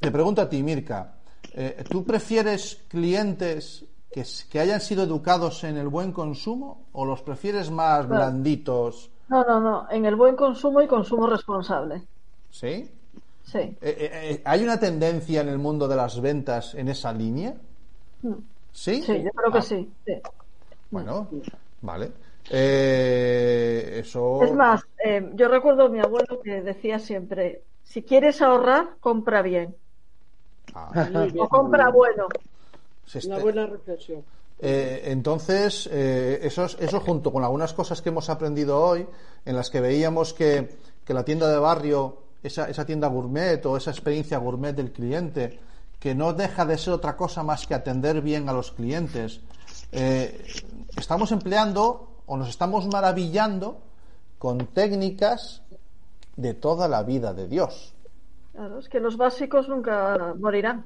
te pregunto a ti, Mirka, ¿tú prefieres clientes que, hayan sido educados en el buen consumo o los prefieres más blanditos? No, no, no. En el buen consumo y consumo responsable. ¿Sí? Sí. Eh, eh, eh, ¿Hay una tendencia en el mundo de las ventas en esa línea? ¿Sí? Sí, yo creo que Ah, sí. sí. Bueno, vale. Eh, eso. Es más, yo recuerdo a mi abuelo que decía siempre, si quieres ahorrar, compra bien. Ah. O compra bueno. Se Una este- buena reflexión. Eh, entonces, eh, eso, es- eso junto con algunas cosas que hemos aprendido hoy, en las que veíamos que, que la tienda de barrio, esa, esa tienda gourmet o esa experiencia gourmet del cliente, que no deja de ser otra cosa más que atender bien a los clientes, eh, estamos empleando o nos estamos maravillando con técnicas de toda la vida de Dios. Claro, es que los básicos nunca morirán.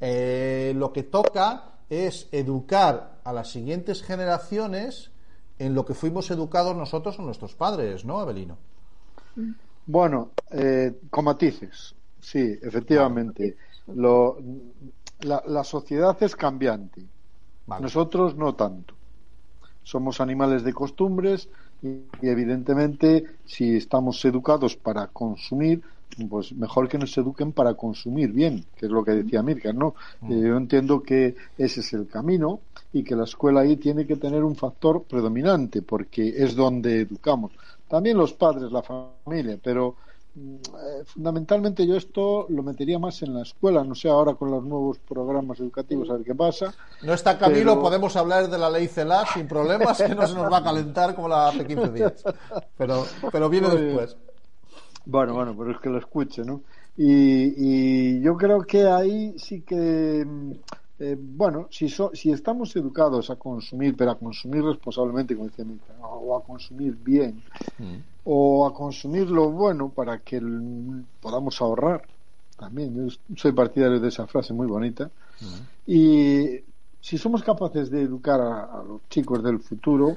Eh, lo que toca es educar a las siguientes generaciones en lo que fuimos educados nosotros o nuestros padres, ¿no, Evelino? Bueno, eh, con matices, sí, efectivamente. Lo, la, la sociedad es cambiante. Vale. Nosotros no tanto. Somos animales de costumbres y, y evidentemente si estamos educados para consumir, pues mejor que nos eduquen para consumir bien, que es lo que decía Mirka, ¿no? Eh, yo entiendo que ese es el camino y que la escuela ahí tiene que tener un factor predominante porque es donde educamos. También los padres, la familia, pero mm, eh, fundamentalmente yo esto lo metería más en la escuela, no sé ahora con los nuevos programas educativos a ver qué pasa. No está Camilo, Pero- podemos hablar de la ley CELA sin problemas, que no se nos va a calentar como la hace 15 días. Pero, pero viene Muy después. Bueno, bueno, pero es que lo escuche, ¿no? Y, y yo creo que ahí sí que, mm, eh, bueno, si, so- si estamos educados a consumir, pero a consumir responsablemente, como decía Mica, o a consumir bien, o a consumir lo bueno para que el- podamos ahorrar, también, yo soy partidario de esa frase muy bonita, y si somos capaces de educar a, a los chicos del futuro,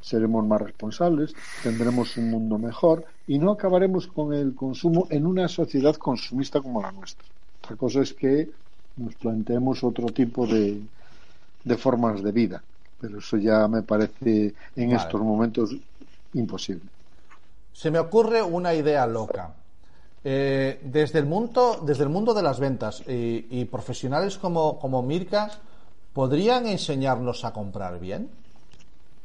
seremos más responsables, tendremos un mundo mejor y no acabaremos con el consumo en una sociedad consumista como la nuestra. Otra cosa es que nos planteemos otro tipo de, de formas de vida, pero eso ya me parece en Vale. estos momentos imposible. Se me ocurre una idea loca. Eh, desde, el mundo, desde el mundo de las ventas y, y profesionales como, como Mirka, ¿podrían enseñarnos a comprar bien?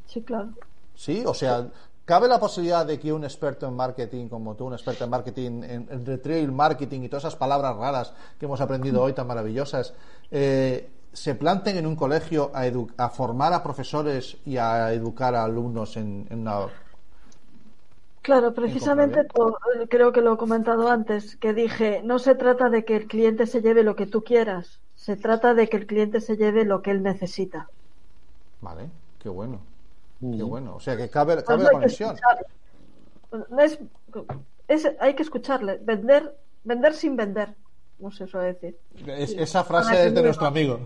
Sí, claro. Sí, o sea, ¿cabe la posibilidad de que un experto en marketing como tú, un experto en marketing, en, en retail marketing y todas esas palabras raras que hemos aprendido hoy tan maravillosas, eh, se planten en un colegio a formar a profesores y a educar a alumnos en, en una... Claro, precisamente por- creo que lo he comentado antes, que dije, no se trata de que el cliente se lleve lo que tú quieras, se trata de que el cliente se lleve lo que él necesita. Vale, qué bueno. Qué bueno. O sea, que cabe, cabe Pues la que conexión. es, es- hay que escucharle, vender, vender sin vender, no sé suele decir. Es- esa frase es de nuestro amigo.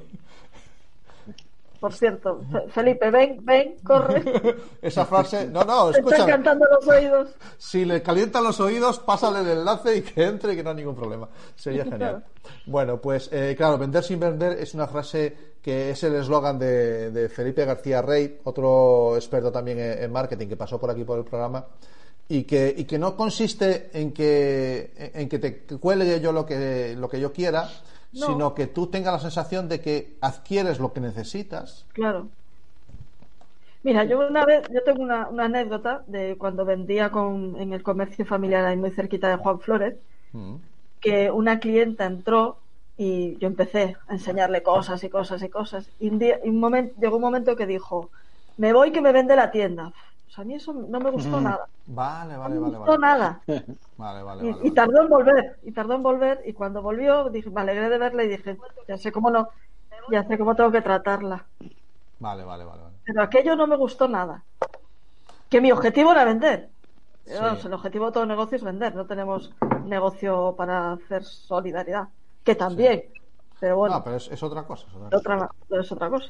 Por cierto, Fe- Felipe, ven, ven, corre. (laughs) Esa frase... No, no, Te están cantando los oídos. (laughs) Si le calientan los oídos, pásale el enlace y que entre y que no hay ningún problema. Sería genial. Bueno, pues eh, claro, vender sin vender es una frase que es el eslogan de, de Felipe García Rey, otro experto también en, en marketing que pasó por aquí por el programa. Y que, y que no consiste en que, en que te cuelgue yo lo que, lo que yo quiera, No. sino que tú tengas la sensación de que adquieres lo que necesitas. Claro. Mira, yo una vez, yo tengo una, una anécdota de cuando vendía con, en el comercio familiar ahí muy cerquita de Juan Flores, Mm. que una clienta entró y yo empecé a enseñarle cosas y cosas y cosas. Y un día, y un momento, llegó un momento que dijo, me voy que me vende la tienda. O sea, a mí eso no me gustó Mm. nada. Vale, No vale, me vale. gustó Vale, nada. (laughs) vale, vale. Y, vale, y tardó en volver, y tardó en volver, y cuando volvió dije, me alegré de verla y dije, ya sé cómo no, ya sé cómo tengo que tratarla. Vale, vale, vale. vale. Pero aquello no me gustó nada. Que mi objetivo era vender. Sí. Vamos, el objetivo de todo negocio es vender, no tenemos negocio para hacer solidaridad, que también, pero bueno, No, pero es, es otra cosa. es otra cosa. otra, es otra cosa.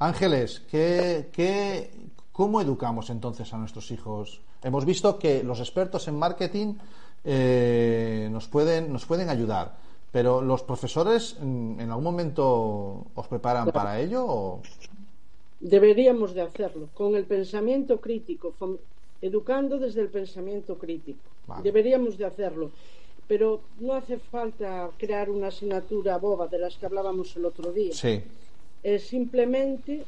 Ángeles, ¿qué, qué, ¿cómo educamos entonces a nuestros hijos? Hemos visto que los expertos en marketing eh, nos, pueden, nos pueden ayudar, pero ¿los profesores mm, en algún momento os preparan para ello? O... Deberíamos de hacerlo con el pensamiento crítico, educando desde el pensamiento crítico. Vale. Deberíamos de hacerlo, pero no hace falta crear una asignatura boba de las que hablábamos el otro día. Sí, Es simplemente,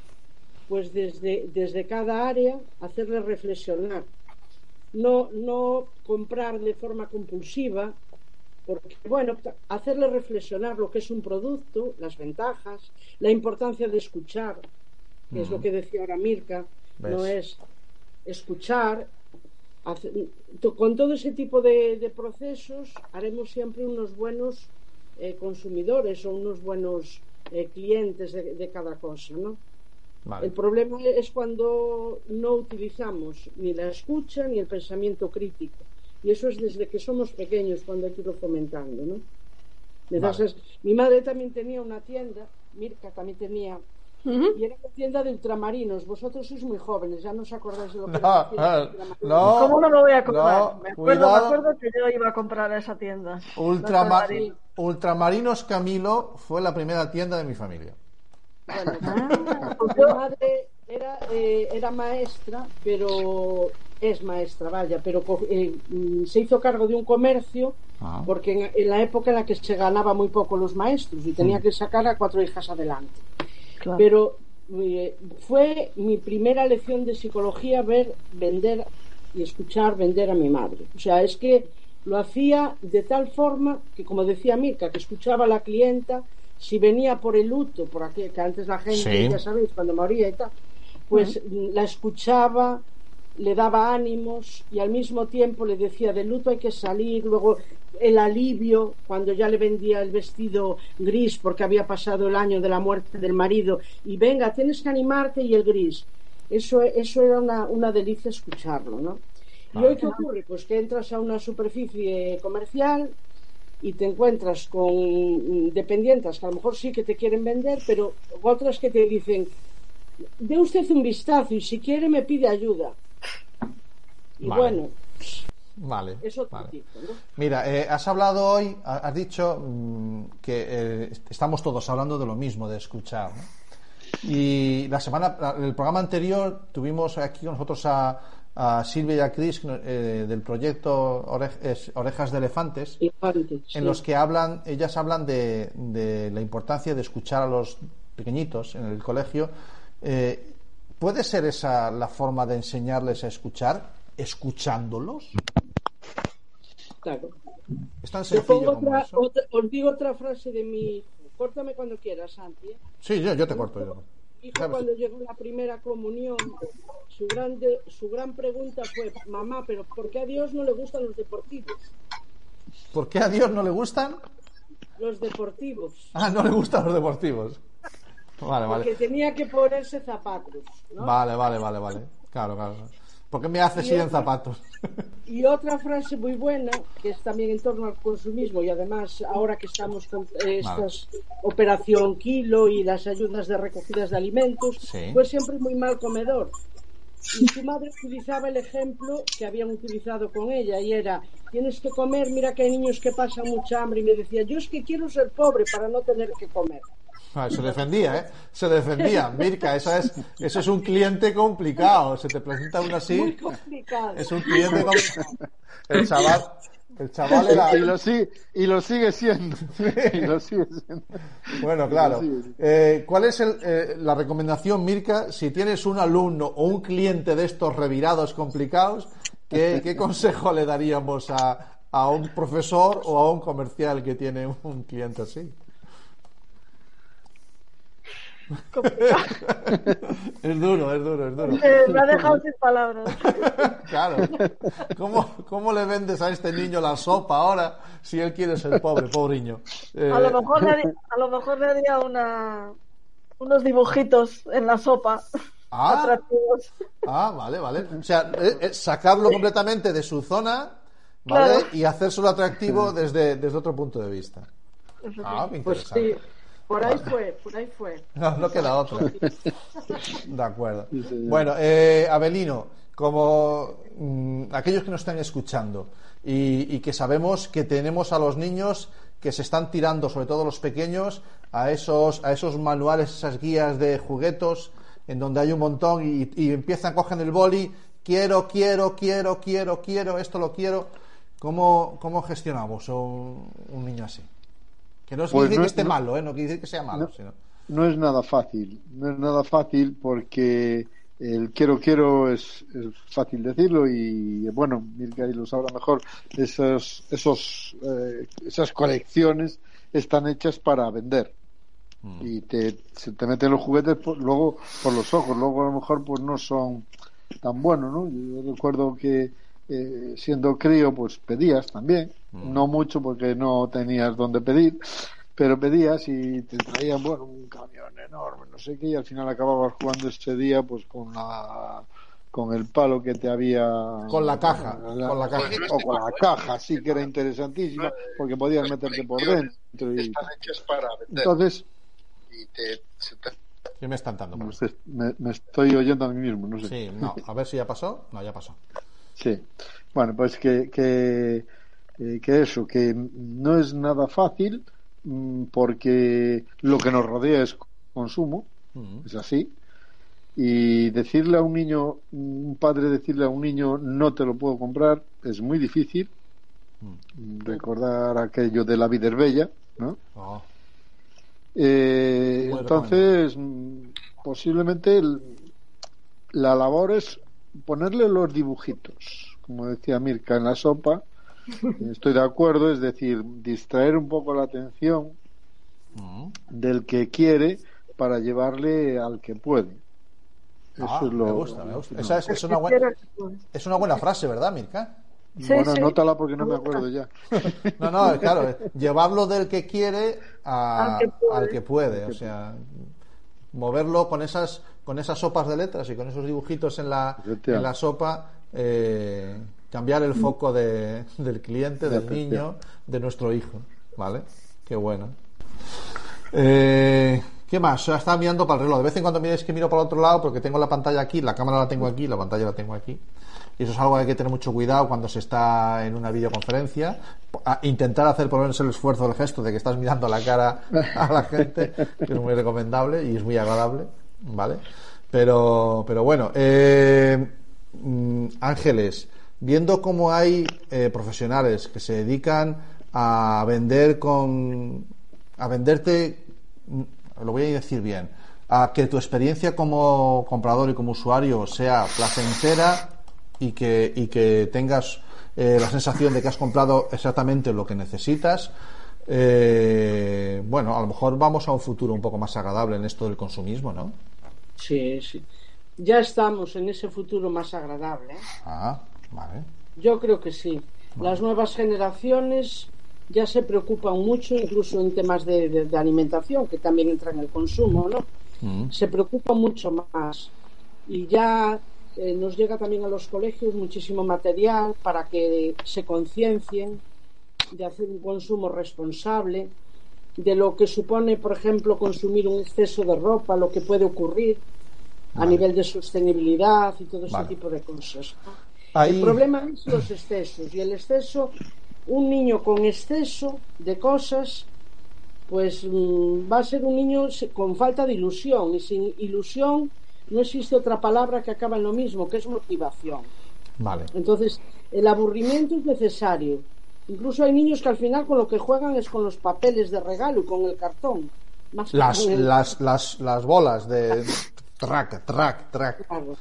pues desde, desde cada área, hacerle reflexionar. No, no comprar de forma compulsiva, porque, bueno, hacerle reflexionar lo que es un producto, las ventajas, la importancia de escuchar, que es lo que decía ahora Mirka, no es escuchar. con todo ese tipo de, de procesos haremos siempre unos buenos eh, consumidores o unos buenos eh, clientes de, de cada cosa, ¿no? Vale. El problema es cuando no utilizamos ni la escucha ni el pensamiento crítico. Y eso es desde que somos pequeños cuando hay que irlo fomentando, ¿no? Vale. Mi madre también tenía una tienda, Mirka también tenía, y era una tienda de ultramarinos. Vosotros sois muy jóvenes, ya no os acordáis de lo que era No, la tienda de no. ¿Cómo no me voy a acordar? no, me, acuerdo, cuidado. me acuerdo que yo iba a comprar a esa tienda. Ultrama- No sé, Ultramarinos Camilo fue la primera tienda de mi familia. Bueno, Ah, mi madre era, eh, era maestra, pero es maestra, vaya, pero eh, mm, se hizo cargo de un comercio Ah. porque en, en la época en la que se ganaba muy poco los maestros y tenía que sacar a cuatro hijas adelante. claro. Pero eh, fue mi primera lección de psicología ver vender y escuchar vender a mi madre. O sea, es que lo hacía de tal forma que, como decía Mirka, que escuchaba a la clienta, si venía por el luto, por aquel, que antes la gente, Sí. ya sabéis, cuando moría y tal, pues la escuchaba, le daba ánimos y al mismo tiempo le decía, del luto hay que salir, luego el alivio cuando ya le vendía el vestido gris porque había pasado el año de la muerte del marido y venga, tienes que animarte y el gris. Eso, eso era una, una delicia escucharlo, ¿no? ¿Y hoy qué ocurre? Pues que entras a una superficie comercial y te encuentras con dependientes que a lo mejor sí que te quieren vender, pero otras que te dicen, dé usted un vistazo y si quiere me pide ayuda. Y Vale. bueno, Vale. es otro vale. tipo, ¿no? Mira, eh, has hablado hoy, ha- has dicho mm, que eh, est- estamos todos hablando de lo mismo, de escuchar. ¿no? Y la semana, el programa anterior tuvimos aquí con nosotros a, a Silvia y a Chris eh, del proyecto Orejas de Elefantes, Elefantes, sí. en los que hablan, ellas hablan de, de la importancia de escuchar a los pequeñitos en el colegio. Eh, ¿Puede ser esa la forma de enseñarles a escuchar, escuchándolos? Claro. Es tan sencillo pongo como otra, eso. otra- os digo otra frase de mi hijo. Córtame cuando quieras, Santi. ¿eh? Sí, yo, yo te corto. yo hijo cuando llegó la primera comunión, su, grande, su gran pregunta fue, mamá, pero ¿por qué a Dios no le gustan los deportivos? ¿Por qué a Dios no le gustan? Los deportivos. Ah, no le gustan los deportivos. Vale, Porque vale. tenía que ponerse zapatos. ¿no? Vale, vale, vale, vale. Claro, claro. ¿Por qué me haces ir en zapatos? Y otra frase muy buena, que es también en torno al consumismo y además ahora que estamos con eh, estas operación kilo y las ayudas de recogidas de alimentos, Sí. fue siempre muy mal comedor. Y su madre utilizaba el ejemplo que habían utilizado con ella y era, tienes que comer, mira que hay niños que pasan mucha hambre y me decía, yo es que quiero ser pobre para no tener que comer. Ah, se defendía, ¿eh? Se defendía. Mirka, esa es, eso es un cliente complicado. Se te presenta uno Muy así. complicado. Es un cliente complicado. El chaval, El chaval era... y, lo sigue, y lo sigue siendo. (laughs) Y lo sigue siendo. Bueno, claro. Eh, ¿Cuál es el, eh, la recomendación, Mirka, si tienes un alumno o un cliente de estos revirados complicados? ¿Qué, qué (laughs) consejo le daríamos a, a un profesor o a un comercial que tiene un cliente así? (laughs) es duro, es duro, es duro. Eh, me ha dejado sin palabras. (laughs) claro. ¿Cómo, ¿Cómo, le vendes a este niño la sopa ahora si él quiere ser pobre, pobreño? Eh... A, lo mejor le haría, a lo mejor le haría una, unos dibujitos en la sopa. Ah, atractivos. ah, vale, vale. O sea, eh, sacarlo completamente de su zona ¿vale? Claro. y hacérselo atractivo desde, desde otro punto de vista. Ah, pues interesante. sí. Por ahí fue, por ahí fue. (laughs) No, no queda otra. (laughs) De acuerdo. Bueno, eh, Abelino, como mmm, aquellos que nos están escuchando y, y, que sabemos que tenemos a los niños que se están tirando, sobre todo los pequeños, a esos, a esos manuales, esas guías de juguetos, en donde hay un montón y, y empiezan, cogen el boli, quiero, quiero, quiero, quiero, quiero, esto lo quiero. ¿Cómo, cómo gestionamos un, un niño así? Que no quiere pues decir no, que esté no, malo, ¿eh? no quiere decir que sea malo. No, sino... no, es nada fácil, no es nada fácil porque el quiero quiero es, es fácil decirlo y bueno, Mirka lo sabrá mejor, esos, esos, eh, esas colecciones están hechas para vender mm. y te, se te meten los juguetes por, luego por los ojos, luego a lo mejor pues no son tan buenos, ¿no? Yo recuerdo que eh, siendo crío pues pedías también mm. no mucho porque no tenías donde pedir pero pedías y te traían bueno un camión enorme no sé qué y al final acababas jugando ese día pues con la con el palo que te había con la caja la, con la caja o con la caja sí que era interesantísima porque podías meterte por dentro y... para entonces. ¿Qué me están dando? Me, me, me, estoy oyendo a mí mismo, no sé. Sí, no, a ver si ya pasó. No, ya pasó. Sí, bueno, pues que, que, eh, que eso, que no es nada fácil mmm, porque lo que nos rodea es consumo, uh -huh. es así, y decirle a un niño, un padre decirle a un niño no te lo puedo comprar es muy difícil. Uh -huh. Recordar aquello de la vida es bella, ¿no? Oh. Eh, entonces, posiblemente el, la labor es ponerle los dibujitos, como decía Mirka en la sopa, (laughs) estoy de acuerdo, es decir, distraer un poco la atención del que quiere para llevarle al que puede. Eso ah, es lo, me gusta, me gusta. Esa es, es, una buena, es una buena frase, ¿verdad, Mirka? Sí, bueno, sí. anótala porque no me acuerdo ya. (laughs) No, no, claro, llevarlo del que quiere a, al, que puede. al que puede, o sea, moverlo con esas con esas sopas de letras y con esos dibujitos en la, en la sopa, eh, cambiar el foco de, del cliente, del niño, de nuestro hijo. ¿Vale? Qué bueno. Eh, ¿Qué más? O estaba mirando para el reloj. De vez en cuando miréis que miro para el otro lado porque tengo la pantalla aquí, la cámara la tengo aquí, la pantalla la tengo aquí. Y eso es algo que hay que tener mucho cuidado cuando se está en una videoconferencia. A intentar hacer por lo menos el esfuerzo, el gesto de que estás mirando la cara a la gente, que es muy recomendable y es muy agradable. ¿Vale? Pero, pero bueno, eh, Ángeles, viendo cómo hay eh, profesionales que se dedican a vender con. a venderte. lo voy a decir bien. A que tu experiencia como comprador y como usuario sea placentera y que, y que tengas eh, la sensación de que has comprado exactamente lo que necesitas. Eh, bueno, a lo mejor vamos a un futuro un poco más agradable en esto del consumismo, ¿no? Sí, sí. Ya estamos en ese futuro más agradable. ¿eh? Ah, vale. Yo creo que sí. Vale. Las nuevas generaciones ya se preocupan mucho, incluso en temas de, de, de alimentación, que también entra en el consumo, ¿no? Mm. Se preocupan mucho más. Y ya eh, nos llega también a los colegios muchísimo material para que se conciencien de hacer un consumo responsable, de lo que supone, por ejemplo, consumir un exceso de ropa, lo que puede ocurrir. A nivel de sostenibilidad y todo ese tipo de cosas. Ahí... El problema es los excesos y el exceso, un niño con exceso de cosas, pues mmm, va a ser un niño con falta de ilusión y sin ilusión no existe otra palabra que acaba en lo mismo, que es motivación. Vale. Entonces, el aburrimiento es necesario Incluso hay niños que al final con lo que juegan es con los papeles de regalo y con el cartón. Más Las, el- las, las, las bolas de (laughs) track, track, track. Claro.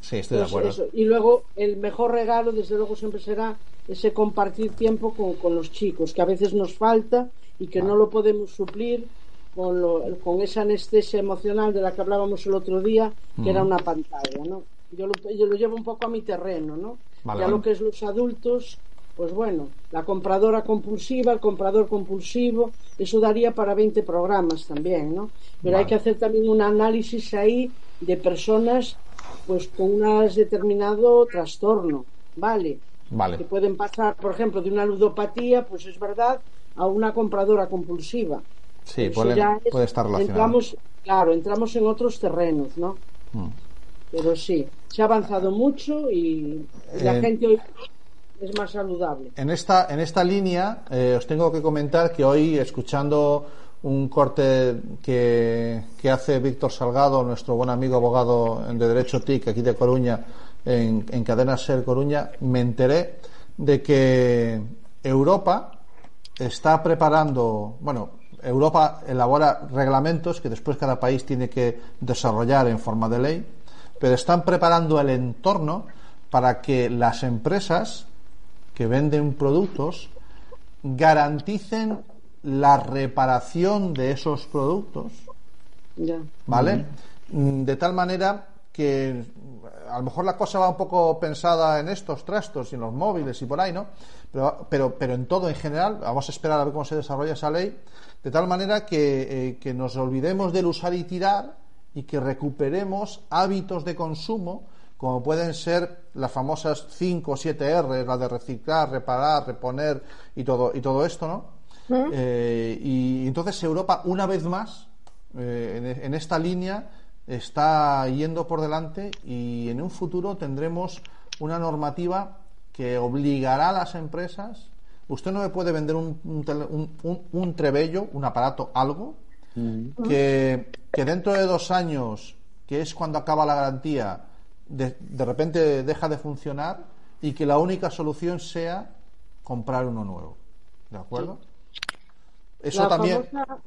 Sí, estoy de acuerdo. eso. Y luego el mejor regalo, desde luego, siempre será ese compartir tiempo con, con los chicos, que a veces nos falta y que no lo podemos suplir con, lo- con esa anestesia emocional de la que hablábamos el otro día, que era una pantalla, ¿no? Yo lo, yo lo llevo un poco a mi terreno, ¿no? Vale, ya vale. lo que es los adultos, pues bueno, la compradora compulsiva, el comprador compulsivo, eso daría para 20 programas también, ¿no? Pero hay que hacer también un análisis ahí de personas pues con un determinado trastorno, ¿vale? Vale. Que pueden pasar, por ejemplo, de una ludopatía, pues es verdad, a una compradora compulsiva. Sí, puede, ya es- puede estar relacionado. Entramos, claro, entramos en otros terrenos, ¿no? Mm. Pero sí, se ha avanzado mucho y la Eh, gente hoy es más saludable. En esta, en esta línea eh, os tengo que comentar que hoy, escuchando un corte que, que hace Víctor Salgado, nuestro buen amigo abogado de Derecho TIC aquí de Coruña, en, en Cadena Ser Coruña, me enteré de que Europa está preparando, bueno, Europa elabora reglamentos que después cada país tiene que desarrollar en forma de ley, pero están preparando el entorno para que las empresas que venden productos garanticen la reparación de esos productos, Ya. ¿vale? Mm, De tal manera que a lo mejor la cosa va un poco pensada en estos trastos y en los móviles y por ahí, ¿no? Pero, pero, pero en todo en general, vamos a esperar a ver cómo se desarrolla esa ley, de tal manera que, eh, que nos olvidemos del usar y tirar y que recuperemos hábitos de consumo como pueden ser las famosas 5 o 7 R, la de reciclar, reparar, reponer y todo, y todo esto, ¿no? Eh, y entonces Europa, una vez más, eh, en, en esta línea, está yendo por delante y en un futuro tendremos una normativa que obligará a las empresas. Usted no me puede vender un, un- un- un trebello, un aparato, algo, que, que dentro de dos años, que es cuando acaba la garantía, de, de repente deja de funcionar y que la única solución sea comprar uno nuevo. ¿De acuerdo? Eso la también. famosa,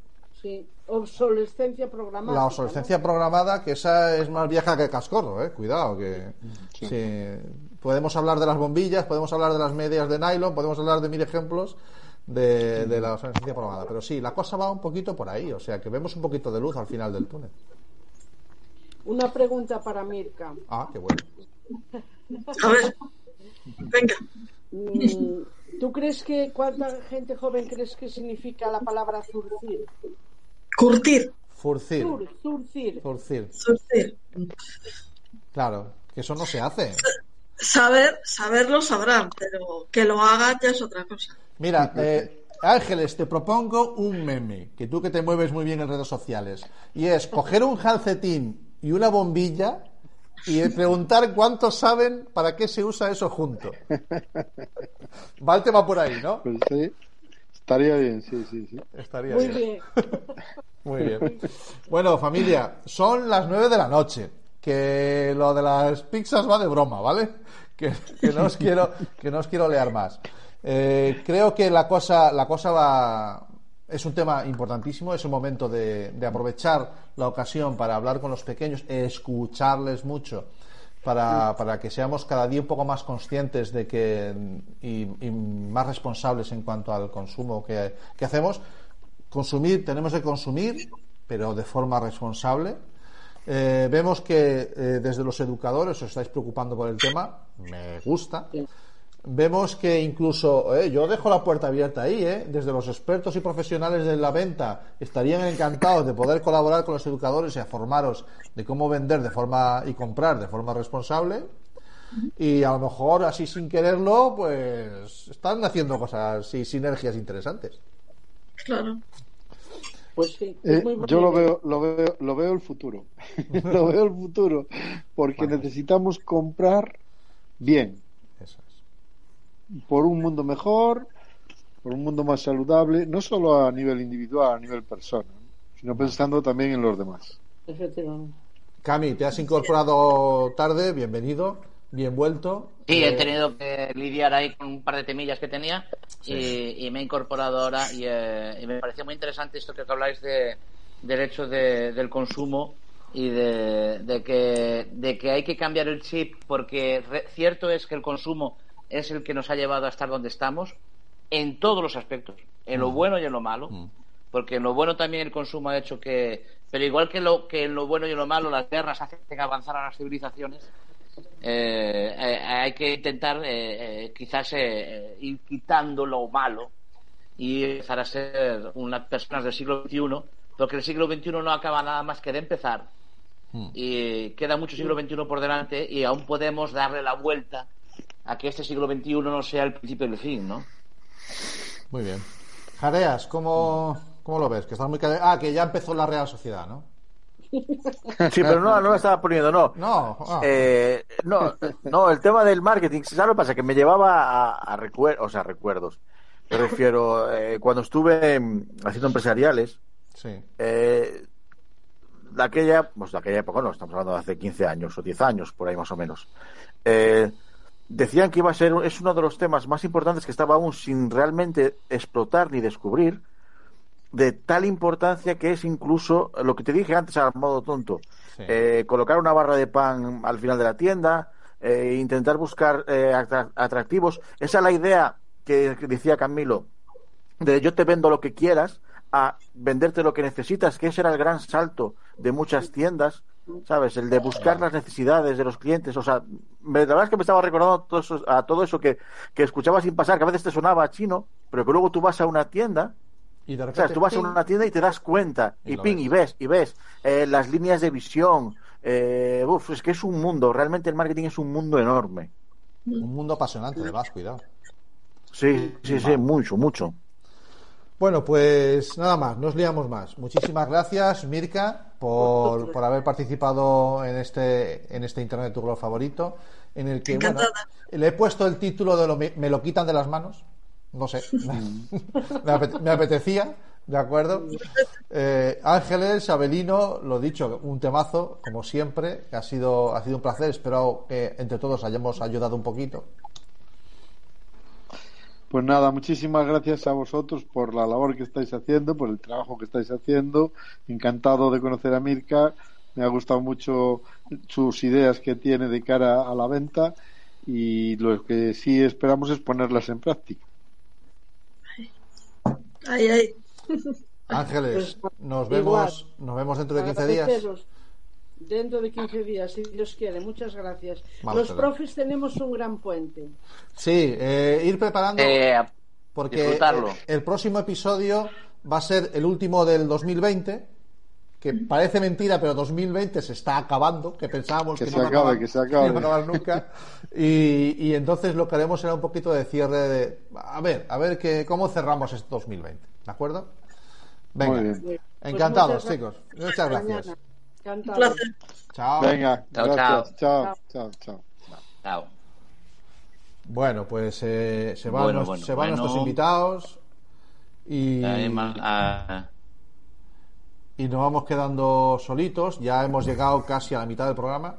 sí, obsolescencia programada. La obsolescencia programada, que esa es más vieja que cascorro, eh. Cuidado, que sí, podemos hablar de las bombillas, podemos hablar de las medias de nylon, podemos hablar de mil ejemplos de, de la obsolescencia programada. Pero sí, la cosa va un poquito por ahí, o sea que vemos un poquito de luz al final del túnel. Una pregunta para Mirka. Ah, qué bueno. A ver, venga. Mm, ¿Tú crees que cuánta gente joven crees que significa la palabra zurcir? Curtir. Furcir. Zurcir. Furcir. Surcir. Claro, que eso no se hace. Saber, saberlo sabrán, pero que lo hagan ya es otra cosa. Mira, eh, Ángeles, te propongo un meme, que tú que te mueves muy bien en redes sociales, y es coger un calcetín y una bombilla y preguntar cuántos saben para qué se usa eso junto. Va el tema por ahí, ¿no? Pues sí, estaría bien, sí, sí, sí. Estaría Muy bien. bien. (laughs) Muy bien. Bueno, familia, son las nueve de la noche. Que lo de las pizzas va de broma, ¿vale? Que, que no os quiero, que no os quiero leer más. Eh, creo que la cosa, la cosa va. Es un tema importantísimo, es un momento de, de aprovechar la ocasión para hablar con los pequeños, escucharles mucho, para, para que seamos cada día un poco más conscientes de que y, más responsables en cuanto al consumo que, que hacemos. Consumir, tenemos que consumir, pero de forma responsable. Eh, vemos que eh, desde los educadores os estáis preocupando por el tema, me gusta. Vemos que incluso, eh, yo dejo la puerta abierta ahí, eh, desde los expertos y profesionales de la venta estarían encantados de poder colaborar con los educadores y a formaros de cómo vender de forma y comprar de forma responsable. Y a lo mejor así sin quererlo, pues están haciendo cosas y sinergias interesantes. Claro. Pues sí. Eh, es muy yo lo veo, lo veo, lo veo el futuro. (laughs) lo veo el futuro, porque necesitamos comprar bien. Por un mundo mejor, por un mundo más saludable, no solo a nivel individual, a nivel persona, sino pensando también en los demás. Efectivamente. Cami, te has incorporado tarde, bienvenido. bien vuelto. Sí, Eh, he tenido que lidiar ahí con un par de temillas que tenía y, y me he incorporado ahora y, eh, y me parecía muy interesante esto que habláis de, del hecho de- del consumo y de, de que, de que hay que cambiar el chip porque re- cierto es que el consumo es el que nos ha llevado a estar donde estamos en todos los aspectos, en lo Mm. bueno y en lo malo, porque en lo bueno también el consumo ha hecho que, pero igual que, lo, que en lo bueno y en lo malo las guerras hacen avanzar a las civilizaciones, eh, eh, hay que intentar eh, eh, quizás ir quitando lo malo y empezar a ser unas personas del siglo XXI, porque el siglo XXI no acaba nada más que de empezar y queda mucho siglo XXI por delante y aún podemos darle la vuelta a que este siglo XXI no sea el principio del fin, ¿no? Muy bien. Jareas, ¿cómo, cómo lo ves? Que estás muy Ah, que ya empezó la Real Sociedad, ¿no? (laughs) Sí, pero no, no lo estaba poniendo, no. No, ah. Eh, no, no, el tema del marketing, ¿sabes lo que pasa? Que me llevaba a, a recuer- o sea, recuerdos. Me refiero, eh, cuando estuve mm, haciendo empresariales, Sí. eh, de aquella, pues de aquella época, no, estamos hablando de hace 15 años o 10 años, por ahí más o menos. Eh, decían que iba a ser, es uno de los temas más importantes que estaba aún sin realmente explotar ni descubrir, de tal importancia que es incluso lo que te dije antes al modo tonto, eh, colocar una barra de pan al final de la tienda, eh, intentar buscar eh, atra- atractivos. Esa es la idea que, que decía Camilo, de yo te vendo lo que quieras a venderte lo que necesitas, que ese era el gran salto de muchas tiendas, ¿sabes? El de buscar las necesidades de los clientes. O sea, me- la verdad es que me estaba recordando todo eso- a todo eso que, que escuchaba sin pasar, que a veces te sonaba chino, pero que luego tú vas a una tienda Y de o repente. sea, tú vas a una tienda y te das cuenta, Y y ping, ves. y ves, y ves eh, las líneas de visión. Eh, uf, es que es un mundo, realmente el marketing es un mundo enorme. Un mundo apasionante, además, cuidado. Sí, sí, sí, mucho, mucho. Bueno, pues nada más, nos liamos más. Muchísimas gracias, Mirka, por, por haber participado en este, en este Internet tu blog favorito, en el que, bueno, le he puesto el título de lo, me, lo quitan de las manos. No sé, (laughs) me, apete- me apetecía, ¿de acuerdo? Eh, Ángeles, Abelino, lo dicho, un temazo, como siempre, que ha sido, ha sido un placer. Espero que entre todos hayamos ayudado un poquito. Pues nada, muchísimas gracias a vosotros por la labor que estáis haciendo, por el trabajo que estáis haciendo. Encantado de conocer a Mirka. Me ha gustado mucho sus ideas que tiene de cara a la venta y lo que sí esperamos es ponerlas en práctica. Ay, ay. Ángeles, nos Igual. vemos, nos vemos dentro de 15 días. Dentro de 15 días, si Dios quiere. Muchas gracias. Vamos, Los profes tenemos un gran puente. Sí, eh, ir preparando Eh, porque disfrutarlo. el próximo episodio va a ser el último del 2020, que parece mentira, pero 2020 se está acabando, que pensábamos Que que, se no acabe, acabar- que se acabe. no acabar nunca. Y, y entonces lo que haremos será un poquito de cierre de, a ver, a ver que, cómo cerramos este 2020, ¿de acuerdo? Venga, Muy bien. encantados Pues chicos, muchas muchas gracias. Encantado. Un placer. Chao. Venga, Chao, gracias. chao. Chao, chao, chao. Chao. Bueno, pues eh, se van, Bueno, nues- bueno, se van bueno. nuestros invitados y, ah, y nos vamos quedando solitos. Ya hemos llegado casi a la mitad del programa.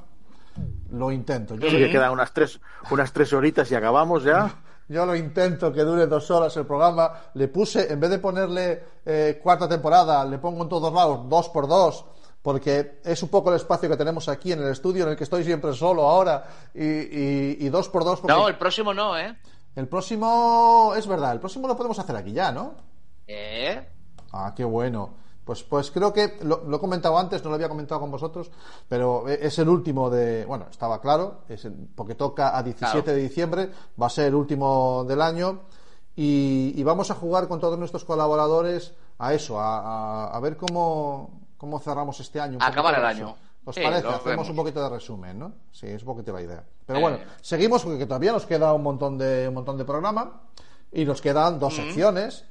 Lo intento. Yo, Sí, que quedan unas tres, unas tres horitas y acabamos ya. (laughs) yo lo intento que dure dos horas el programa. Le puse, en vez de ponerle eh, cuarta temporada, le pongo en todos lados dos por dos. Porque es un poco el espacio que tenemos aquí en el estudio, en el que estoy siempre solo ahora. Y, y- y dos por dos. Porque No, el próximo no, ¿eh? el próximo, es verdad, el próximo lo podemos hacer aquí ya, ¿no? ¿Eh? Ah, qué bueno. Pues, pues creo que lo, lo he comentado antes, no lo había comentado con vosotros, pero e- es el último de. Bueno, estaba claro, es el- porque toca a 17 Claro. de diciembre, va a ser el último del año y, y vamos a jugar con todos nuestros colaboradores a eso, a, a- a ver cómo, cómo cerramos este año. acabar el año. ¿Os parece? Hacemos vemos. un poquito de resumen, ¿no? Sí, es un poquito la idea. Pero Eh. bueno, seguimos porque todavía nos queda un montón de, un montón de programa y nos quedan dos secciones.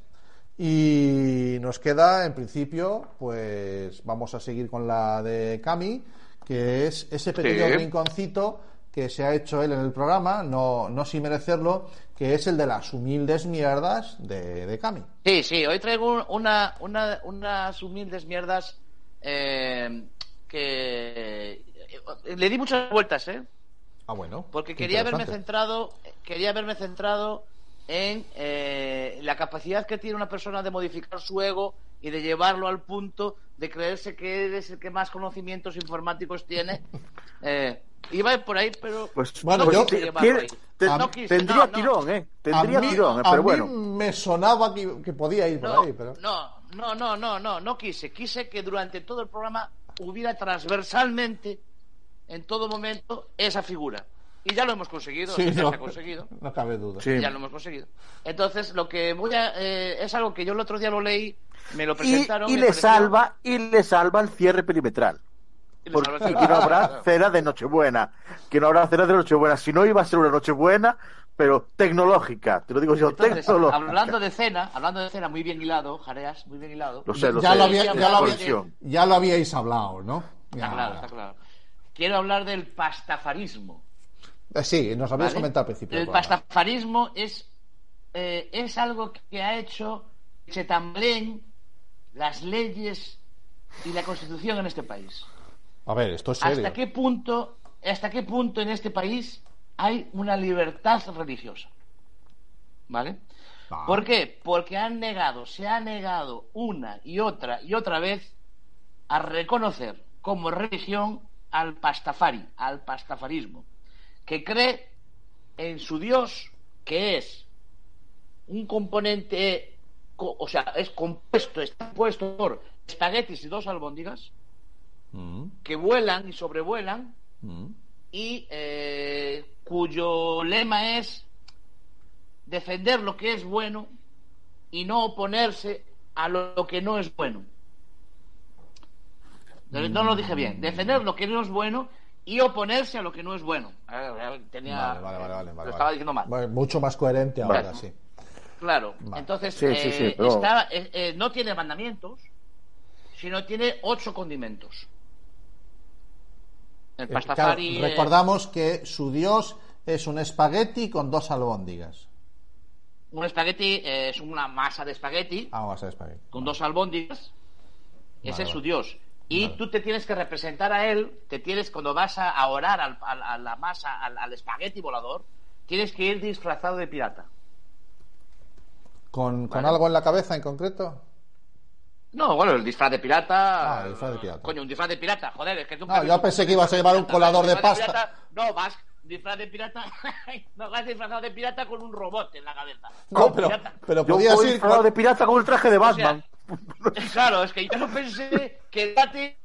Y nos queda, en principio, pues vamos a seguir con la de Cami, que es ese pequeño Sí. rinconcito que se ha hecho él en el programa, no, no sin merecerlo, que es el de las humildes mierdas de, de Cami. Sí, sí, hoy traigo un- una, una, unas humildes mierdas eh, que eh, le di muchas vueltas, ¿eh? Ah, bueno. Porque quería haberme centrado, quería haberme centrado en eh, la capacidad que tiene una persona de modificar su ego y de llevarlo al punto de creerse que eres el que más conocimientos informáticos tiene. (laughs) Eh, iba por ahí, pero Pues, Bueno, no yo- quise llevarlo tiene- ahí. te- No quise, tendría no, tirón, ¿eh? Tendría a mí, tirón, eh, a pero mí bueno. me sonaba que, que podía ir por No, ahí, pero... no, no, no, no, no, no quise. Quise que durante todo el programa hubiera transversalmente, en todo momento, esa figura. Y ya lo hemos conseguido, Sí, ya no, se ha conseguido. no cabe duda. Sí. Ya lo hemos conseguido. Entonces, lo que voy a. eh, es algo que yo el otro día lo leí, me lo presentaron. y le pareció- salva, y le salva el cierre perimetral. y Porque que no habrá cena de Nochebuena. Que no habrá cena de Nochebuena. Si no iba a ser una Nochebuena, pero tecnológica. Te lo digo yo, Entonces, tecnológica. hablando de cena, hablando de cena, muy bien hilado, Jareas, muy bien hilado. Lo sé, lo ya, sé. lo había- ya lo había- ya lo habíais hablado, ¿no? Está Ya. claro, está claro. Quiero hablar del pastafarismo. Eh, sí, nos habías ¿vale? comentado al principio. El pastafarismo es, eh, es algo que ha hecho que se tambleen las leyes y la constitución en este país. A ver, esto es serio. ¿Hasta qué punto, hasta qué punto en este país hay una libertad religiosa? ¿Vale? Ah. ¿Por qué? Porque han negado, se ha negado una y otra y otra vez a reconocer como religión al pastafari, al pastafarismo, que cree en su Dios, que es un componente, co- o sea, es compuesto, está compuesto por espaguetis y dos albóndigas Mm, que vuelan y sobrevuelan mm. y eh, cuyo lema es defender lo que es bueno y no oponerse a lo que no es bueno. No, lo dije bien. Defender lo que no es bueno y oponerse a lo que no es bueno. Tenía, Vale, vale, vale, vale, lo estaba diciendo mal. Mucho más coherente ahora, sí. Claro. Vale. Entonces, Sí, sí, sí, eh, pero- está- eh, eh, no tiene mandamientos, sino tiene ocho condimentos. El pastafari. claro, recordamos que su dios es un espagueti con dos albóndigas. un espagueti eh, es una masa de espagueti Ah, vas a espagueti. con dos albóndigas. Ese es su dios. Y Vale. tú te tienes que representar a él, te tienes, cuando vas a, orar al- a la masa, al, al espagueti volador, tienes que ir disfrazado de pirata. ¿Con, con algo en la cabeza en concreto? No, bueno, el disfraz de pirata. Ah, el disfraz de pirata. Coño, un disfraz de pirata, joder, es que tú. No, yo pensé que ibas a llevar un colador de pasta. pirata, no, vas disfraz de pirata. (laughs) no, vas disfrazado de pirata con un robot en la cabeza. No, pero, Pirata. pero Yo podías voy ir disfrazado de pirata con el traje de O sea, Batman. (laughs) Claro, es que yo no pensé que date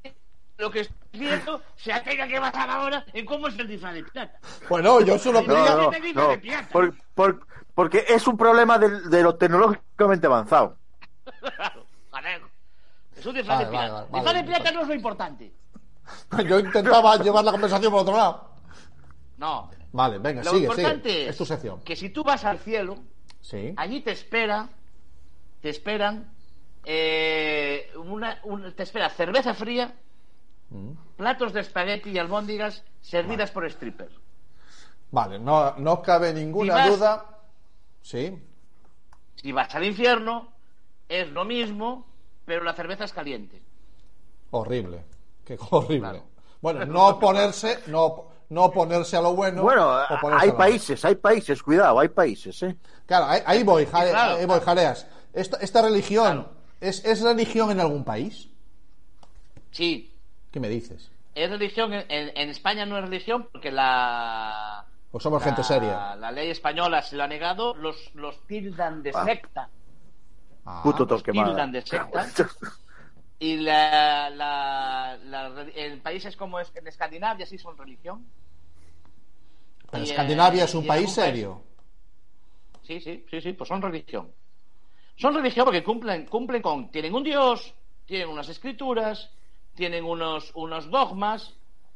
lo que estoy viendo se tenga que basar ahora en cómo es el disfraz de pirata. Bueno, yo solo No, no, de por- por- porque es un problema del- de, lo tecnológicamente avanzado. (laughs) Claro, joder. Es un disfraz Vale, de pirata. vale, vale, disfraz vale, de pirata no es lo importante. (laughs) Yo intentaba llevar la conversación por otro lado. No. Vale, venga, Lo sigue, importante sigue. es Es tu sección. que si tú vas al cielo, Sí. allí te espera, te esperan, eh, una, un- te espera cerveza fría, Mm. platos de espagueti y albóndigas servidas por strippers. Vale, no, no cabe ninguna Si vas- duda. Sí. Si vas al infierno, es lo mismo, pero la cerveza es caliente. Horrible. Qué (laughs) horrible. Claro. Bueno, no oponerse, no, no oponerse a lo bueno. Bueno, hay países, hay países, cuidado, hay países, ¿eh? Claro, ahí, ahí voy, jale- claro, ahí voy, claro. jaleas. Esta, esta religión, Claro. ¿es, ¿es religión en algún país? Sí, ¿Qué me dices? es religión. En, en España no es religión porque la. ¿O somos la- gente seria? La ley española se lo ha negado, los, los tildan de Ah. secta. Ah, Puto tildan de secta. Y la, la, la- en países como es- en Escandinavia sí son religión. Pero y, eh, Escandinavia es un país serio. Sí, sí, sí, sí, pues son religión. Son religión porque cumplen, cumplen con, tienen un dios, tienen unas escrituras, tienen unos, unos dogmas,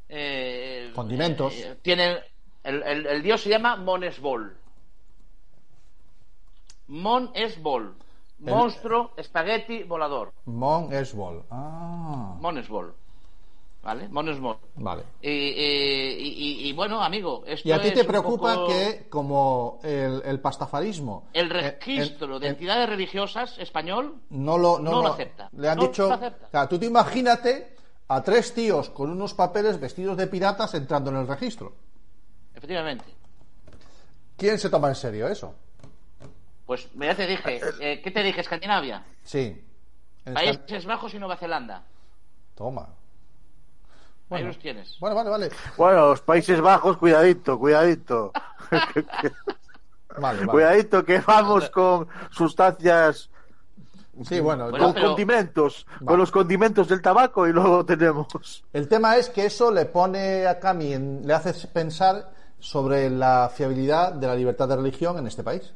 eh, Condimentos. eh, tienen, el, el- el dios se llama Monesbol. Monesbol. El- Monstruo, espagueti, volador. Mon Esbol. Ah. ¿Vale? Monesbol. vale. Y, y- y- y, bueno, amigo, esto ¿Y a ti te preocupa poco que, como el, el pastafarismo, el eh, registro de en- entidades religiosas español no lo, no no lo acepta. Le han No dicho. lo acepta. Claro, tú te imagínate a tres tíos con unos papeles vestidos de piratas entrando en el registro. efectivamente. ¿Quién se toma en serio eso? Pues ya te dije, (laughs) eh, ¿qué te dije? Escandinavia, Sí. En Países Escan- Bajos y Nueva Zelanda. Toma. Ahí Bueno. los tienes. Bueno, vale, vale. Bueno, los Países Bajos, cuidadito, cuidadito. (laughs) Vale, vale. Cuidadito que vamos con sustancias Sí, bueno, con condimentos, Vale. con los condimentos del tabaco y luego tenemos. El tema es que eso le pone a Cami, en- le hace pensar sobre la fiabilidad de la libertad de religión en este país.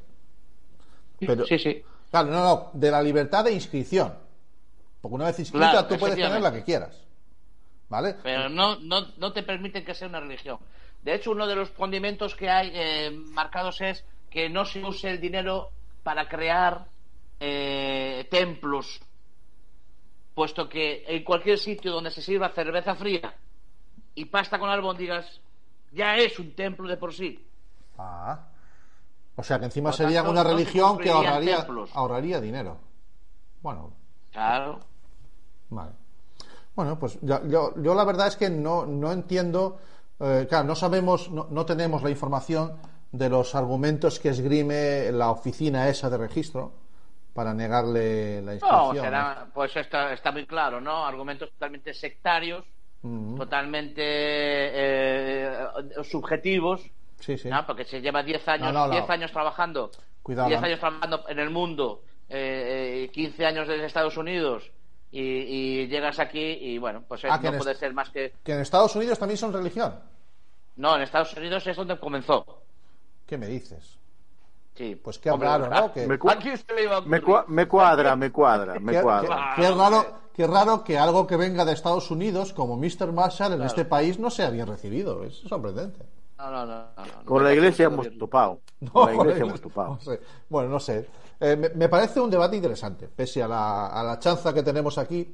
Pero, sí, sí. Claro, no, no, de la libertad de inscripción. Porque una vez inscrita Claro, tú puedes tener la que quieras. ¿Vale? Pero no, no, no te permiten que sea una religión. De hecho, uno de los condimentos que hay eh, marcados es que no se use el dinero para crear eh, templos, puesto que en cualquier sitio donde se sirva cerveza fría y pasta con albóndigas, ya es un templo de por sí. Ah. O sea que encima Por sería tanto, una no religión que ahorraría, templos. ahorraría dinero. Bueno, Claro. Vale. Bueno, pues yo, yo la verdad es que no, no entiendo, eh, claro, no sabemos, no, no tenemos la información de los argumentos que esgrime la oficina esa de registro para negarle la inscripción. No, será, pues está, está muy claro, ¿no? Argumentos totalmente sectarios, totalmente eh, subjetivos, Sí, sí. ¿no? Porque se lleva 10 años, No, no, no. 10 años trabajando, Cuidado, 10 la- años trabajando en el mundo, eh, eh, 15 años desde Estados Unidos y, y llegas aquí y bueno, pues eh, Ah, no puede ser más que... Que en Estados Unidos también son religión. No, en Estados Unidos es donde comenzó. ¿Qué me dices? Sí. Pues qué Hombre, raro, ¿no? Que, Me, cua- Aquí se le iba a me, cua- me cuadra, me cuadra, me qué- cuadra. qué- qué raro, qué raro que algo que venga de Estados Unidos, como Mr. Marshall, en este país no sea bien recibido. Es sorprendente. No, no, no, no, no. Con la iglesia (laughs) hemos topado. No, Con la iglesia bueno, hemos topado. sé. Bueno, no sé. Eh, me, me parece un debate interesante, pese a la, a la chanza que tenemos aquí.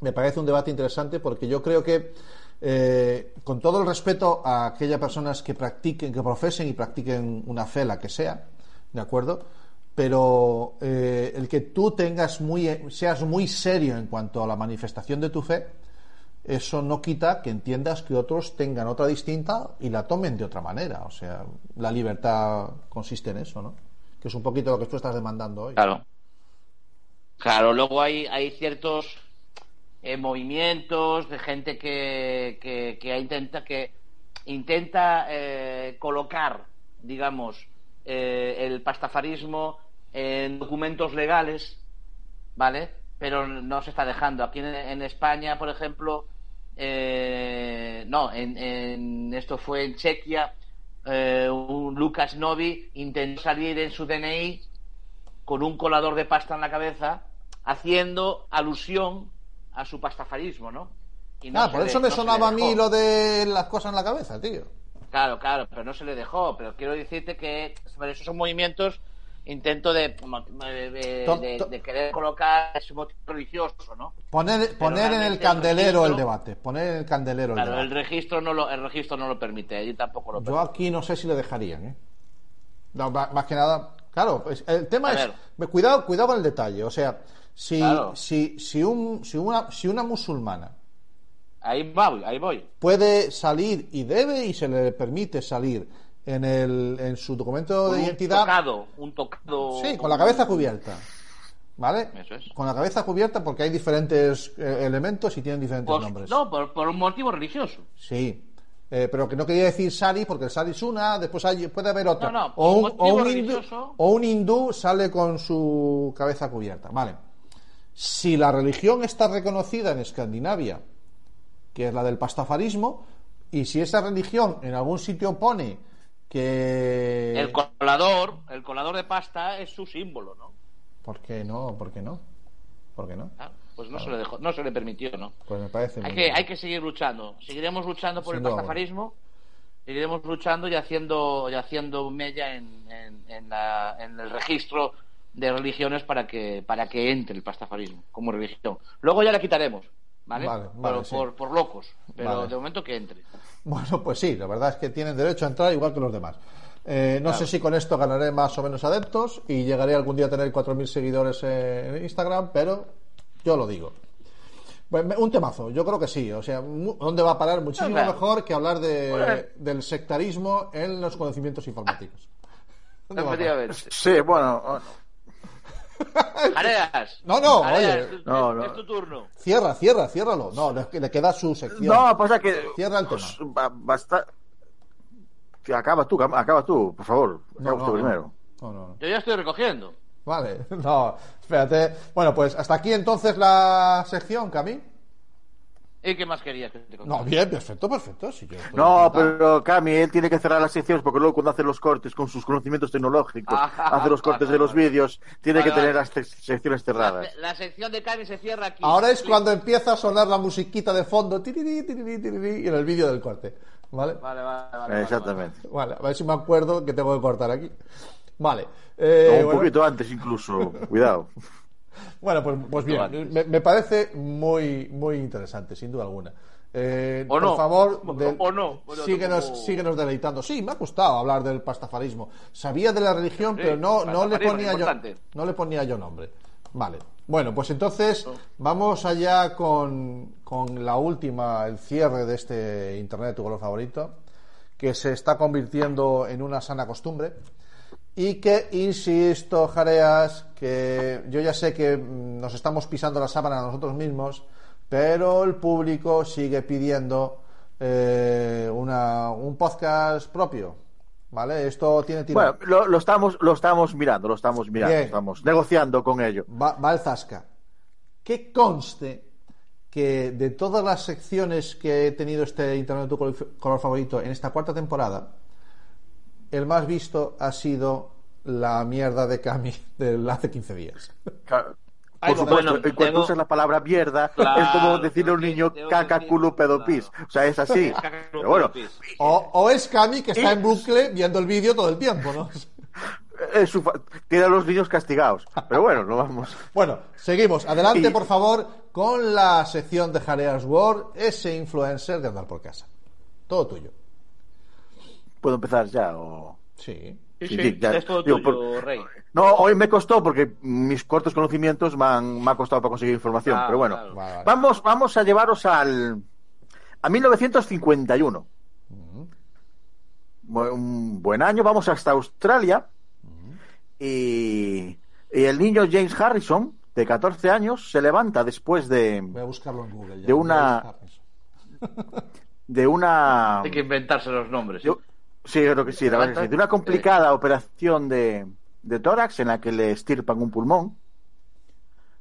Me parece un debate interesante porque yo creo que, eh, con todo el respeto a aquellas personas que practiquen, que profesen y practiquen una fe, la que sea, ¿de acuerdo? Pero eh, el que tú tengas muy, seas muy serio en cuanto a la manifestación de tu fe, eso no quita que entiendas que otros tengan otra distinta y la tomen de otra manera. O sea, la libertad consiste en eso, ¿no? Que es un poquito lo que tú estás demandando hoy. Claro. Claro, luego hay, hay ciertos eh, movimientos de gente que, que, intenta que intenta eh, colocar, digamos, eh, el pastafarismo en documentos legales, ¿vale? Pero no se está dejando. Aquí en, en España, por ejemplo, eh, no, en, en- esto fue en Chequia, eh, un Lucas Novi intentó salir en su DNI con un colador de pasta en la cabeza, haciendo alusión a su pastafarismo, ¿no? Y no ah, por eso me no sonaba a mí lo de las cosas en la cabeza, tío. Claro, claro, pero no se le dejó. Pero quiero decirte que esos son movimientos intento de, de, querer colocar ese motivo religioso, ¿no? Poner, poner en el candelero el debate. Poner en el candelero el Claro, el debate. registro no lo, el registro no lo permite, y tampoco lo Yo aquí no sé si le dejarían, ¿eh? No, más que nada, claro, pues, el tema A es, ver. cuidado, cuidado con el detalle, o sea, si, Claro. si, si, un, si, una, si una musulmana Ahí voy, ahí voy. puede salir y debe y se le permite salir en, el, en su documento de un identidad, tocado, un tocado. sí, con la cabeza cubierta, ¿vale? Eso es. Con la cabeza cubierta porque hay diferentes eh, elementos y tienen diferentes Pues, nombres. no, por, por un motivo religioso. Sí. Eh, pero que no quería decir sari porque el sari es una, después hay- puede haber otra. No, no, o, un, un hindú, o un hindú sale con su cabeza cubierta. Vale. Si la religión está reconocida en Escandinavia, que es la del pastafarismo, y si esa religión en algún sitio pone que... El colador, el colador de pasta es su símbolo, ¿no? ¿Por qué no? ¿Por qué no? ¿Por qué no? Ah, Pues no se le dejó, no se le permitió, ¿no? Pues me parece Hay que, bien. hay que seguir luchando. Seguiremos luchando por el pastafarismo. Seguiremos luchando y haciendo, y haciendo mella en, en, en la- en el registro de religiones para que, para que entre el pastafarismo como religión. Luego ya la quitaremos, ¿vale? Vale, sí. por, por locos. Pero Vale. de momento que entre. Bueno, pues sí, la verdad es que tienen derecho a entrar igual que los demás. Eh, no Claro. sé si con esto ganaré más o menos adeptos y llegaré algún día a tener 4.000 seguidores en Instagram, pero yo lo digo. Un temazo, yo creo que sí. O sea, mu- ¿dónde va a parar? Muchísimo mejor que hablar de, Bueno. del sectarismo en los conocimientos informáticos. Sí, bueno. (laughs) Jareas. No, no, Jareas, oye. es- No, no. Es tu turno. Cierra, cierra, ciérralo. No, le, le queda su sección. No, pasa que. Cierra el tema. pues, ba- basta- Acaba tú, acaba tú, por favor. Acaba no, primero. No, no, no. Yo ya estoy recogiendo. Vale, (laughs) no, espérate. Bueno, pues hasta aquí entonces la sección, Cami. ¿Y qué más querías que te contara? No, bien, perfecto, perfecto. Estoy No, pero Cami, él tiene que cerrar las secciones porque luego cuando hace los cortes con sus conocimientos tecnológicos, Ah, hace los cortes de los vídeos, tiene Vale, que tener vale. las secciones La, cerradas. la sección de Cami se cierra aquí. Ahora es cuando empieza a sonar la musiquita de fondo, tirirí, tirirí, tirirí, y en el vídeo del corte. ¿Vale? Vale, vale, vale, vale. Exactamente. Vale, a ver si me acuerdo que tengo que cortar aquí. Vale. eh, O un bueno, poquito antes incluso, cuidado. (laughs) Bueno, pues, pues bien, me, me parece muy, muy interesante, sin duda alguna. Eh, O por no. favor, O- de- o no. Bueno, síguenos, síguenos deleitando. Sí, me ha gustado hablar del pastafarismo. Sabía de la religión, Sí, pero no, no le ponía yo, no le ponía yo nombre. Vale. Bueno, pues entonces vamos allá con, con la última, el cierre de este Internet tu color favorito, que se está convirtiendo en una sana costumbre. Y que, insisto, Jareas, que yo ya sé que mm, nos estamos pisando la sábana a nosotros mismos, pero el público sigue pidiendo eh, una, un podcast propio. ¿Vale? Esto tiene tirón. Bueno, lo, lo estamos, lo estamos mirando, lo estamos mirando, Bien. estamos negociando con ello. Va, va el Zasca. Que conste que de todas las secciones que he tenido este Internet de tu color favorito en esta cuarta temporada, el más visto ha sido la mierda de Cami de hace 15 días. Claro. Por supuesto, bueno, tengo- usas la palabra mierda, Claro, es como decirle a un que- niño caca, culo, pedo, pis. O sea, es así. Pero bueno. O, o es Cami que está Y- en bucle viendo el vídeo todo el tiempo, ¿no? (laughs) es su tiene a los niños castigados. Pero bueno, no vamos. Bueno, seguimos. Adelante, Y- por favor, con la sección de Jareas World, ese influencer de andar por casa. Todo tuyo. ¿Puedo empezar ya? O... Sí. Sí, Sí, sí, sí, ya- es todo digo, tuyo, por- Rey. No, hoy me costó porque mis cortos conocimientos me han, me ha costado para conseguir información. Claro, pero bueno, claro. Vale, vale. vamos, vamos a llevaros al a 1951. Bu- Un buen año, vamos hasta Australia y, y el niño James Harrison, de 14 años, se levanta después de, Voy a buscarlo en Google. ya. De una- de una Hay que inventarse los nombres. yo- sí, creo que sí, la verdad que sí. De una complicada operación de, de tórax en la que le estirpan un pulmón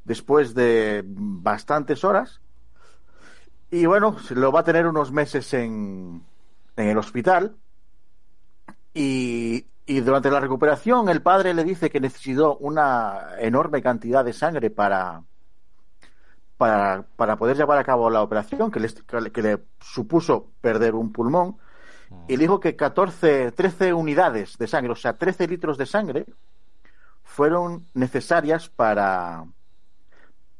después de bastantes horas. Y bueno, lo va a tener unos meses en, en el hospital. Y, y durante la recuperación, el padre le dice que necesitó una enorme cantidad de sangre para, para, para poder llevar a cabo la operación, que le, que le supuso perder un pulmón. Y le dijo que 14, 13 unidades de sangre, o sea, 13 litros de sangre, fueron necesarias para,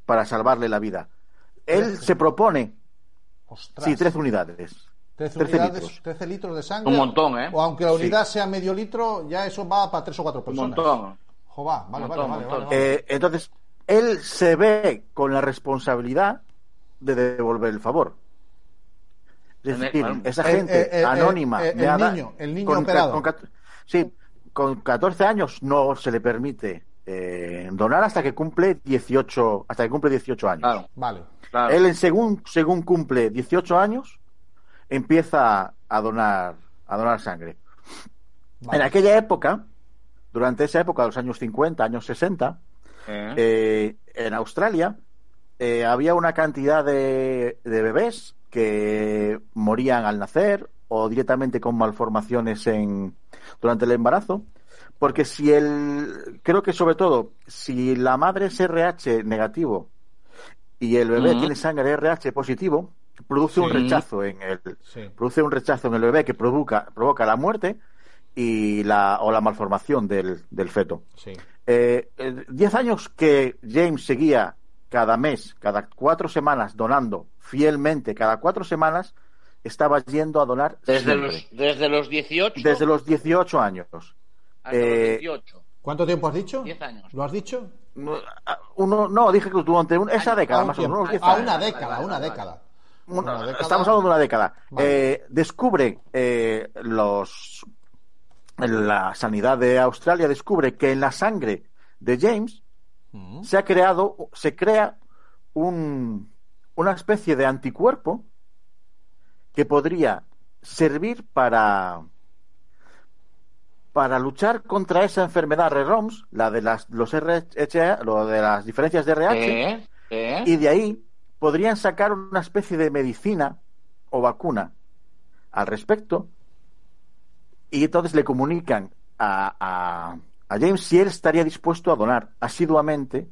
para salvarle la vida. Él Trece. se propone, Ostras. sí, 13 unidades. 13 13 unidades, litros. 13 litros de sangre. Un montón, ¿eh? O aunque la Sí. unidad sea medio litro, ya eso va para tres o cuatro Un personas. montón. Jova, vale, Un vale, montón, vale, montón. vale, vale. Eh, entonces, él se ve con la responsabilidad de devolver el favor. Es el- decir, bueno, esa el- gente el- anónima. el- niño, el niño con- operado. con sí, con 14 años no se le permite eh, donar hasta que cumple 18, hasta que cumple 18 años. Claro, Vale. claro. Él, en según, según cumple 18 años, empieza a donar, a donar sangre. vale. En aquella época, durante esa época, los años 50, años 60, Eh, eh, en Australia eh, había una cantidad de, de bebés que morían al nacer o directamente con malformaciones en, durante el embarazo. Porque si el, creo que sobre todo, si la madre es RH negativo y el bebé Ujú. tiene sangre RH positivo, produce un rechazo en el, Sí. produce un rechazo en el bebé que provoca, provoca la muerte y la, o la malformación del, del feto. Sí. Eh, eh, diez años que James seguía cada mes, cada cuatro semanas, donando fielmente, cada cuatro semanas, estaba yendo a donar desde, siempre. los, desde los 18 desde los 18 años. hasta eh, los 18. ¿Cuánto tiempo has dicho? 10 años. ¿Lo has dicho? Uno, no, dije que durante un- esa década, A un más o menos. unos 10 A años. una década, una década. Una- Una década. Estamos hablando de una década. Vale. Eh, descubre eh, los la sanidad de Australia descubre que en la sangre de James Mm. se ha creado se crea un, una especie de anticuerpo que podría servir para para luchar contra esa enfermedad REROMS, la de las los RH, lo de las diferencias de RH, ¿Eh? ¿Eh? y de ahí podrían sacar una especie de medicina o vacuna al respecto y entonces le comunican a, a- a James si él estaría dispuesto a donar asiduamente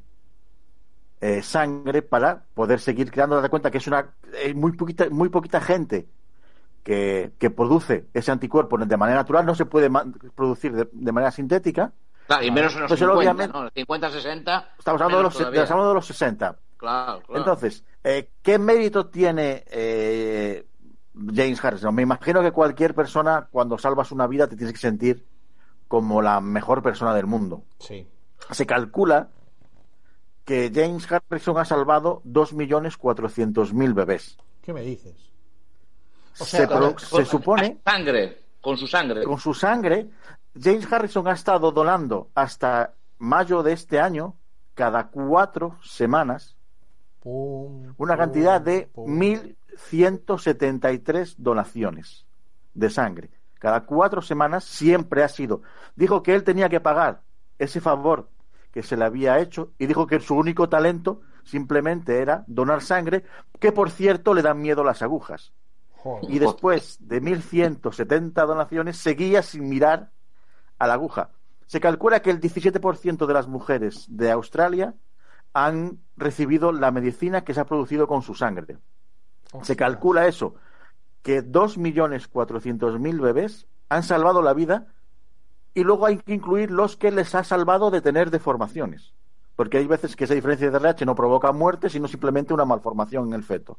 eh, sangre para poder seguir creando. Date cuenta que es una eh, muy poquita, muy poquita gente que, que produce ese anticuerpo de manera natural, no se puede producir de, de manera sintética. Claro, y menos en los Entonces, 50, obviamente, ¿no? 50, 60. Estamos hablando, de los, estamos hablando de los 60. Claro, claro. Entonces, eh, ¿qué mérito tiene eh, James Harrison? Me imagino que cualquier persona, cuando salvas una vida, te tienes que sentir como la mejor persona del mundo. Sí. Se calcula que James Harrison ha salvado 2.400.000 bebés. ¿Qué me dices? O se, sea, se supone Sangre, con su sangre. con su sangre, James Harrison ha estado donando hasta mayo de este año, cada cuatro semanas, Pum, una pum, cantidad de pum. 1.173 donaciones de sangre. Cada cuatro semanas siempre ha sido. Dijo que él tenía que pagar ese favor que se le había hecho y dijo que su único talento simplemente era donar sangre, que por cierto le dan miedo las agujas. Joder. Y después de 1.170 donaciones seguía sin mirar a la aguja. Se calcula que el 17% de las mujeres de Australia han recibido la medicina que se ha producido con su sangre. Se calcula eso, que 2.400.000 bebés han salvado la vida y luego hay que incluir los que les ha salvado de tener deformaciones. Porque hay veces que esa diferencia de RH no provoca muerte, sino simplemente una malformación en el feto.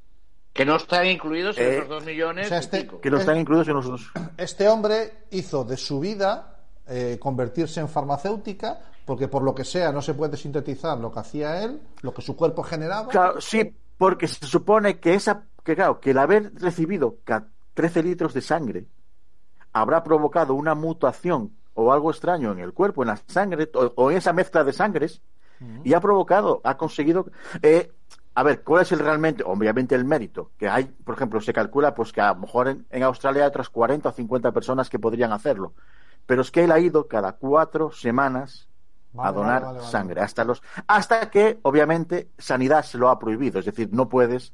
Que no están incluidos en Eh, esos dos millones o sea, este-. Que no están incluidos en los dos. Este hombre hizo de su vida eh, convertirse en farmacéutica porque por lo que sea no se puede sintetizar lo que hacía él, lo que su cuerpo generaba. Claro, sí, porque se supone que esa, que claro, que el haber recibido ca- 13 litros de sangre habrá provocado una mutación o algo extraño en el cuerpo, en la sangre, o, o en esa mezcla de sangres, y ha provocado, ha conseguido. eh, a ver, ¿cuál es el realmente? Obviamente el mérito. Que hay, por ejemplo, se calcula pues que a lo mejor en, en Australia hay otras 40 o 50 personas que podrían hacerlo. Pero es que él ha ido cada cuatro semanas Vale, a donar vale, vale, vale. sangre hasta los hasta que obviamente sanidad se lo ha prohibido es decir no puedes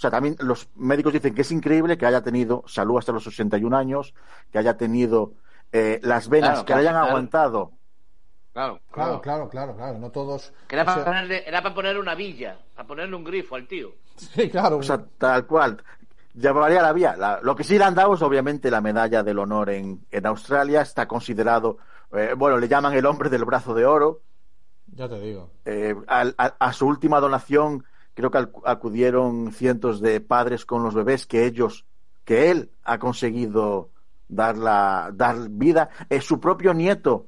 o sea también los médicos dicen que es increíble que haya tenido salud hasta los 61 años que haya tenido eh, las venas Claro, que le hayan claro. aguantado Claro, Claro, claro, claro, claro. No todos. Que era, para sea, ponerle, era para ponerle una villa, para ponerle un grifo al tío. sí, claro. o sea tal cual llevaría la vía La- lo que sí le han dado es obviamente la medalla del honor en, en Australia está considerado eh, bueno le llaman el hombre del brazo de oro ya te digo. Eh, a su última donación creo que acudieron cientos de padres con los bebés que ellos que él ha conseguido dar la dar vida. Eh, su propio nieto.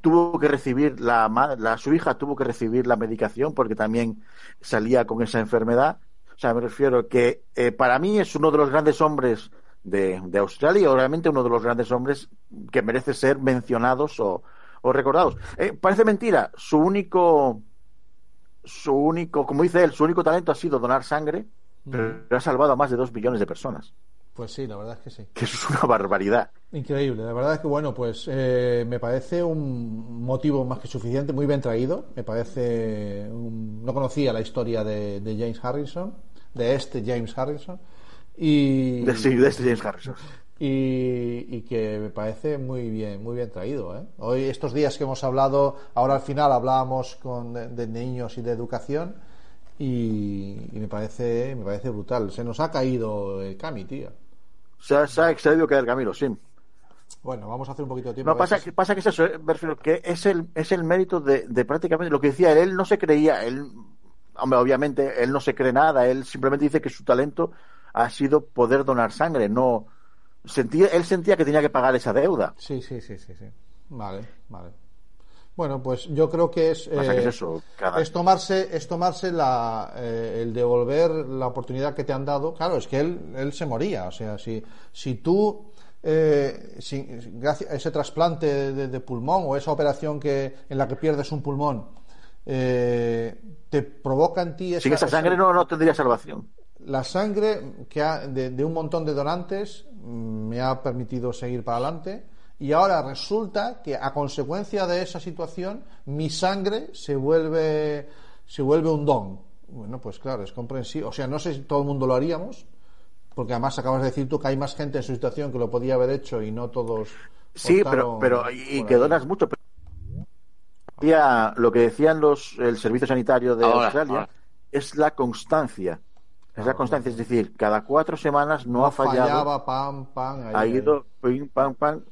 Tuvo que recibir la, la su hija tuvo que recibir la medicación porque también salía con esa enfermedad. O sea me refiero que eh, para mí es uno de los grandes hombres de, Australia y obviamente uno de los grandes hombres que merece ser mencionados o, o recordados. Eh, parece mentira, su único, su único, como dice él, su único talento ha sido donar sangre, pero ha salvado a más de dos millones de personas. Pues sí, la verdad es que sí. Que eso es una barbaridad. Increíble, la verdad es que bueno, pues eh, me parece un motivo más que suficiente, muy bien traído. Me parece, un- no conocía la historia de, de James Harrison, de este James Harrison, y, De, sí, de este James Harrison. Y, y que me parece muy bien, muy bien traído. ¿eh? Hoy estos días que hemos hablado, ahora al final hablábamos con de, de niños y de educación y, y me parece, me parece brutal. Se nos ha caído el Cami, tío. Se ha, se ha excedido el Camilo, sí. Bueno, vamos a hacer un poquito de tiempo. No, pasa, que, pasa que es eso, eh, que es el, es el mérito de, de prácticamente lo que decía él, él no se creía, él, hombre, obviamente, él no se cree nada, él simplemente dice que su talento ha sido poder donar sangre, no, sentía, él sentía que tenía que pagar esa deuda. Sí, sí, sí, sí, sí. Vale, vale. Bueno, pues yo creo que es, Pasa que eh, es eso, cada- es tomarse, es tomarse la, eh, el devolver la oportunidad que te han dado. Claro, es que él, él se moría. O sea, si, si tú, eh, si- gracias a ese trasplante de, de pulmón o esa operación que, en la que pierdes un pulmón, eh, te provoca en ti Sin esa sangre no, no tendría salvación. la sangre que ha- de, de un montón de donantes me ha permitido seguir para adelante y ahora resulta que a consecuencia de esa situación mi sangre se vuelve se vuelve un don bueno pues claro es comprensible o sea no sé si todo el mundo lo haríamos porque además acabas de decir tú que hay más gente en su situación que lo podía haber hecho y no todos Sí, pero, pero y que ahí. donas mucho. pero- Decía- lo que decían los el servicio sanitario de Ahora, Australia ahora. es la constancia. Es la constancia, es decir, cada cuatro semanas no, ha fallado, fallaba pam pam ahí, ha ahí. ido pim, pam, pam.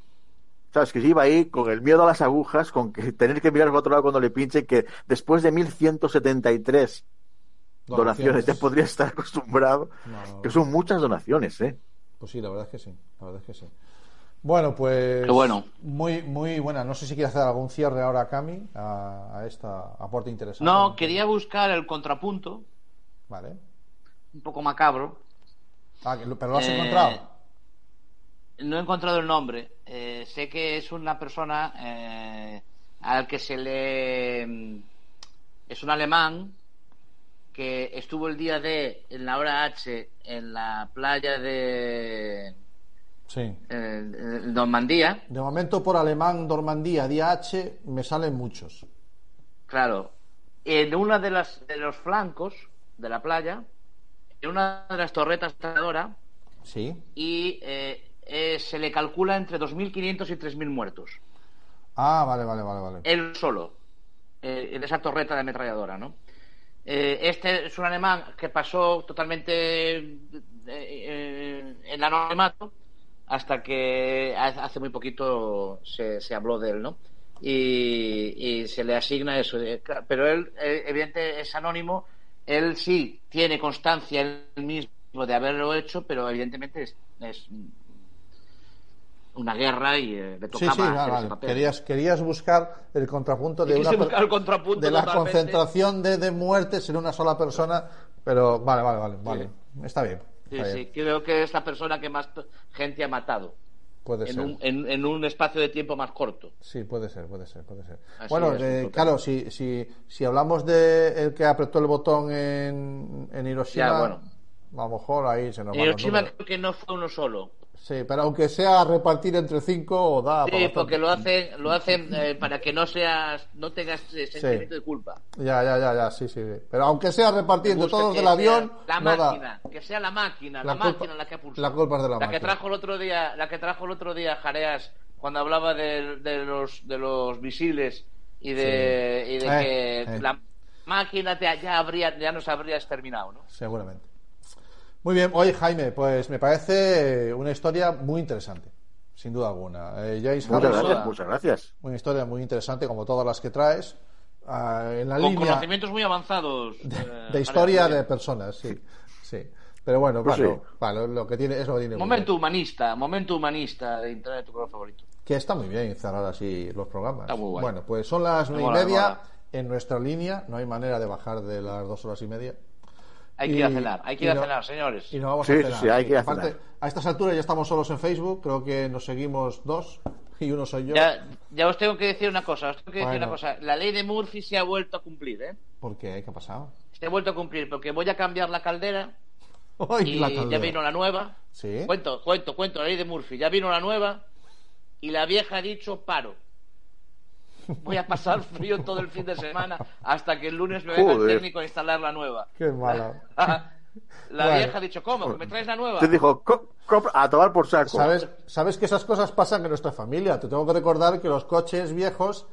Sabes que se iba ahí con el miedo a las agujas, con que (laughs) tener que mirar para otro lado cuando le pinche, que después de 1173 donaciones ya podría estar acostumbrado, No, no, que son muchas donaciones, ¿eh? Pues sí, la verdad es que sí, la verdad es que sí. Bueno, pues Qué bueno. muy muy buena. No sé si quiere hacer algún cierre ahora, Cami, a, a esta aporte interesante. No, quería buscar el contrapunto, Vale. Un poco macabro. Ah, pero lo has Eh, encontrado. No he encontrado el nombre. Eh, sé que es una persona eh, al que se le. mm, Es un alemán que estuvo el día D en la hora H en la playa de Sí. Normandía. De momento por alemán, Normandía, día H, me salen muchos. Claro. En una de las de los flancos de la playa, en una de las torretas de Sí. y eh, eh, se le calcula entre 2.500 y 3.000 muertos. Ah, vale, vale, vale, vale. Él solo, eh, en esa torreta de ametralladora, ¿no? Este es un alemán que pasó totalmente en anonimato hasta que ha- hace muy poquito se, se habló de él, ¿no? Y, y se le asigna eso. Pero él, evidente, es anónimo. Él sí tiene constancia él mismo de haberlo hecho, pero evidentemente es, es una guerra y eh, le Sí, tocaba sí, hacer vale, papel. Querías, querías buscar el contrapunto de (laughs) una el contrapunto de la concentración de, de muertes en una sola persona, pero vale, vale, vale, vale. Está bien. Sí, está sí, bien. creo que es la persona que más gente ha matado Puede en ser. un, en, en un espacio de tiempo más corto. Sí, puede ser, puede ser, puede ser. Así bueno, total. claro, si, si, si hablamos de el que apretó el botón en, en Hiroshima, Ya, bueno. a lo mejor ahí se nos los Hiroshima creo que no fue uno solo. Sí, pero aunque sea repartir entre cinco, o da Sí, bastante. porque lo hacen, lo hacen eh, para que no seas, no tengas eh, sentimiento de culpa. Ya, ya, ya, ya, sí, sí. Pero aunque sea repartiendo Busca todos que del avión, La no da. máquina, que sea la máquina, La la, culpa- máquina la que ha pulsado. la culpa es de la que máquina. trajo el otro día, la que trajo el otro día Jareas cuando hablaba de, de los de los misiles y de, Sí. y de Eh, que eh. la máquina te- ya habría ya nos habría exterminado, ¿no? Seguramente. Muy bien, oye Jaime, pues me parece una historia muy interesante, sin duda alguna. Eh, James Muchas Harrison, gracias, muchas gracias. Una historia muy interesante, como todas las que traes. Ah, en la Con línea conocimientos muy avanzados. eh, de historia de personas, sí. sí. Pero bueno, Pues bueno, sí. vale, lo que tiene es lo que tiene. Momento humanista, momento humanista de Internet, tu color favorito. Que está muy bien cerrar así los programas. Está muy guay. Bueno, pues son las nueve y media en nuestra línea. No hay manera de bajar de las dos horas y media. Hay que ir a cenar, hay que ir a no- cenar, señores. Y nos vamos Sí, a sí, cenar. sí, hay que ir a Aparte, cenar. a estas alturas ya estamos solos en Facebook. Creo que nos seguimos dos y uno soy yo. Ya, ya os tengo que decir una cosa, os tengo que decir una cosa. La ley de Murphy se ha vuelto a cumplir, ¿eh? ¿Por qué? ¿Qué ha pasado? Se ha vuelto a cumplir porque voy a cambiar la caldera Ay, y la ya vino la nueva. Sí. Cuento, cuento, cuento, la ley de Murphy. Ya vino la nueva y la vieja ha dicho paro. (laughs) Voy a pasar frío todo el fin de semana hasta que el lunes me venga el técnico a instalar la nueva. Qué mala. (laughs) La Bueno. vieja ha dicho, ¿cómo? ¿Que ¿Me traes la nueva? Te dijo, "Co- compra- a tomar por saco. ¿Sabes, sabes que esas cosas pasan en nuestra familia. Te tengo que recordar que los coches viejos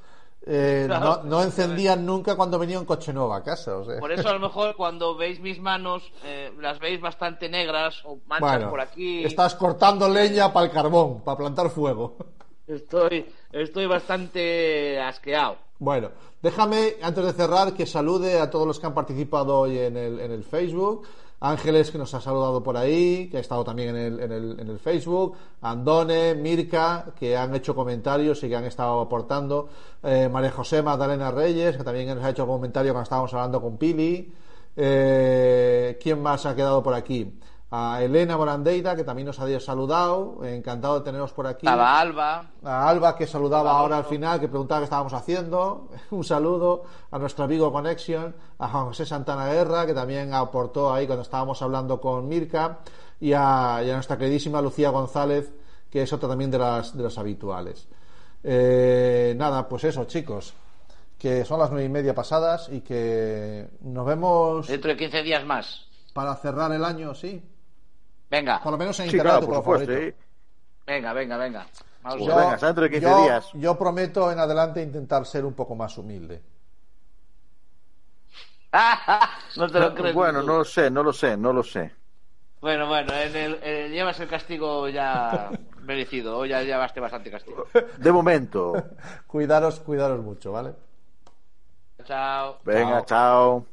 eh, (laughs) Claro. no, no encendían nunca cuando venía un coche nuevo a casa. o sea. Por eso a lo mejor cuando veis mis manos eh, las veis bastante negras o manchas Bueno, por aquí. estás cortando leña para el carbón, para plantar fuego. Estoy, estoy bastante asqueado. Bueno, déjame, antes de cerrar, que salude a todos los que han participado hoy en el, en el Facebook. Ángeles, que nos ha saludado por ahí, que ha estado también en el, en el, en el Facebook, Andone, Mirka, que han hecho comentarios y que han estado aportando, eh, María José Magdalena Reyes, que también nos ha hecho comentario cuando estábamos hablando con Pili. Eh, ¿Quién más ha quedado por aquí? A Elena Morandeira, que también nos ha saludado. Encantado de teneros por aquí. A Alba. A Alba, que saludaba ahora al final, que preguntaba qué estábamos haciendo. (laughs) Un saludo. A nuestro amigo Connection. A Juan José Santana Guerra, que también aportó ahí cuando estábamos hablando con Mirka. Y a, y a nuestra queridísima Lucía González, que es otra también de las, de las habituales. Eh, nada, pues eso, chicos. Que son las nueve y media pasadas y que nos vemos. Dentro de 15 días más. Para cerrar el año, sí. Venga. Por lo menos en Sí, internet, claro, tu por supuesto, favorito. sí. Venga, venga, venga. Pues a- venga, hasta dentro de 15 yo, días. yo prometo en adelante intentar ser un poco más humilde. (laughs) no te lo crees. Bueno, tú. no lo sé, no lo sé, no lo sé. Bueno, bueno, en el, en- llevas el castigo ya (laughs) merecido. Hoy ya llevaste bastante castigo. De momento. (laughs) Cuidaros, cuidaros mucho, ¿vale? Chao. Venga, chao.